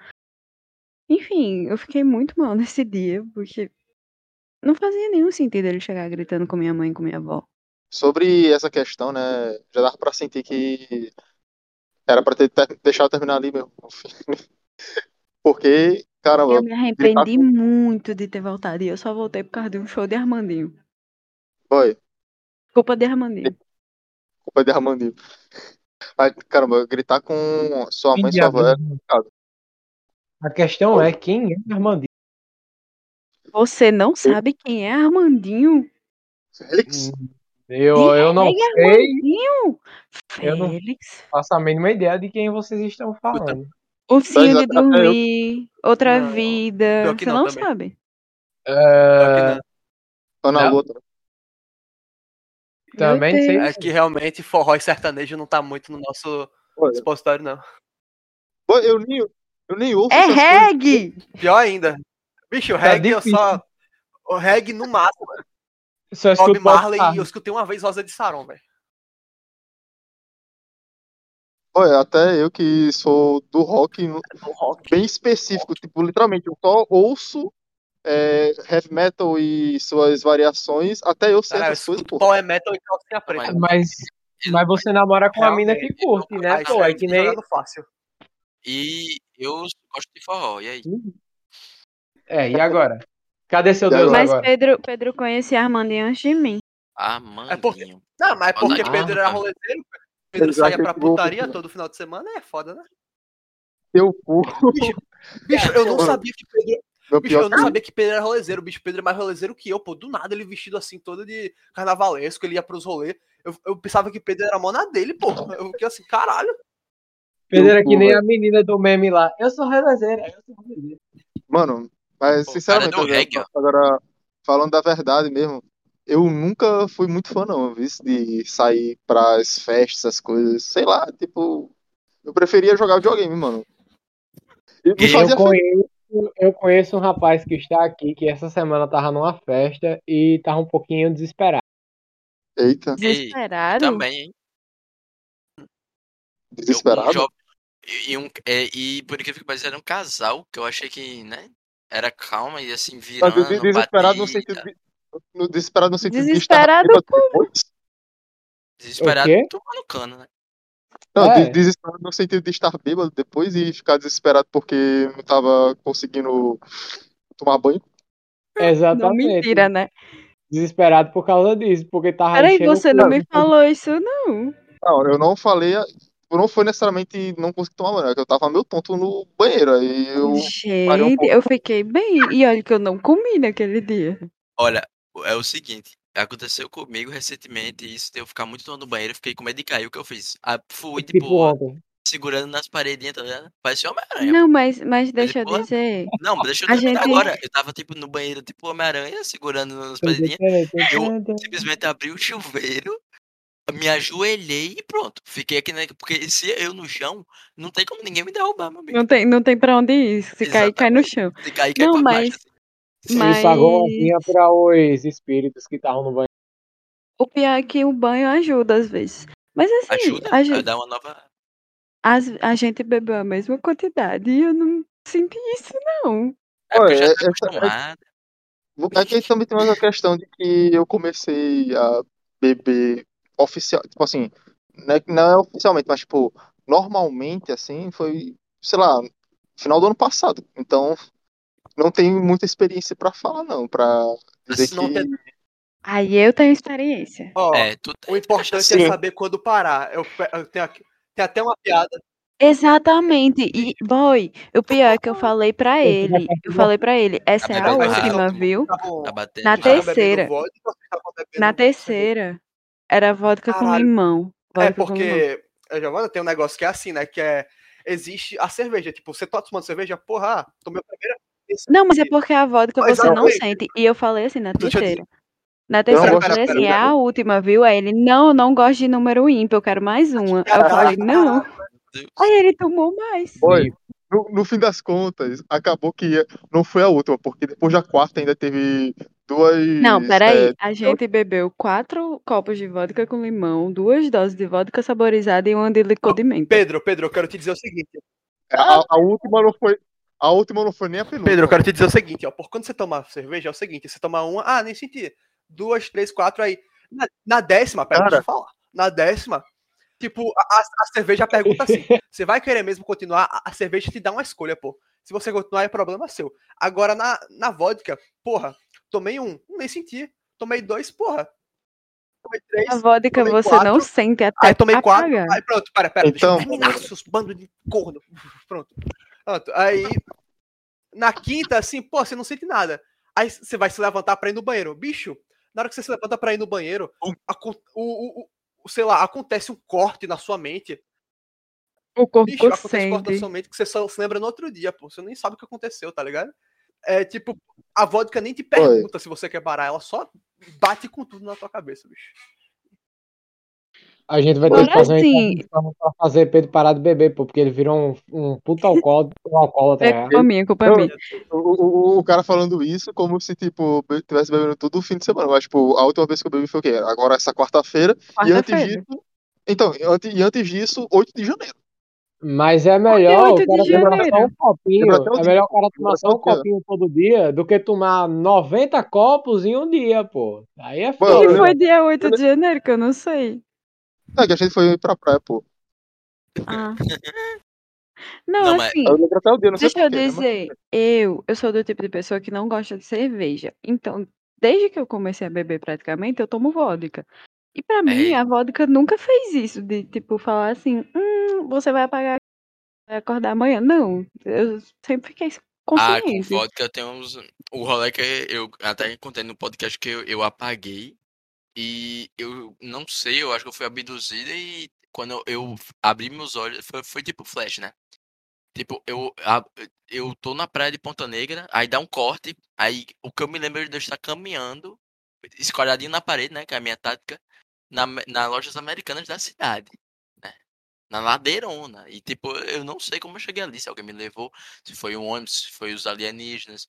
S5: Enfim, eu fiquei muito mal nesse dia, porque não fazia nenhum sentido ele chegar gritando com minha mãe e com minha avó.
S1: Sobre essa questão, né? Já dava pra sentir que era pra ter ter- deixado terminar ali mesmo. Porque, caramba,
S5: Eu me arrependi
S1: com-
S5: muito de ter voltado, e eu só voltei por causa de um show de Armandinho.
S1: foi.
S5: Culpa de Armandinho.
S1: Culpa de Armandinho. Mas, caramba, gritar com sua mãe e sua avó é complicado.
S4: A questão é quem é Armandinho.
S5: Você não sabe quem é Armandinho?
S1: Félix?
S4: Eu, eu não
S5: é
S4: sei,
S5: Armandinho?
S4: Eu não-
S5: Félix?
S4: faço a mínima ideia de quem vocês estão falando.
S5: Ursinho de
S1: eu-
S5: dormir, outra
S2: Não,
S5: vida. Você
S2: não
S5: não
S2: também.
S5: sabe.
S4: É,
S1: Ana
S4: Não.
S1: Luta.
S4: também sei.
S2: É que realmente forró e sertanejo não tá muito no nosso
S1: Olha,
S2: expositório, não.
S1: pô, Eu nem, eu nem ouço
S5: É
S1: essas coisas.
S5: reggae!
S2: Pior ainda. Bicho, o
S4: Tá
S2: reggae eu
S4: difícil.
S2: só. O reggae no máximo. Bob e
S4: Marley.
S2: eu escutei uma vez Rosa de Saron, velho.
S1: Olha, até eu que sou do rock no-
S2: No rock.
S1: bem específico, tipo, literalmente, eu só ouço é, heavy metal e suas variações, até eu sei
S2: Cara, eu
S1: essas coisas,
S2: escuto
S1: pô.
S2: power metal e calcinha preta.
S4: Mas, mas você namora com uma mina que
S2: Realmente,
S4: curte, né?
S2: Aí
S4: Pô, é que nem.
S2: fácil.
S3: E eu gosto de forró, e aí?
S4: É, e agora? Cadê seu Deus
S1: agora?
S5: Mas
S4: agora?
S5: Pedro, Pedro conhecia Armandinho antes de mim.
S3: Armandinho.
S2: É porque- Não, mas é porque
S3: Ah,
S2: Pedro era
S3: tá.
S2: Rolezeiro. Pedro saía pra putaria todo final de semana, é foda, né?
S1: Eu cu.
S2: Bicho, eu não sabia que Pedro.
S1: Meu
S2: Bicho, eu não sabia que Pedro era rolezeiro. Bicho, Pedro é mais rolezeiro que eu, pô. Do nada ele vestido assim, todo de carnavalesco, ele ia pros rolês. Eu, eu pensava que Pedro era a mona dele, pô. Eu fiquei assim, caralho.
S4: Pedro era que nem a menina do meme lá. Eu sou relezeira, eu sou.
S1: Mano, mas sinceramente,
S3: ó.
S1: agora, falando da verdade mesmo, eu nunca fui muito fã, não, viu? De sair pras festas, essas coisas. Sei lá, tipo. Eu preferia jogar videogame, mano. E
S3: Eu
S4: conheço, eu conheço um rapaz que está aqui que essa semana tava numa festa e tava um pouquinho desesperado.
S1: Eita,
S5: Desesperado?
S3: Também, hein? Eu, um
S1: desesperado.
S3: E, um, é, e por incrível que pareça, era um casal que eu achei que, né? Era calma e assim,
S1: Mas
S3: virando,
S1: de- desesperado no
S3: batida.
S1: sentido de. No, desesperado no sentido
S5: Desesperado
S1: de estar.
S3: Desesperado tomando cano, né?
S1: Não,
S4: É.
S1: de- desesperado no sentido de estar bêbado depois e ficar desesperado porque não tava conseguindo tomar banho.
S5: Não,
S4: Exatamente.
S5: mentira, né?
S4: Desesperado por causa disso, porque tava
S5: Peraí, você não me falou isso, não.
S1: Não, eu não falei. Não foi necessariamente não consegui tomar banho, é que eu tava meio tonto no banheiro. Aí eu. um
S5: Gente,
S1: pouco.
S5: eu fiquei bem. E olha que eu não comi naquele dia.
S3: Olha, é o seguinte, aconteceu comigo recentemente isso de eu ficar muito no banheiro, fiquei com medo de cair, o que eu fiz? Ah, fui,
S4: Tipo
S3: tipo, segurando nas paredinhas, tá ligado? Parecia Homem-Aranha.
S5: Não, mas, mas deixa eu
S3: porra.
S5: dizer.
S3: Não, mas deixa eu
S5: A
S3: terminar
S5: gente-
S3: agora. Eu tava, tipo, no banheiro, tipo Homem-Aranha, segurando nas paredinhas. Eu simplesmente abri o chuveiro, me ajoelhei e pronto. Fiquei aqui, né? Porque se eu no chão, não tem como ninguém me derrubar, meu amigo.
S5: Não tem, não tem pra onde ir. Se cair, cai no chão.
S3: Se cair, cai
S5: Não, mas-
S3: baixo.
S5: Mas
S4: pagou uma vinha pra os espíritos que estavam no banho.
S5: o pior é que o banho ajuda às vezes. Mas assim,
S3: Ajuda
S5: a,
S3: a
S5: gente,
S3: dar uma nova.
S5: as- a gente bebeu a mesma quantidade e eu não senti isso, não.
S3: É porque já tá acostumado.
S1: É também tem uma questão de que eu comecei a beber oficial, tipo assim, não é, não é oficialmente, mas tipo, normalmente assim, foi, sei lá, final do ano passado. Então, não tenho muita experiência pra falar não, pra dizer
S2: não
S1: que
S2: tem-
S5: Aí eu tenho experiência.
S2: Ó,
S3: É, tu
S2: o importante
S1: Sim.
S2: é saber quando parar. Eu, eu tenho, aqui- tem até uma piada.
S5: Exatamente. E, boy, o pior é que eu falei pra ele. Eu falei pra ele, essa é a última,
S3: rápido.
S5: viu?
S3: Tá batendo.
S5: Na
S3: rápido.
S5: terceira.
S2: vodka,
S5: Na terceira, era vodka com
S2: Caralho.
S5: limão.
S2: É
S5: Vodka com limão.
S2: porque, eh, Giovana, tem um negócio que é assim, né? Que é. Existe a cerveja. Tipo, você tá tomando cerveja, porra, ah, tomei a primeira. Esse
S5: Não, mas é porque a vodka você não sente. E eu falei assim na terceira. Na terceira eu falei assim, é a última, viu? Aí ele, não, eu não gosto de número ímpar, eu quero mais uma. Aí eu falei, não. Aí ele tomou mais.
S1: Oi, no, no fim das contas, acabou que não foi a última, porque depois da quarta ainda teve duas.
S5: Não, peraí.
S1: é,
S5: A gente bebeu quatro copos de vodka com limão, duas doses de vodka saborizada e uma de licor de menta.
S2: Pedro, Pedro, eu quero te dizer o seguinte.
S1: a, a última não foi. A última não foi nem a penúltima.
S2: Pedro, eu quero te dizer o seguinte, ó. Por quando você tomar cerveja, é o seguinte, você tomar uma, ah, nem senti. Duas, três, quatro, aí. Na, na décima, pera,
S1: Cara.
S2: deixa eu falar. Na décima, tipo, a, a- cerveja pergunta assim: você vai querer mesmo continuar? A, cerveja te dá uma escolha, pô. Se você continuar, é problema seu. Agora, na, na vodka, porra, tomei um, nem senti. Tomei dois, porra. Tomei três.
S5: A vodka
S2: tomei
S5: você
S2: quatro,
S5: não sente até
S2: Aí tomei quatro. Aí pronto, pera, pera.
S1: Então-
S2: deixa eu terminar, seus bandos de corno. Pronto. Pronto. Aí, na quinta, assim, pô, você não sente nada. Aí você vai se levantar pra ir no banheiro. Bicho, na hora que você se levanta pra ir no banheiro, acon- o, o, o- sei lá, acontece um corte na sua mente.
S5: O corpo
S2: Bicho, acontece um corte na sua mente que você só se lembra no outro dia, pô. Você nem sabe o que aconteceu, tá ligado? É tipo, a vodka nem te pergunta se você quer parar, ela só bate com tudo na tua cabeça, bicho.
S4: A gente vai ter que fazer
S5: sim.
S4: pra fazer Pedro parar de beber, pô, porque ele virou um, um puta alcoólatra, um alcoólatra.
S5: É
S4: né?
S5: culpa minha, culpa
S1: Não,
S5: minha.
S1: O, o, o cara falando isso como se, tipo, tivesse bebendo todo o fim de semana. Mas, tipo, a última vez que eu bebi foi o quê? Agora essa quarta-feira. E antes
S5: Quarta-feira.
S1: disso. Então, e antes, e antes disso, 8 de janeiro.
S4: Mas é melhor o
S5: 8 de
S4: cara tomar um copinho. É melhor o cara tomar só um copinho todo dia do que tomar 90 copos em um dia, pô. Aí é foda.
S5: E foi dia 8 de janeiro, que eu não sei.
S1: É que a gente foi pra praia, pô.
S5: Ah. Não,
S3: Não, mas-
S5: assim,
S1: Eu lembro até o dia, não sei
S5: deixa eu
S1: né? Mas-
S5: dizer, eu, eu sou do tipo de pessoa que não gosta de cerveja. Então, desde que eu comecei a beber praticamente, eu tomo vodka. E pra mim,
S3: Ei.
S5: a vodka nunca fez isso, de tipo, falar assim, hum, você vai apagar, vai acordar amanhã. Não, eu sempre fiquei
S3: Ah, com
S5: consciente.
S3: vodka tem uns. O rolê que eu até contei no podcast que eu, eu apaguei. E eu não sei, eu acho que eu fui abduzida e quando eu, abri meus olhos, foi, foi tipo flash, né? Tipo, eu, eu tô na praia de Ponta Negra, aí dá um corte, aí o que eu me lembro é de eu estar caminhando escolhadinho na parede, né? Que é a minha tática, na, na lojas americanas da cidade. Né? Na ladeirona. E tipo, eu não sei como eu cheguei ali, se alguém me levou, se foi um ônibus, se foi os alienígenas.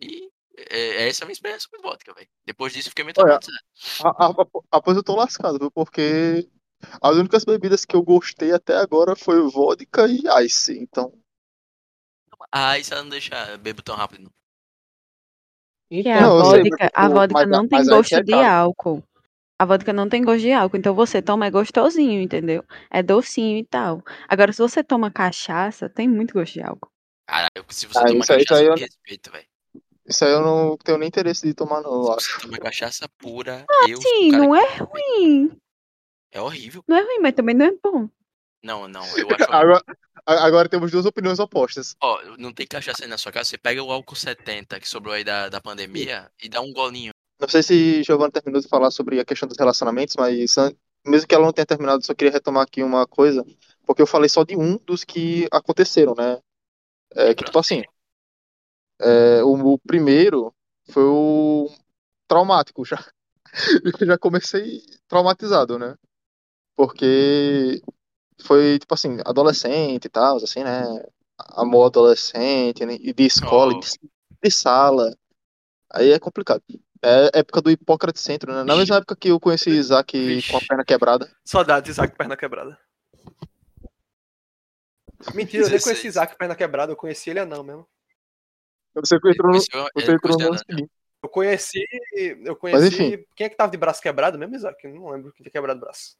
S3: E é, essa é a minha experiência com vodka, velho. Depois disso, eu fiquei muito traumatizado.
S1: A- a- a- Após eu tô lascado, viu? Porque as únicas bebidas que eu gostei até agora foi vodka e ice. Então,
S3: Ah, isso não deixa eu bebo tão rápido. Não.
S5: Que
S4: Então,
S5: a
S1: Não, sei,
S5: vodka, a vodka
S1: mas-
S5: não tem
S1: mas
S5: gosto
S1: é
S5: de álcool. A vodka não tem gosto de álcool, então você toma é gostosinho, entendeu? É docinho e tal. Agora, se você toma cachaça, tem muito gosto de álcool.
S3: Caralho, se você
S1: Ah,
S3: toma cachaça,
S1: aí eu-
S3: me respeita, velho.
S1: Isso aí eu não tenho nem interesse de tomar, não, eu acho.
S3: você toma cachaça pura, eu sou
S5: Sim, não
S3: que-
S5: é ruim.
S3: É horrível.
S5: Não é ruim, mas também não é bom.
S3: Não, não, eu acho.
S1: Agora, agora temos duas opiniões opostas.
S3: Ó, não tem cachaça aí na sua casa, você pega o álcool 70 que sobrou aí da, da pandemia e dá um golinho.
S1: Não sei se Giovanna terminou de falar sobre a questão dos relacionamentos, mas mesmo que ela não tenha terminado, eu só queria retomar aqui uma coisa, porque eu falei só de um dos que aconteceram, né? É, que, tipo assim, é, o, o primeiro foi o traumático, já, já comecei traumatizado, né? Porque foi, tipo assim, adolescente e tal, assim, né? Amor adolescente, né? e de escola,
S3: Oh.
S1: de, de sala. Aí é complicado. É época do Hipócrates Centro, né? Na mesma época que eu conheci Isaac
S3: Vixe.
S1: com a perna quebrada.
S2: Saudades, Isaac perna quebrada. Mentira, eu nem
S3: 16.
S2: conheci Isaac perna quebrada, eu conheci ele não mesmo.
S1: Você entrou no, você entrou no seguinte.
S2: Eu conheci. Eu
S1: enfim.
S2: conheci. Quem é que tava de braço quebrado mesmo, Isaac? Eu não lembro quem tinha quebrado o braço.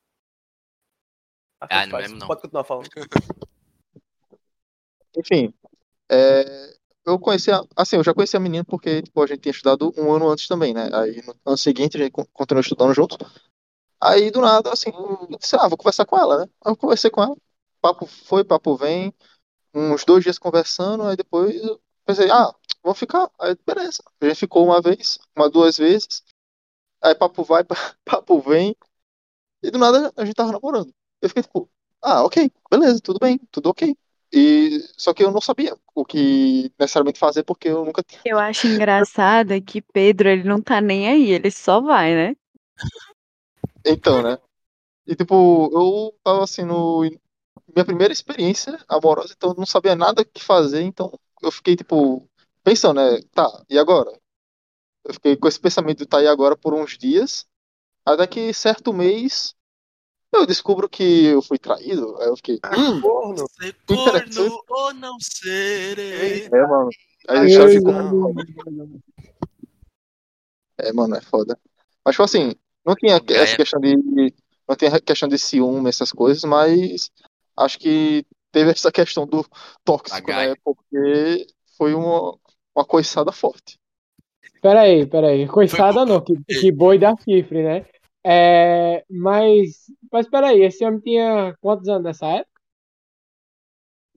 S3: Ah,
S2: tanto
S3: não
S2: faz.
S3: lembro, não.
S2: Pode continuar falando.
S1: Enfim, é, eu conheci, a, assim, eu já conheci a menina porque tipo, a gente tinha estudado um ano antes também, né? Aí no ano seguinte a gente con- continuou estudando junto. Aí do nada, assim, eu disse, ah, vou conversar com ela, né? Aí eu conversei com ela, papo foi, papo vem, uns dois dias conversando, aí depois eu pensei, ah, vamos ficar. Aí beleza, a gente ficou uma vez, uma, duas vezes, aí papo vai, papo vem, e do nada a gente tava namorando. Eu fiquei tipo, ah, ok, beleza, tudo bem, tudo ok. E só que eu não sabia o que necessariamente fazer porque eu nunca tinha.
S5: Eu acho engraçado é que Pedro, ele não tá nem aí, ele só vai, né?
S1: Então, né? E tipo, eu tava assim no minha primeira experiência amorosa, então eu não sabia nada o que fazer, então eu fiquei tipo pensando, né? Tá, e agora? Eu fiquei com esse pensamento de tá e agora por uns dias, até que certo mês eu descubro que eu fui traído, aí eu fiquei, hum,
S2: Corno.
S3: Ser corno ou não serei.
S1: é, mano. Aí a
S2: Ai,
S1: gente já
S2: eu-
S1: ficou, é, mano, é foda. Mas tipo assim, não tinha
S3: Gaia.
S1: essa questão de não tinha questão de ciúme, essas coisas, mas acho que teve essa questão do tóxico, né? Porque foi uma, uma coiçada forte.
S4: Peraí, peraí. Coiçada não, que, que boi dá chifre, né? É, mas, mas peraí, esse homem tinha quantos anos nessa época?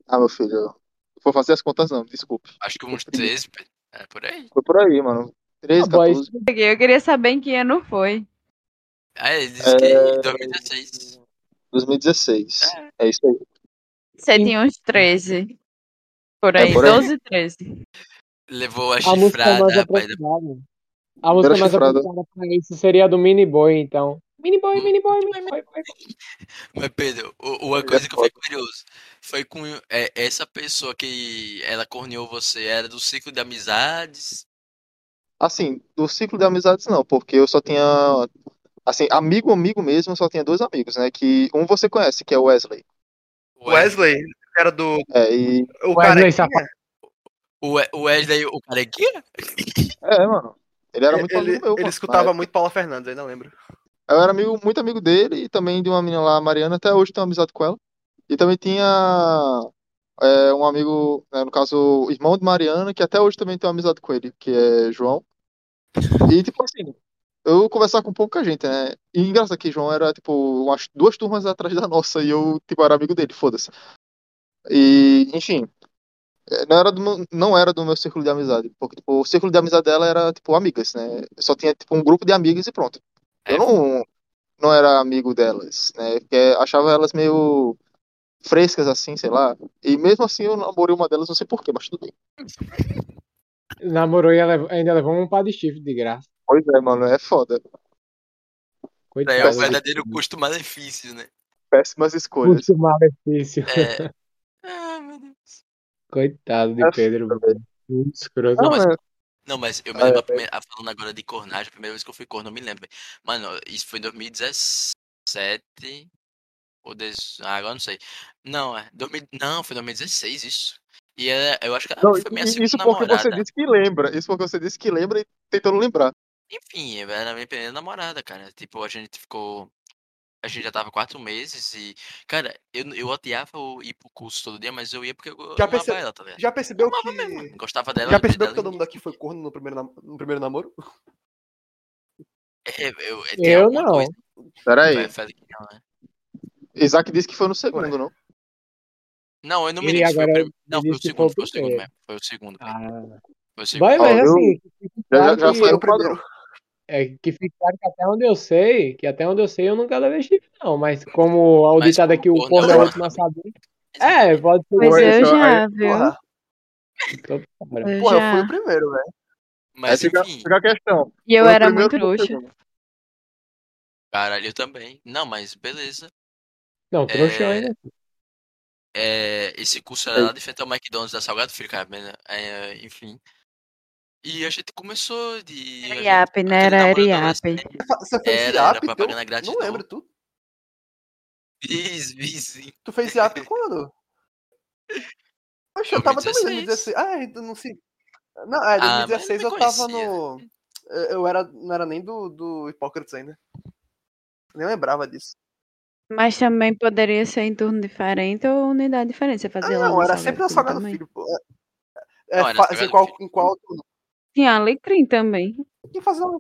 S1: Ah, meu filho, eu vou fazer as contas não, desculpe.
S3: Acho que uns 13, é por aí.
S1: Foi por aí, mano. 13,
S4: Ah, boy,
S1: 14.
S5: Eu queria saber em que ano foi.
S3: Ah, ele disse que
S1: É.
S3: em 2016.
S1: 2016. É isso aí.
S5: Você tinha uns 13. Por aí,
S1: por aí.
S5: 12, 13.
S3: Levou a
S4: A música mais
S3: chifrada, rapaz.
S4: apropriada. A música mais
S1: chifrada.
S4: apropriada pra isso seria a do Mini Boy, então. Mini Boy, Mini Boy, Mini Boy. boy.
S3: Mas, Pedro, o- uma
S1: é
S3: coisa que eu fiquei curioso foi com é, essa pessoa que ela corneou você, era do ciclo de amizades?
S1: Assim, do ciclo de amizades não, porque eu só tinha. Assim, amigo, amigo mesmo, eu só tinha dois amigos, né? Que um você conhece, que é o Wesley.
S2: Wesley, era do.
S1: É, e.
S2: O
S4: Wesley
S2: cara.
S4: Safadão.
S3: O, We- o Wesley, o carequinha?
S1: É, mano. Ele era muito
S2: ele,
S1: amigo meu.
S2: ele
S1: mano,
S2: escutava muito Paula Fernandes, ainda lembro.
S1: Eu era amigo, muito amigo dele e também de uma menina lá, a Mariana, até hoje tenho amizade com ela. E também tinha é, um amigo, né, no caso, o irmão de Mariana, que até hoje também tenho amizade com ele, que é João. E, tipo assim, eu conversava com pouca gente, né? E engraçado que João era, tipo, umas duas turmas atrás da nossa e eu, tipo, era amigo dele, foda-se. E, enfim, é, não era, do meu, não era do meu círculo de amizade, porque, tipo, o círculo de amizade dela era, tipo, amigas, né? Eu só tinha, tipo, um grupo de amigas e pronto. Eu
S3: É.
S1: não, não era amigo delas, né? Porque achava elas meio frescas, assim, sei lá. E mesmo assim eu namorei uma delas, não sei porquê, mas tudo bem.
S4: Namorou e ela- ainda levou um par de chifre de graça.
S1: Pois é, mano, é foda.
S4: Coitado.
S3: É o verdadeiro custo-malefício, né?
S1: Péssimas escolhas.
S4: Custo malefício.
S3: É.
S4: Coitado de Pedro. Muito escroto.
S1: Não,
S3: mas- Não, mas eu me
S1: Ah,
S3: lembro,
S1: é,
S3: a primeira, falando agora de cornagem, a primeira vez que eu fui corno, eu me lembro. Mano, isso foi em 2017. Ou dez... Ah, agora não sei. Não, é. 2000... Não, foi 2016 isso. E é, eu acho que ela
S1: Não,
S3: foi minha
S1: isso porque
S3: namorada.
S1: você disse que lembra. Isso porque você disse que lembra e tentando lembrar.
S3: Enfim, era a minha primeira namorada, cara. Tipo, a gente ficou. A gente já tava quatro meses e. Cara, eu, eu odiava ir pro curso todo dia, mas eu ia porque eu
S2: Já
S3: amava
S2: perce-
S3: ela, tá ligado?
S2: Já percebeu
S3: Eu
S2: que.
S3: mesmo. Gostava dela.
S2: Já percebeu que
S3: dela
S2: todo mundo aqui foi corno no primeiro, nam- no primeiro namoro?
S3: É, eu, é,
S4: Eu não.
S3: coisa.
S1: Pera aí.
S3: Vai, fala que não, né?
S1: Isaac disse que foi no segundo, não?
S3: Não, eu não me lembro foi o
S4: agora
S3: primeiro. Não, foi o
S4: que
S3: segundo,
S4: foi o
S3: segundo
S4: primeiro.
S3: mesmo. Foi o segundo.
S4: Ah.
S3: Foi o segundo.
S4: Vai, mas
S1: eu-
S4: assim, que
S1: Já, já, já
S4: que-
S1: foi no
S2: o primeiro.
S4: É, que fique claro que até onde eu sei, que até onde eu sei eu nunca levei chifre, não. Mas como o
S3: Mas
S4: ditado
S3: como
S4: aqui, o
S3: corno
S4: corno é
S3: é
S4: o
S3: uma-
S4: último a saber. É, pode ser.
S5: Pois
S1: Pois
S5: eu
S1: é,
S5: já, viu?
S2: Porra.
S5: Eu
S2: porra, eu fui o primeiro, velho.
S3: Mas
S1: fica,
S3: enfim,
S1: fica a questão.
S5: E eu
S1: o
S5: era muito
S1: ou o
S5: trouxa.
S1: segundo?
S3: caralho, eu também. Não, mas beleza.
S4: Não, trouxa
S3: É,
S4: ainda.
S3: É, esse curso era lá de frente ao McDonald's da Salgado Filho, cara. mas, é, enfim. E a gente começou de.
S5: Era IAP, né? Era
S3: namoro
S5: IAP.
S3: adolescente.
S2: Você fez
S3: Era,
S2: IAP?
S3: era propaganda grátis
S2: Não lembro, tu?
S3: Fiz, fiz.
S2: Tu fez IAP quando? Poxa, eu tava também em
S3: 2016.
S2: 2016. Ah, então não sei. Não, é,
S3: Ah, mas
S2: 2016
S3: eu
S2: eu tava no. Eu era, não era nem do, do Hipócrates ainda. Nem lembrava disso.
S5: Mas também poderia ser em turno diferente ou unidade diferente. Você
S2: Ah,
S5: fazia lá
S2: não,
S5: no
S2: era sempre na
S5: também.
S2: Filho, pô. É,
S3: Não, era
S2: fa- qual,
S3: Filho.
S2: em qual turno?
S5: Tinha Alecrim também.
S2: Quem fazia lá?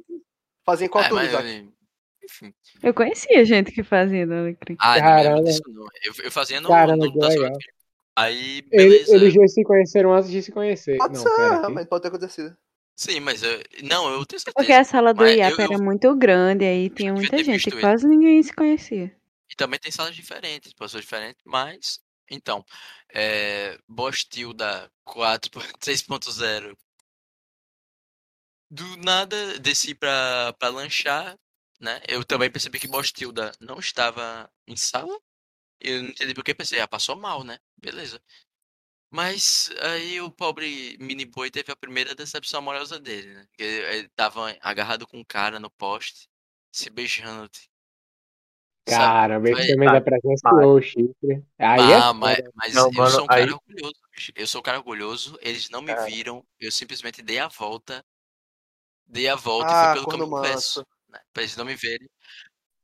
S2: Fazia em qual
S3: É, mas,
S2: Isaac?
S3: enfim.
S5: Eu conhecia gente que fazia do Alecrim.
S3: Ah, não lembro
S4: Caramba.
S3: disso não. Eu, eu fazia no,
S4: Caramba,
S3: no
S4: que
S3: da. Aí,
S4: Ele-
S3: beleza.
S4: Eles já se conheceram antes de se conhecer.
S2: Pode
S4: não,
S2: ser,
S4: pera, aqui.
S2: realmente, pode ter acontecido.
S3: Sim, mas eu, não, eu tenho certeza.
S5: Porque a sala do
S3: Mas
S5: IAP
S3: eu- eu-
S5: era muito grande, aí tinha muita gente, e quase ninguém se conhecia.
S3: E também tem salas diferentes, pessoas diferentes, mas. Então, é, Bostilda 4, 3.0. Do nada, desci pra, pra lanchar, né? Eu também percebi que Bostilda não estava em sala. Eu não entendi porque pensei, ah, passou mal, né? Beleza. Mas aí o pobre mini boy teve a primeira decepção amorosa dele, né? Que ele, ele tava agarrado com um cara no poste, se beijando. Sabe?
S4: Caramba, ele
S3: Vai-
S4: também
S1: vai-
S4: dá presenciou o chifre. Aí é
S3: Ah, mas,
S4: foda.
S3: mas
S1: Não,
S3: eu
S1: mano,
S3: sou um cara
S1: aí-
S3: orgulhoso. Eu sou um cara orgulhoso, eles não me
S1: É.
S3: viram, eu simplesmente dei a volta. Dei a volta e
S2: Ah,
S3: fui pelo caminho
S2: manso.
S3: inverso. Né? Pra eles não me verem.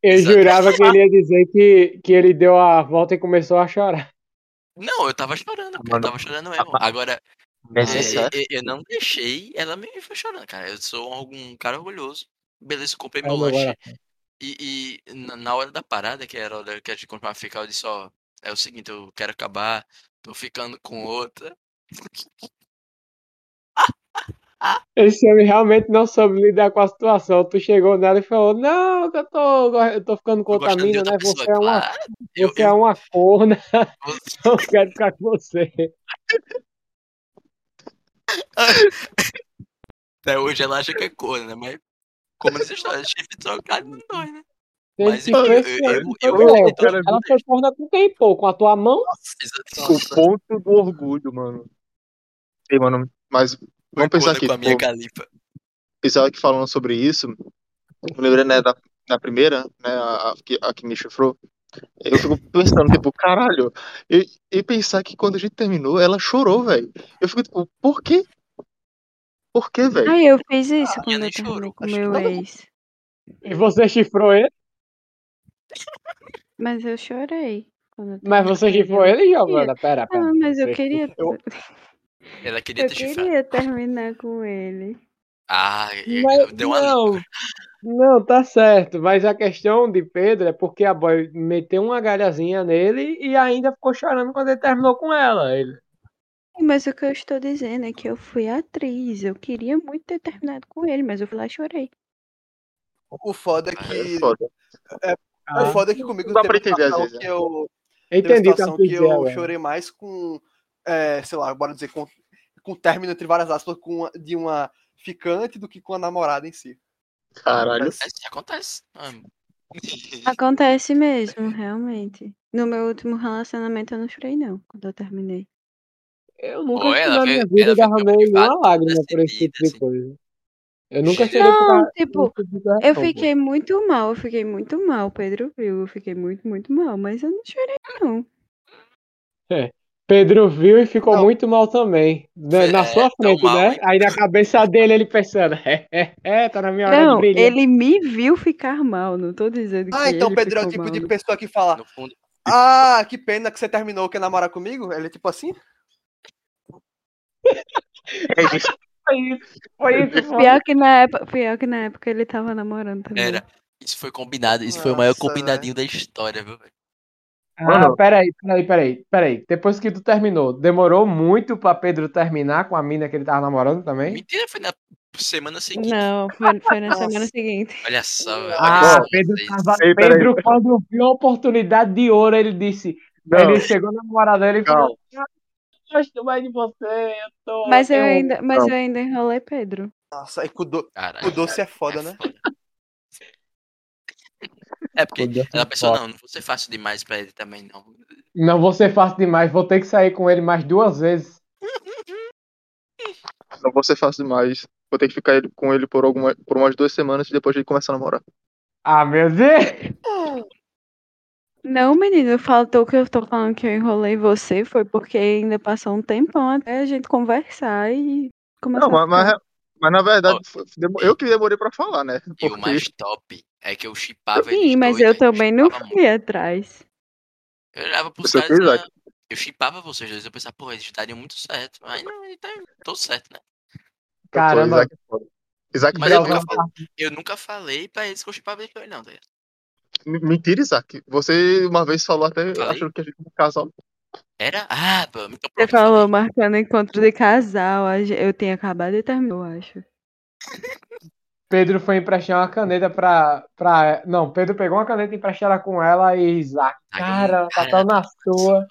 S4: Eu
S3: Exato.
S4: jurava que ele ia dizer que, que ele deu a volta e começou a chorar.
S3: Não, eu tava chorando, pô, eu
S1: Mano,
S3: tava chorando mesmo. Agora,
S1: Mas
S3: é, eu, eu não deixei ela me ver chorando, cara. Eu sou um cara orgulhoso. Beleza, eu comprei meu lanche. E, e na, na hora da parada, que era a hora que a gente continuava a ficar, eu disse, ó, é o seguinte, eu quero acabar, tô ficando com outra.
S4: Esse homem realmente não soube lidar com a situação. Tu chegou nela e falou: Não, que eu tô, eu tô ficando com
S3: Tô
S4: outra
S3: gostando de
S4: mina,
S3: outra
S4: né?
S3: pessoa,
S4: Você é uma,
S3: claro. Eu,
S4: você é
S3: eu,
S4: uma corna,
S3: você-
S4: não quero ficar com você.
S3: Até hoje ela acha que é cor, né? Mas, como essa história, chifre trocado não dói, né? Mas eu- eu- eu- eu- eu-
S4: ela
S3: eu-
S4: foi- corna com quem, pô? Com a tua mão?
S1: O ponto do orgulho, mano. Ei, mano, mas vamos pensar aqui,
S3: com a minha
S1: tipo,
S3: califa.
S1: Isaac falando sobre isso, eu lembrei, né, da, da primeira, né, a, a, que- a que me chifrou. Eu fico pensando, tipo, caralho, e, e pensar que quando a gente terminou, ela chorou, velho. Eu fico, tipo, por quê? Por quê, velho?
S5: Aí eu fiz isso
S3: minha
S5: quando eu terminei
S3: chorou.
S5: com
S2: que
S5: meu ex.
S4: E você chifrou ele?
S5: Mas eu chorei. quando eu
S4: Mas você chifrou ele, Giovana? Pera, pera.
S5: Não, mas eu queria.
S2: Eu-
S3: Ela queria
S5: Eu
S3: ter chifrado.
S5: queria terminar com ele.
S3: Ah,
S4: Mas,
S3: deu uma
S4: não, não, tá certo. Mas a questão de Pedro é porque a boy meteu uma galhazinha nele e ainda ficou chorando quando ele terminou com ela. Ele,
S5: Mas o que eu estou dizendo é que eu fui atriz. Eu queria muito ter terminado com ele, mas eu fui lá e chorei.
S2: O foda é
S1: É
S2: que.
S1: foda.
S2: O foda é que comigo
S1: Não dá
S2: teve
S1: pra entender às vezes,
S2: que
S1: né?
S2: eu.
S4: entendi o que
S2: eu chorei mais com. É, sei lá, bora dizer, com, com término entre várias aspas, com, de uma ficante do que com a namorada em si.
S1: Caralho.
S3: É, isso acontece. Ah,
S5: Acontece mesmo, realmente. No meu último relacionamento eu não chorei, não, quando eu terminei.
S4: Eu nunca
S3: Pô,
S4: na
S3: veio-
S4: minha vida derramei uma lágrima por esse tipo de
S3: decidida,
S4: coisa. Eu nunca
S3: Não,
S4: chorei por causa
S5: tipo,
S4: tipo
S5: Eu fiquei muito mal, eu fiquei muito mal, Pedro viu, eu fiquei muito, muito mal, mas eu não chorei, não.
S4: Pedro viu e ficou
S2: Não.
S4: muito mal também. né,
S3: É,
S4: Na sua
S3: tão
S4: frente,
S3: mal,
S4: né?
S3: hein?
S4: Aí na cabeça dele ele pensando, é, é, é, tá na minha hora de
S5: Não,
S4: brilhar.
S5: ele me viu ficar mal, não tô dizendo que
S2: Ah, então
S5: ele
S2: Pedro é o tipo
S5: mal,
S2: de
S5: não.
S2: pessoa que fala:
S3: No fundo,
S2: Ah, que pena que você terminou, quer namorar comigo? Ele é tipo assim?
S1: É isso.
S4: Foi isso, foi isso. foi.
S5: Pior que na época, pior que na época ele tava namorando também.
S3: era. Isso foi combinado. Isso foi o maior
S2: Nossa,
S3: combinadinho da história, viu, velho?
S4: Ah,
S1: Mano.
S4: peraí, peraí, peraí, peraí. Depois que tu terminou, demorou muito pra Pedro terminar com a mina que ele tava namorando também?
S3: Mentira, foi na semana seguinte.
S5: Não, foi, foi na semana seguinte.
S3: Olha só, velho.
S4: Ah,
S3: olha só
S4: Pedro, tava,
S1: Ei, peraí.
S4: Pedro quando viu a oportunidade de ouro, ele disse.
S1: Não,
S4: Ele chegou na namorada dele e falou. "Ah, Gosto mais de você, eu tô.
S5: Mas eu
S4: tenho-
S5: ainda, mas
S1: não.
S5: eu ainda enrolei Pedro.
S2: Nossa, aí com o, do...
S3: Caralho.
S2: o doce é foda,
S3: É
S2: né?
S3: foda. É porque ela pensou, não, não vou ser fácil demais pra ele também, não.
S4: Não vou ser fácil demais, vou ter que sair com ele mais duas vezes.
S1: Não vou ser fácil demais. Vou ter que ficar com ele por, alguma, por umas duas semanas e depois ele começa a namorar.
S4: Ah, meu Deus!
S5: Não, menino, faltou que eu tô falando que eu enrolei você, foi porque ainda passou um tempão até a gente conversar e começar
S1: Não, mas, mas, mas na verdade, eu que demorei pra falar, né?
S3: E o
S1: Porque
S3: mais top é que eu chipava
S5: Sim, mas
S3: dois,
S5: eu
S3: velho.
S5: também não fui atrás.
S3: Eu olhava pros
S1: Você
S3: caras
S1: fez,
S3: e
S1: Isaac?
S3: eu chipava vocês dois. Eu pensava, pô, eles dariam muito certo. Aí não, ele tá tudo certo, né?
S4: Caramba.
S1: Isaac,
S3: Mas eu nunca, falei, eu nunca falei pra eles que eu chipava eles dois, não, tá ligado?
S1: Mentira, Isaac. Você uma vez falou até
S3: Falei?
S1: achando que a gente era um casal.
S3: Era? Ah, pô, então
S5: Você falou
S3: falei.
S5: marcando encontro de casal, eu tenho acabado de terminar, eu acho.
S4: Pedro foi emprestar uma caneta pra, pra. Não, Pedro pegou uma caneta emprestada com ela e Isaac.
S3: Aí,
S4: Cara, ela tá tão na sua.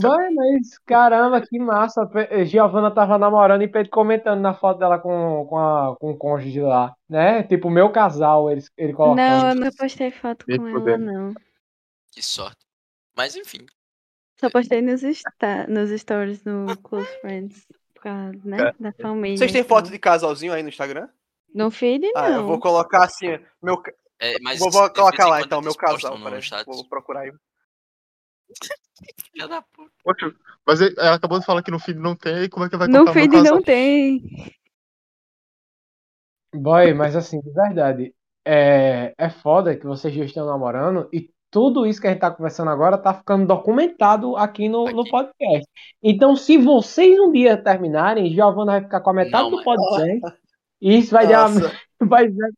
S4: Vai, mas caramba, que massa. Pe- Giovana tava namorando e Pedro comentando na foto dela com, com, a, com o cônjuge lá, né? Tipo, meu casal, ele, ele colocando.
S5: Não, eu não postei foto com ela, não.
S3: Que sorte. Mas enfim.
S5: Só postei nos, sta- nos stories no Close Friends. Por causa, né? Da família.
S2: Vocês têm
S5: e
S2: foto de casalzinho aí no Instagram?
S5: No feed,
S2: Ah, eu
S5: não.
S2: vou colocar assim, meu,
S3: É, mas
S2: vou, vou
S3: vez
S2: colocar lá então, meu casal,
S3: no.
S2: Vou procurar aí.
S3: Filha da puta.
S1: Poxa, mas ele- ela acabou de falar que no feed não tem, e como é que vai
S5: No feed não tem.
S4: Boy, mas assim, de verdade, é, é foda que vocês já estão namorando e tudo isso que a gente tá conversando agora tá ficando documentado aqui no, no
S3: Aqui.
S4: podcast. Então, se vocês um dia terminarem, Giovana vai ficar com a metade
S3: Não,
S4: do
S3: mas-
S4: podcast e isso vai dar.
S2: Nossa,
S4: Vai, ser-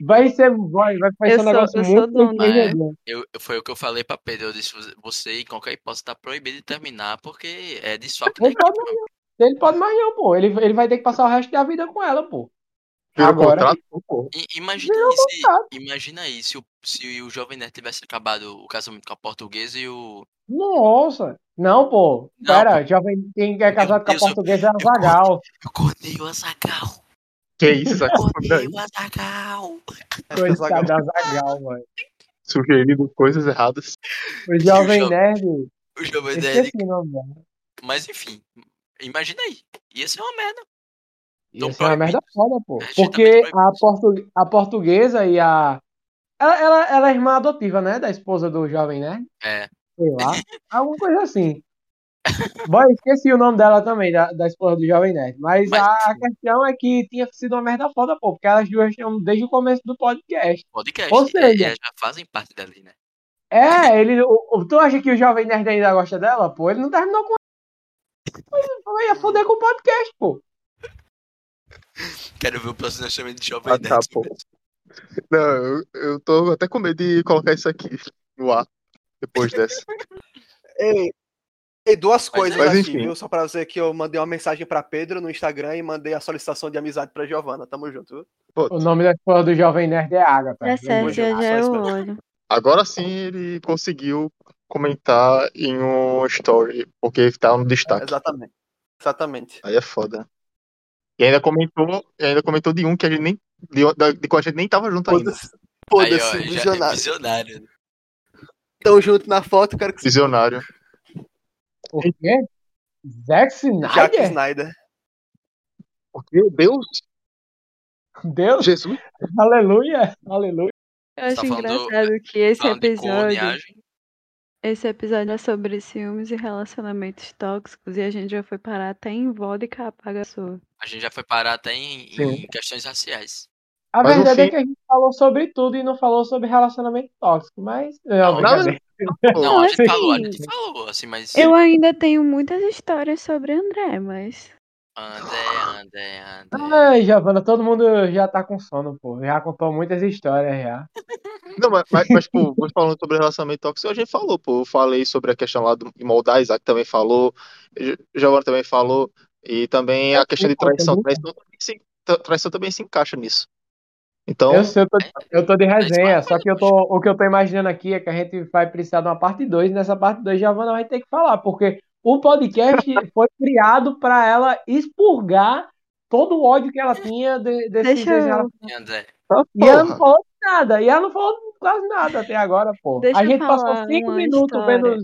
S4: vai ser. Vai, vai ser um
S5: sou-
S4: negócio
S5: eu
S4: muito
S5: dona.
S4: constrangedor.
S3: Eu, eu- foi o que eu falei pra Pedro. Eu disse, você, em qualquer hipótese, tá proibido de terminar porque é desfalque da
S4: Ele pode mais não. Ele pode mais não, pô. Ele, ele vai ter que passar o resto da vida com ela, pô. Agora,
S1: contrato? Pô,
S3: Imagina aí, se, imagina aí se o, se o Jovem Nerd tivesse acabado o casamento com a portuguesa e o.
S4: nossa. Não, pô.
S3: Não,
S4: Pera, jovem, quem é casado com a
S3: Deus,
S4: portuguesa é
S3: eu
S4: Zagal.
S3: Eu cortei o Azagal!
S1: Que isso, Isaac? Não,
S3: Cortei o Azagal!
S4: Coitado da Zagal, mano.
S1: Sugerindo coisas erradas.
S4: O Jovem
S3: jo-
S4: Nerd.
S3: O Jovem Nerd.
S4: Esqueci o nome dela.
S3: Mas enfim, imagina aí. Ia ser uma merda.
S4: Ia
S3: Tão
S4: ser uma merda foda, pô.
S3: É,
S4: Porque a, portu... a portuguesa e a. Ela, ela, ela é irmã adotiva, né? Da esposa do Jovem Nerd.
S3: É.
S4: Sei lá. Alguma coisa assim. Boy, esqueci o nome dela também, da, da esposa do Jovem Nerd. Mas,
S3: Mas,
S4: a questão é que tinha sido uma merda foda, pô. Porque elas duas estão desde o começo do podcast.
S3: Podcast.
S4: Ou
S3: é,
S4: seja-
S3: elas já fazem parte dali, né?
S4: É, ele. o- o- tu acha que o Jovem Nerd ainda gosta dela? Pô, ele não terminou com ela. Ele ia foder com o podcast, pô.
S3: Quero ver o próximo lançamento de Jovem
S1: Ah, tá,
S3: Nerd.
S1: pô. Não, eu, eu tô até com medo de colocar isso aqui no ar. Depois dessa.
S2: Ei, ei, duas coisas
S1: mas
S2: aqui,
S1: enfim.
S2: viu? Só pra dizer que eu mandei uma mensagem pra Pedro no Instagram e mandei a solicitação de amizade pra Giovana. Tamo junto, viu?
S1: Pô,
S4: O nome da esposa do Jovem Nerd é Agatha.
S5: Tá certo,
S2: Hoje
S5: já
S2: eu-
S5: já
S2: só
S5: eu olho.
S1: agora sim ele conseguiu comentar em um story, porque tá no destaque.
S2: Exatamente. Exatamente.
S1: Aí é foda. E ainda comentou, ainda comentou de um que a gente nem de, de, de qual a gente nem tava junto ainda.
S2: Foda-se.
S3: Já é
S2: visionário.
S3: visionário.
S2: Tão junto na foto, quero que você.
S4: O quê? Zack
S2: Jack
S4: Snyder?
S2: Snyder.
S1: Meu Deus,
S4: Deus,
S1: Jesus.
S4: aleluia, aleluia.
S5: Eu acho
S3: tá
S5: engraçado que esse episódio, esse episódio é sobre ciúmes e relacionamentos tóxicos e a gente já foi parar até em vodka apaga sua.
S3: A gente já foi parar até em, em questões raciais.
S4: A
S1: Mas
S4: verdade é
S1: fim-
S4: que a gente falou sobre tudo e não falou sobre relacionamento tóxico, mas. Não,
S3: Não,
S4: brincadeira.
S3: Não, a gente
S5: assim,
S3: falou, a gente falou, assim, mas.
S5: Eu ainda tenho muitas histórias sobre André, mas
S3: André, André, André.
S4: Ai, Giovana, todo mundo já tá com sono, pô. Já contou muitas histórias já.
S1: Não, mas, mas, mas pô, falando sobre relacionamento tóxico, a gente falou, pô. Eu falei sobre a questão lá do, de moldar, Isaac também falou, Gi- Giovanna também falou, e também a questão de traição. Traição também se, tra- traição também se encaixa nisso. Então,
S4: Eu sei, eu tô, eu tô de resenha, só que eu tô, o que eu tô imaginando aqui é que a gente vai precisar de uma parte 2, e nessa parte 2 Giovana vai ter que falar, porque o podcast foi criado para ela expurgar todo o ódio que ela tinha de, desses
S5: Deixa eu-
S4: relacionamentos.
S3: André.
S4: E ela não falou nada, e ela não falou quase nada até agora, pô.
S5: Deixa
S4: a gente passou cinco minutos
S5: história.
S4: vendo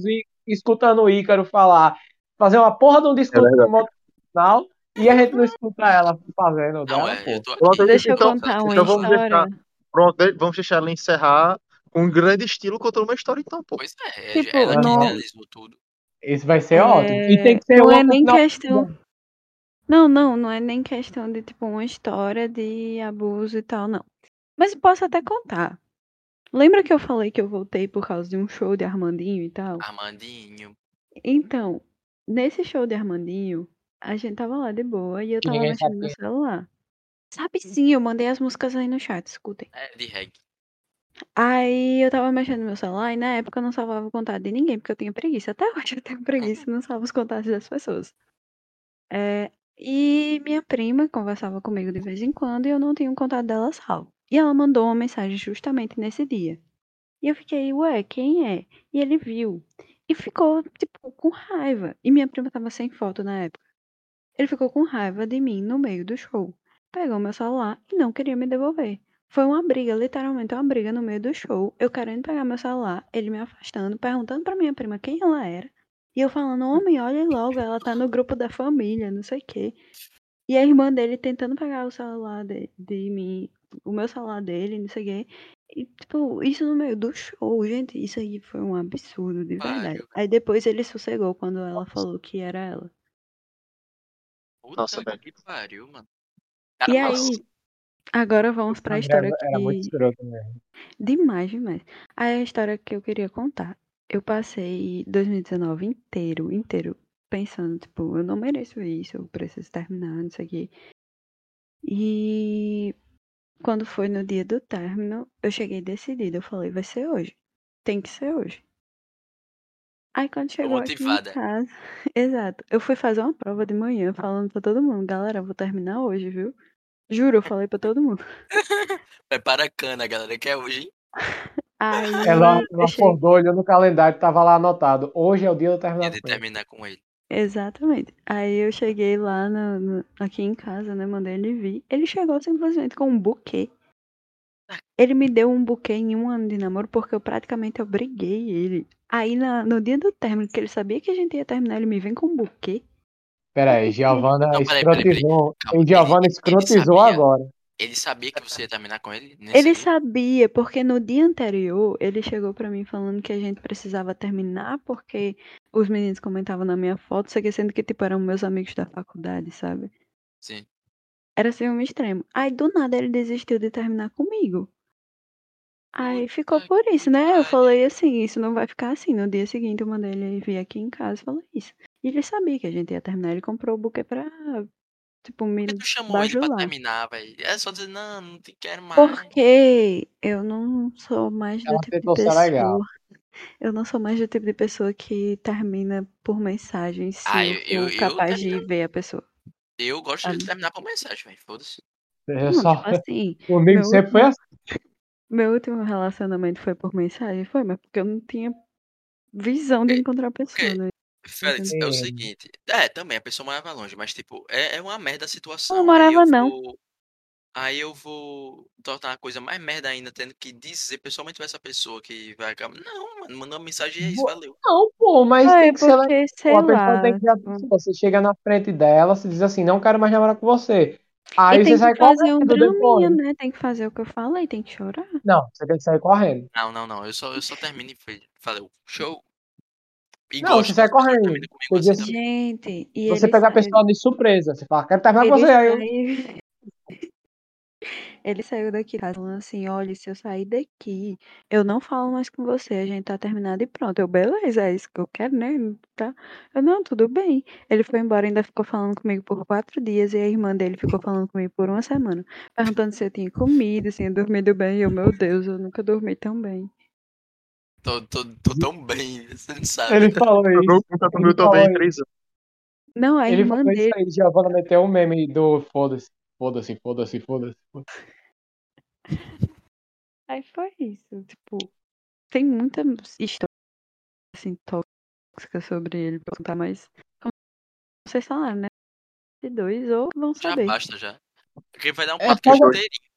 S4: escutando o Ícaro falar, fazer uma porra de um discurso
S1: É verdade.
S4: motivacional, e a gente não escuta ela fazendo
S3: Não,
S4: dela,
S3: é,
S4: pô.
S3: eu tô
S1: Pronto,
S3: aqui.
S5: deixa eu
S1: então-
S5: contar uma
S1: então vamos
S5: história.
S1: pronto, de- vamos deixar ela encerrar com um grande estilo contando uma história, então, pô.
S3: Pois é,
S5: Tipo,
S3: ela que
S5: não-
S3: idealizou tudo.
S4: Isso vai ser
S5: É,
S4: ótimo. E tem que ser
S5: não é
S4: uma
S5: nem
S4: final-
S5: questão. Não, não, não é nem questão de tipo uma história de abuso e tal, não. Mas posso até contar. Lembra que eu falei que eu voltei por causa de um show de Armandinho e tal?
S3: Armandinho.
S5: Então, nesse show de Armandinho, a gente tava lá de boa e eu tava
S4: ninguém
S5: mexendo no celular. Sabe sim, eu mandei as músicas aí no chat, escutem.
S3: É de reggae.
S5: Aí eu tava mexendo no meu celular e na época eu não salvava o contato de ninguém, porque eu tinha preguiça. Até hoje eu tenho preguiça e não salvo os contatos das pessoas. É, e minha prima conversava comigo de vez em quando e eu não tinha o contato dela salvo. E ela mandou uma mensagem justamente nesse dia. E eu fiquei, ué, quem é? E ele viu. E ficou, tipo, com raiva. E minha prima tava sem foto na época. Ele ficou com raiva de mim no meio do show. Pegou meu celular e não queria me devolver. Foi uma briga, literalmente uma briga no meio do show. Eu querendo pegar meu celular, ele me afastando, perguntando pra minha prima quem ela era. E eu falando, homem, olha logo, ela tá no grupo da família, não sei o quê. E a irmã dele tentando pegar o celular de, de mim, o meu celular dele, não sei o quê. E, tipo, isso no meio do show, gente, isso aí foi um absurdo, de verdade. Aí depois ele sossegou quando ela falou que era ela.
S3: Puta
S1: Nossa, velho.
S3: que pariu, mano.
S5: E
S3: Cara,
S5: aí,
S3: nossa,
S5: agora vamos pra
S4: André
S5: história
S4: Era muito
S5: que...
S4: escroto mesmo.
S5: Demais, demais. Aí a história que eu queria contar. Eu passei 2019 inteiro, inteiro, pensando, tipo, eu não mereço isso, eu preciso terminar, não sei o quê. E quando foi no dia do término, eu cheguei decidida. Eu falei, vai ser hoje. Tem que ser hoje. Aí quando chegou aqui em
S3: motivada.
S5: casa, exato, eu fui fazer uma prova de manhã falando pra todo mundo, galera, vou terminar hoje, viu? Juro, eu falei pra todo mundo.
S3: prepara a cana, galera, que é hoje, hein?
S5: Aí
S4: Ela,
S5: eu
S4: ela
S5: cheguei-
S4: acordou, olhou no calendário, tava lá anotado. Hoje é o dia de eu
S3: Ia
S4: terminar com ele.
S3: determinar com ele.
S5: Exatamente. Aí eu cheguei lá no- no- aqui em casa, né? Mandei ele vir. Ele chegou simplesmente com um buquê. Ele me deu um buquê em um ano de namoro porque eu praticamente obriguei ele. Aí na- no dia do término, que ele sabia que a gente ia terminar, ele me vem com um buquê.
S4: Pera aí, Giovana
S3: Não, peraí, peraí,
S4: escrotizou.
S3: Ele- ele
S4: escrotizou
S3: sabia.
S4: agora.
S3: Ele sabia que você ia terminar com ele? Nesse
S5: Ele
S3: dia?
S5: sabia, porque no dia anterior ele chegou pra mim falando que a gente precisava terminar porque os meninos comentavam na minha foto, só que sendo que tipo eram meus amigos da faculdade, sabe?
S3: Sim.
S5: Era ciúme extremo. Aí do nada ele desistiu de terminar comigo. Aí ficou por isso, né? Eu falei assim, isso não vai ficar assim. No dia seguinte eu mandei ele vir aqui em casa e falei isso. E ele sabia que a gente ia terminar, ele comprou o buquê pra, tipo, me
S3: tu chamou ele pra
S5: bajular.
S3: terminar, velho? É só dizer, não, não te quero mais.
S5: Porque eu não sou mais do tipo de pessoa.
S4: legal.
S5: Eu não sou mais do tipo de pessoa que termina por mensagem se
S3: Ah,
S5: eu
S3: eu-
S5: for
S3: eu- eu
S5: capaz de ver a pessoa.
S3: Eu gosto de
S5: Sabe?
S3: terminar por mensagem, velho. Foda-se.
S5: Não,
S4: só.
S5: tipo assim,
S4: Comigo
S5: meu
S4: sempre foi assim.
S5: Meu último relacionamento foi por mensagem, foi, mas porque eu não tinha visão de
S3: Ok,
S5: encontrar a pessoa, né?
S3: Félix, é o
S4: É.
S3: seguinte. É, também, a pessoa morava longe, mas, tipo, é, é uma merda a situação.
S5: Não morava, não.
S3: vou... Aí eu vou tornar a coisa mais merda ainda, tendo que dizer pessoalmente pra essa pessoa que vai acabar. Não, mano, manda uma mensagem e é isso, valeu.
S4: Não, pô, mas
S5: Ah, é
S4: tem que ser
S5: porque, sei
S4: Pô, a pessoa
S5: lá.
S4: tem que
S5: tipo,
S4: pessoa. Você chega na frente dela, você diz assim, não quero mais namorar com você.
S5: E
S4: Aí
S5: tem
S4: você
S5: que
S4: sai
S5: fazer um draminha, né? Tem que fazer o que eu falei, tem que chorar.
S4: Não, você tem que sair correndo.
S3: Não, não, não. Eu só, eu só termino e falei, show. E
S4: Não,
S3: gosto
S4: você sai correndo. Você
S3: assim.
S5: Gente, e
S4: você
S5: ele
S4: pega a
S5: saiu,
S4: pessoa de surpresa. Você fala, quero terminar com
S5: ele
S4: você. Aí eu,
S5: saiu, ele saiu daqui casa falando assim, olha, se eu sair daqui, eu não falo mais com você, a gente tá terminado e pronto. Eu, beleza, é isso que eu quero, né? Tá? Eu, não, tudo bem. Ele foi embora, ainda ficou falando comigo por quatro dias, e a irmã dele ficou falando comigo por uma semana, perguntando se eu tinha comido, se tinha dormido bem, e eu, meu Deus, eu nunca dormi tão bem.
S3: Tô, tô, tô tão bem, você não sabe.
S4: ele falou
S1: Eu
S4: isso.
S1: nunca
S4: Ele
S1: dormiu tão bem em
S4: isso.
S1: três anos.
S5: Não, a
S4: Ele
S5: irmã
S4: falou isso
S5: dele,
S4: aí. Giovanna meteu um meme do foda-se, foda-se, foda-se, foda-se. foda-se.
S5: aí foi isso, tipo, tem muita história, assim, tóxica sobre ele pra contar, mas, como vocês falaram, né? De dois, ou vão
S3: Já
S5: saber.
S3: basta já. Porque vai dar um
S4: É,
S3: podcast inteirinho.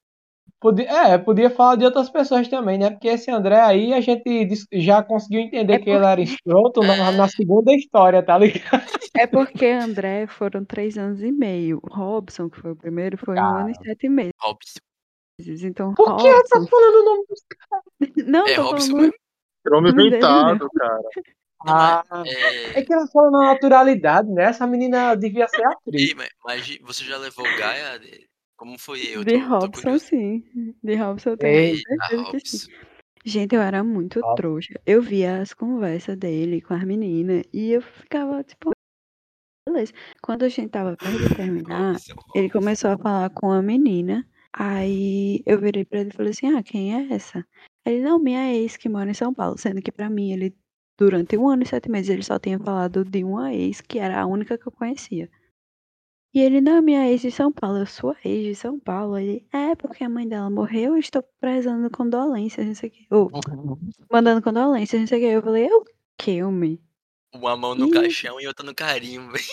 S4: Podia, é, podia falar de outras pessoas também, né? Porque esse André aí a gente já conseguiu entender
S5: É
S4: que ele era escroto na, na segunda história, tá ligado?
S5: É porque André foram três anos e meio. Robson, que foi o primeiro, foi um ano e sete meses.
S3: Robson.
S5: Então,
S4: Por que ela tá
S5: Robson.
S4: falando o nome dos
S5: Não,
S3: É
S5: tô
S3: Robson
S5: falando.
S1: Nome
S5: dele,
S1: inventado, cara.
S4: Ah,
S3: é...
S4: é que ela falou na naturalidade, né? Essa menina devia ser atriz.
S3: Ei, mas, mas você já levou Gaia? De- Como foi eu?
S5: De
S3: tô, tô
S5: Robson, sim. De Robson eu tenho
S3: Ah,
S5: certeza que sim. Gente, eu era muito
S4: Robson.
S5: trouxa. Eu via as conversas dele com as meninas e eu ficava, tipo, beleza. Quando a gente tava perto de terminar, ele começou a falar com a menina. Aí eu virei pra ele e falei assim: Ah, quem é essa? Ele, não, minha ex que mora em São Paulo. Sendo que pra mim, ele, durante um ano e sete meses, ele só tinha falado de uma ex que era a única que eu conhecia. E ele, não, minha ex de São Paulo, eu sou a ex de São Paulo. Ele, é, porque a mãe dela morreu, eu estou prezando condolências, não sei o que. Ou, mandando condolências, não sei o que. Eu falei, eu que, homem?
S3: Uma mão no
S5: Ih.
S3: caixão e outra no carinho, velho.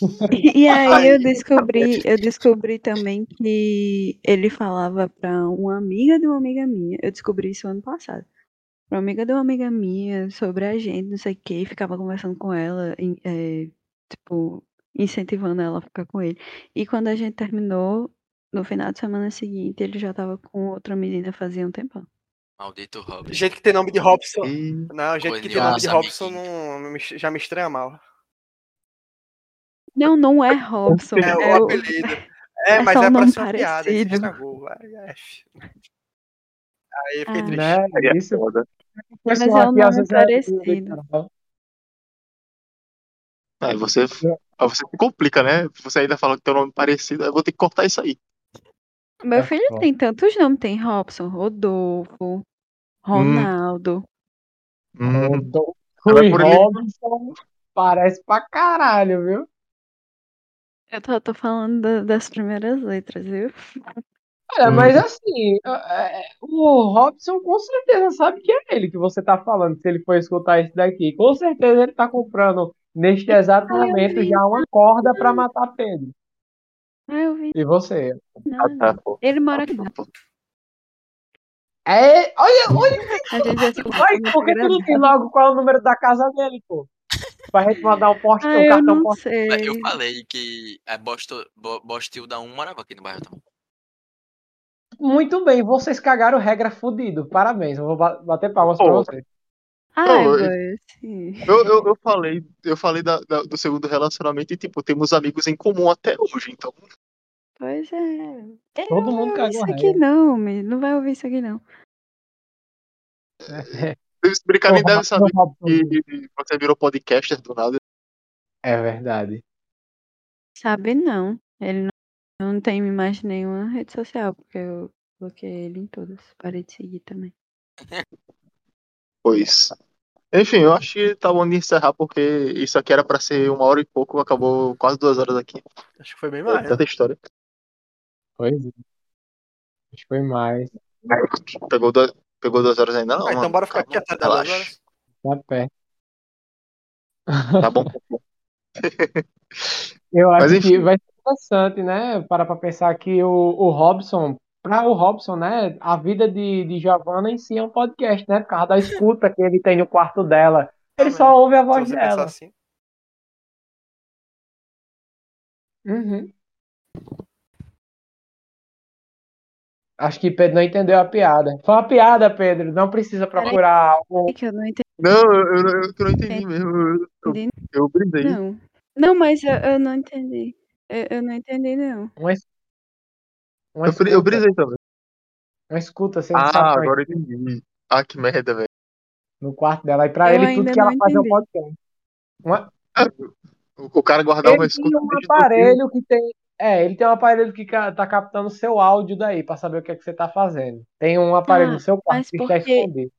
S5: E aí eu descobri, eu descobri também que ele falava pra uma amiga de uma amiga minha. Eu descobri isso ano passado. Pra uma amiga de uma amiga minha sobre a gente, não sei o que, ficava conversando com ela, em- é, tipo, incentivando ela a ficar com ele. E quando a gente terminou, no final de semana seguinte, ele já tava com outra menina fazia um tempão.
S3: Maldito Robson.
S2: Gente que tem nome de Robson.
S1: E
S2: Não, gente que tem nome de Robson não, já me estranha mal.
S5: Não, não é Robson,
S2: É
S5: é
S2: o apelido. É,
S5: é
S2: mas
S5: só
S2: é pra ser uma piada, é. Aí eu fiquei
S5: Ah.
S2: triste.
S4: Né?
S1: Seria
S4: Isso,
S5: Mas é um nome
S4: é
S5: parecido.
S1: Aí você, aí você se complica, né? Você ainda fala que tem um nome parecido, eu vou ter que cortar isso aí.
S5: Meu
S4: É
S5: filho tem tantos nomes, tem Robson, Rodolfo, Ronaldo.
S1: Hum,
S4: Rodolfo e
S1: por ele-
S4: Robson parece pra caralho, viu?
S5: Eu tô, tô falando da- das primeiras letras, viu?
S4: Olha,
S1: Hum.
S4: mas assim, é, é, o Robson com certeza sabe que é ele que você tá falando, se ele for escutar isso daqui. Com certeza ele tá comprando, neste exato
S5: Ah,
S4: momento, já uma corda pra matar Pedro.
S5: Ah, eu vi
S4: E você?
S1: ah,
S5: nada.
S1: tá.
S5: Ele mora aqui.
S4: É, olha, olha,
S5: A gente já se
S4: vai,
S5: conheceu
S4: por que tu não tem logo qual é o número da casa dele, pô? Pra gente mandar um post,
S5: Ah,
S4: um
S5: eu
S4: cartão
S5: não
S4: postal.
S5: sei.
S3: Eu falei que a Bosto- Bo- Bostilda 1 morava aqui no bairro também.
S4: Muito bem, vocês cagaram regra fudido. Parabéns, eu vou ba- bater palmas pra vocês.
S1: Não,
S5: sim.
S1: Eu, eu, eu falei, eu falei da- da- do segundo relacionamento e, tipo, temos amigos em comum até hoje, então.
S5: Pois é. Ele
S4: Todo
S5: não
S4: mundo cagou
S5: isso aqui, não, me. Não vai ouvir isso aqui, não.
S1: Se brincar, nem
S4: Porra,
S1: deve saber que você virou podcaster do nada.
S4: É verdade.
S5: Sabe, não. Ele não, não tem mais nenhuma rede social, porque eu bloqueei ele em todas. Parei de seguir também.
S1: Pois. Enfim, eu acho que tá bom de encerrar, porque isso aqui era pra ser uma hora e pouco, acabou quase duas horas aqui.
S2: Acho que foi bem
S1: É
S2: mais. né?
S1: tanta história.
S4: Pois é. Acho que foi mais.
S1: Pegou, duas- pegou duas horas ainda, não?
S2: Ah, então bora ficar
S1: Calma,
S2: aqui até duas
S1: relaxa.
S2: horas.
S4: Tá perto.
S1: Tá bom.
S4: Eu
S1: Mas
S4: acho que
S1: enfim.
S4: vai ser interessante, né? Para pra pensar que o, o Robson, para o Robson, né? A vida de, de Giovanna em si é um podcast, né? Por causa da escuta que ele tem no quarto dela. Ele só ouve a voz dela.
S2: assim.
S4: Uhum. Acho que Pedro não entendeu a piada. Foi uma piada, Pedro. Não precisa procurar algo.
S5: É que eu não entendi.
S1: Não, eu, eu, eu, não entendi mesmo. Eu, eu, eu brisei.
S5: Não. Não, mas eu, eu não entendi. Eu, eu não entendi, não.
S4: Uma, uma
S1: Eu, bri- eu
S4: escuta,
S1: brisei também.
S4: uma escuta, você não
S1: Ah,
S4: sabe é
S1: agora eu entendi. Ah, que merda, velho.
S4: no quarto dela. E pra
S5: Eu
S4: ele, tudo que ela faz é um podcast. Uma-
S1: O, cara guardar uma
S4: Ele tem
S1: escuta
S4: um aparelho que tem. É, ele tem um aparelho que tá captando seu áudio daí pra saber o que é que você tá fazendo. Tem um aparelho
S5: Tá,
S4: no seu quarto que
S5: por
S4: está
S5: que-
S4: escondido.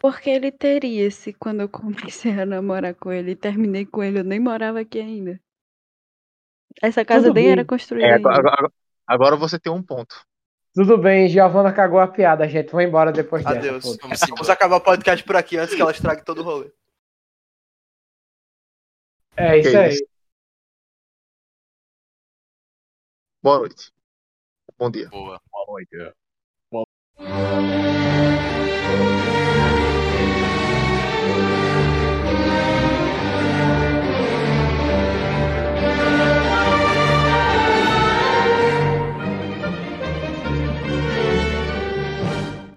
S5: Porque ele teria se quando eu comecei a namorar com ele e terminei com ele, eu nem morava aqui ainda. Essa casa
S4: Tudo
S5: nem
S4: bem.
S5: era construída
S1: É, agora, agora- agora você tem um ponto.
S4: Tudo bem, Giovana cagou a piada, gente. Vou embora depois dessa.
S2: Adeus.
S3: Vamos
S2: Vamos acabar o podcast por aqui antes que ela estrague todo o rolê.
S4: É isso aí.
S1: Boa noite. Bom dia.
S3: Boa.
S4: Boa noite.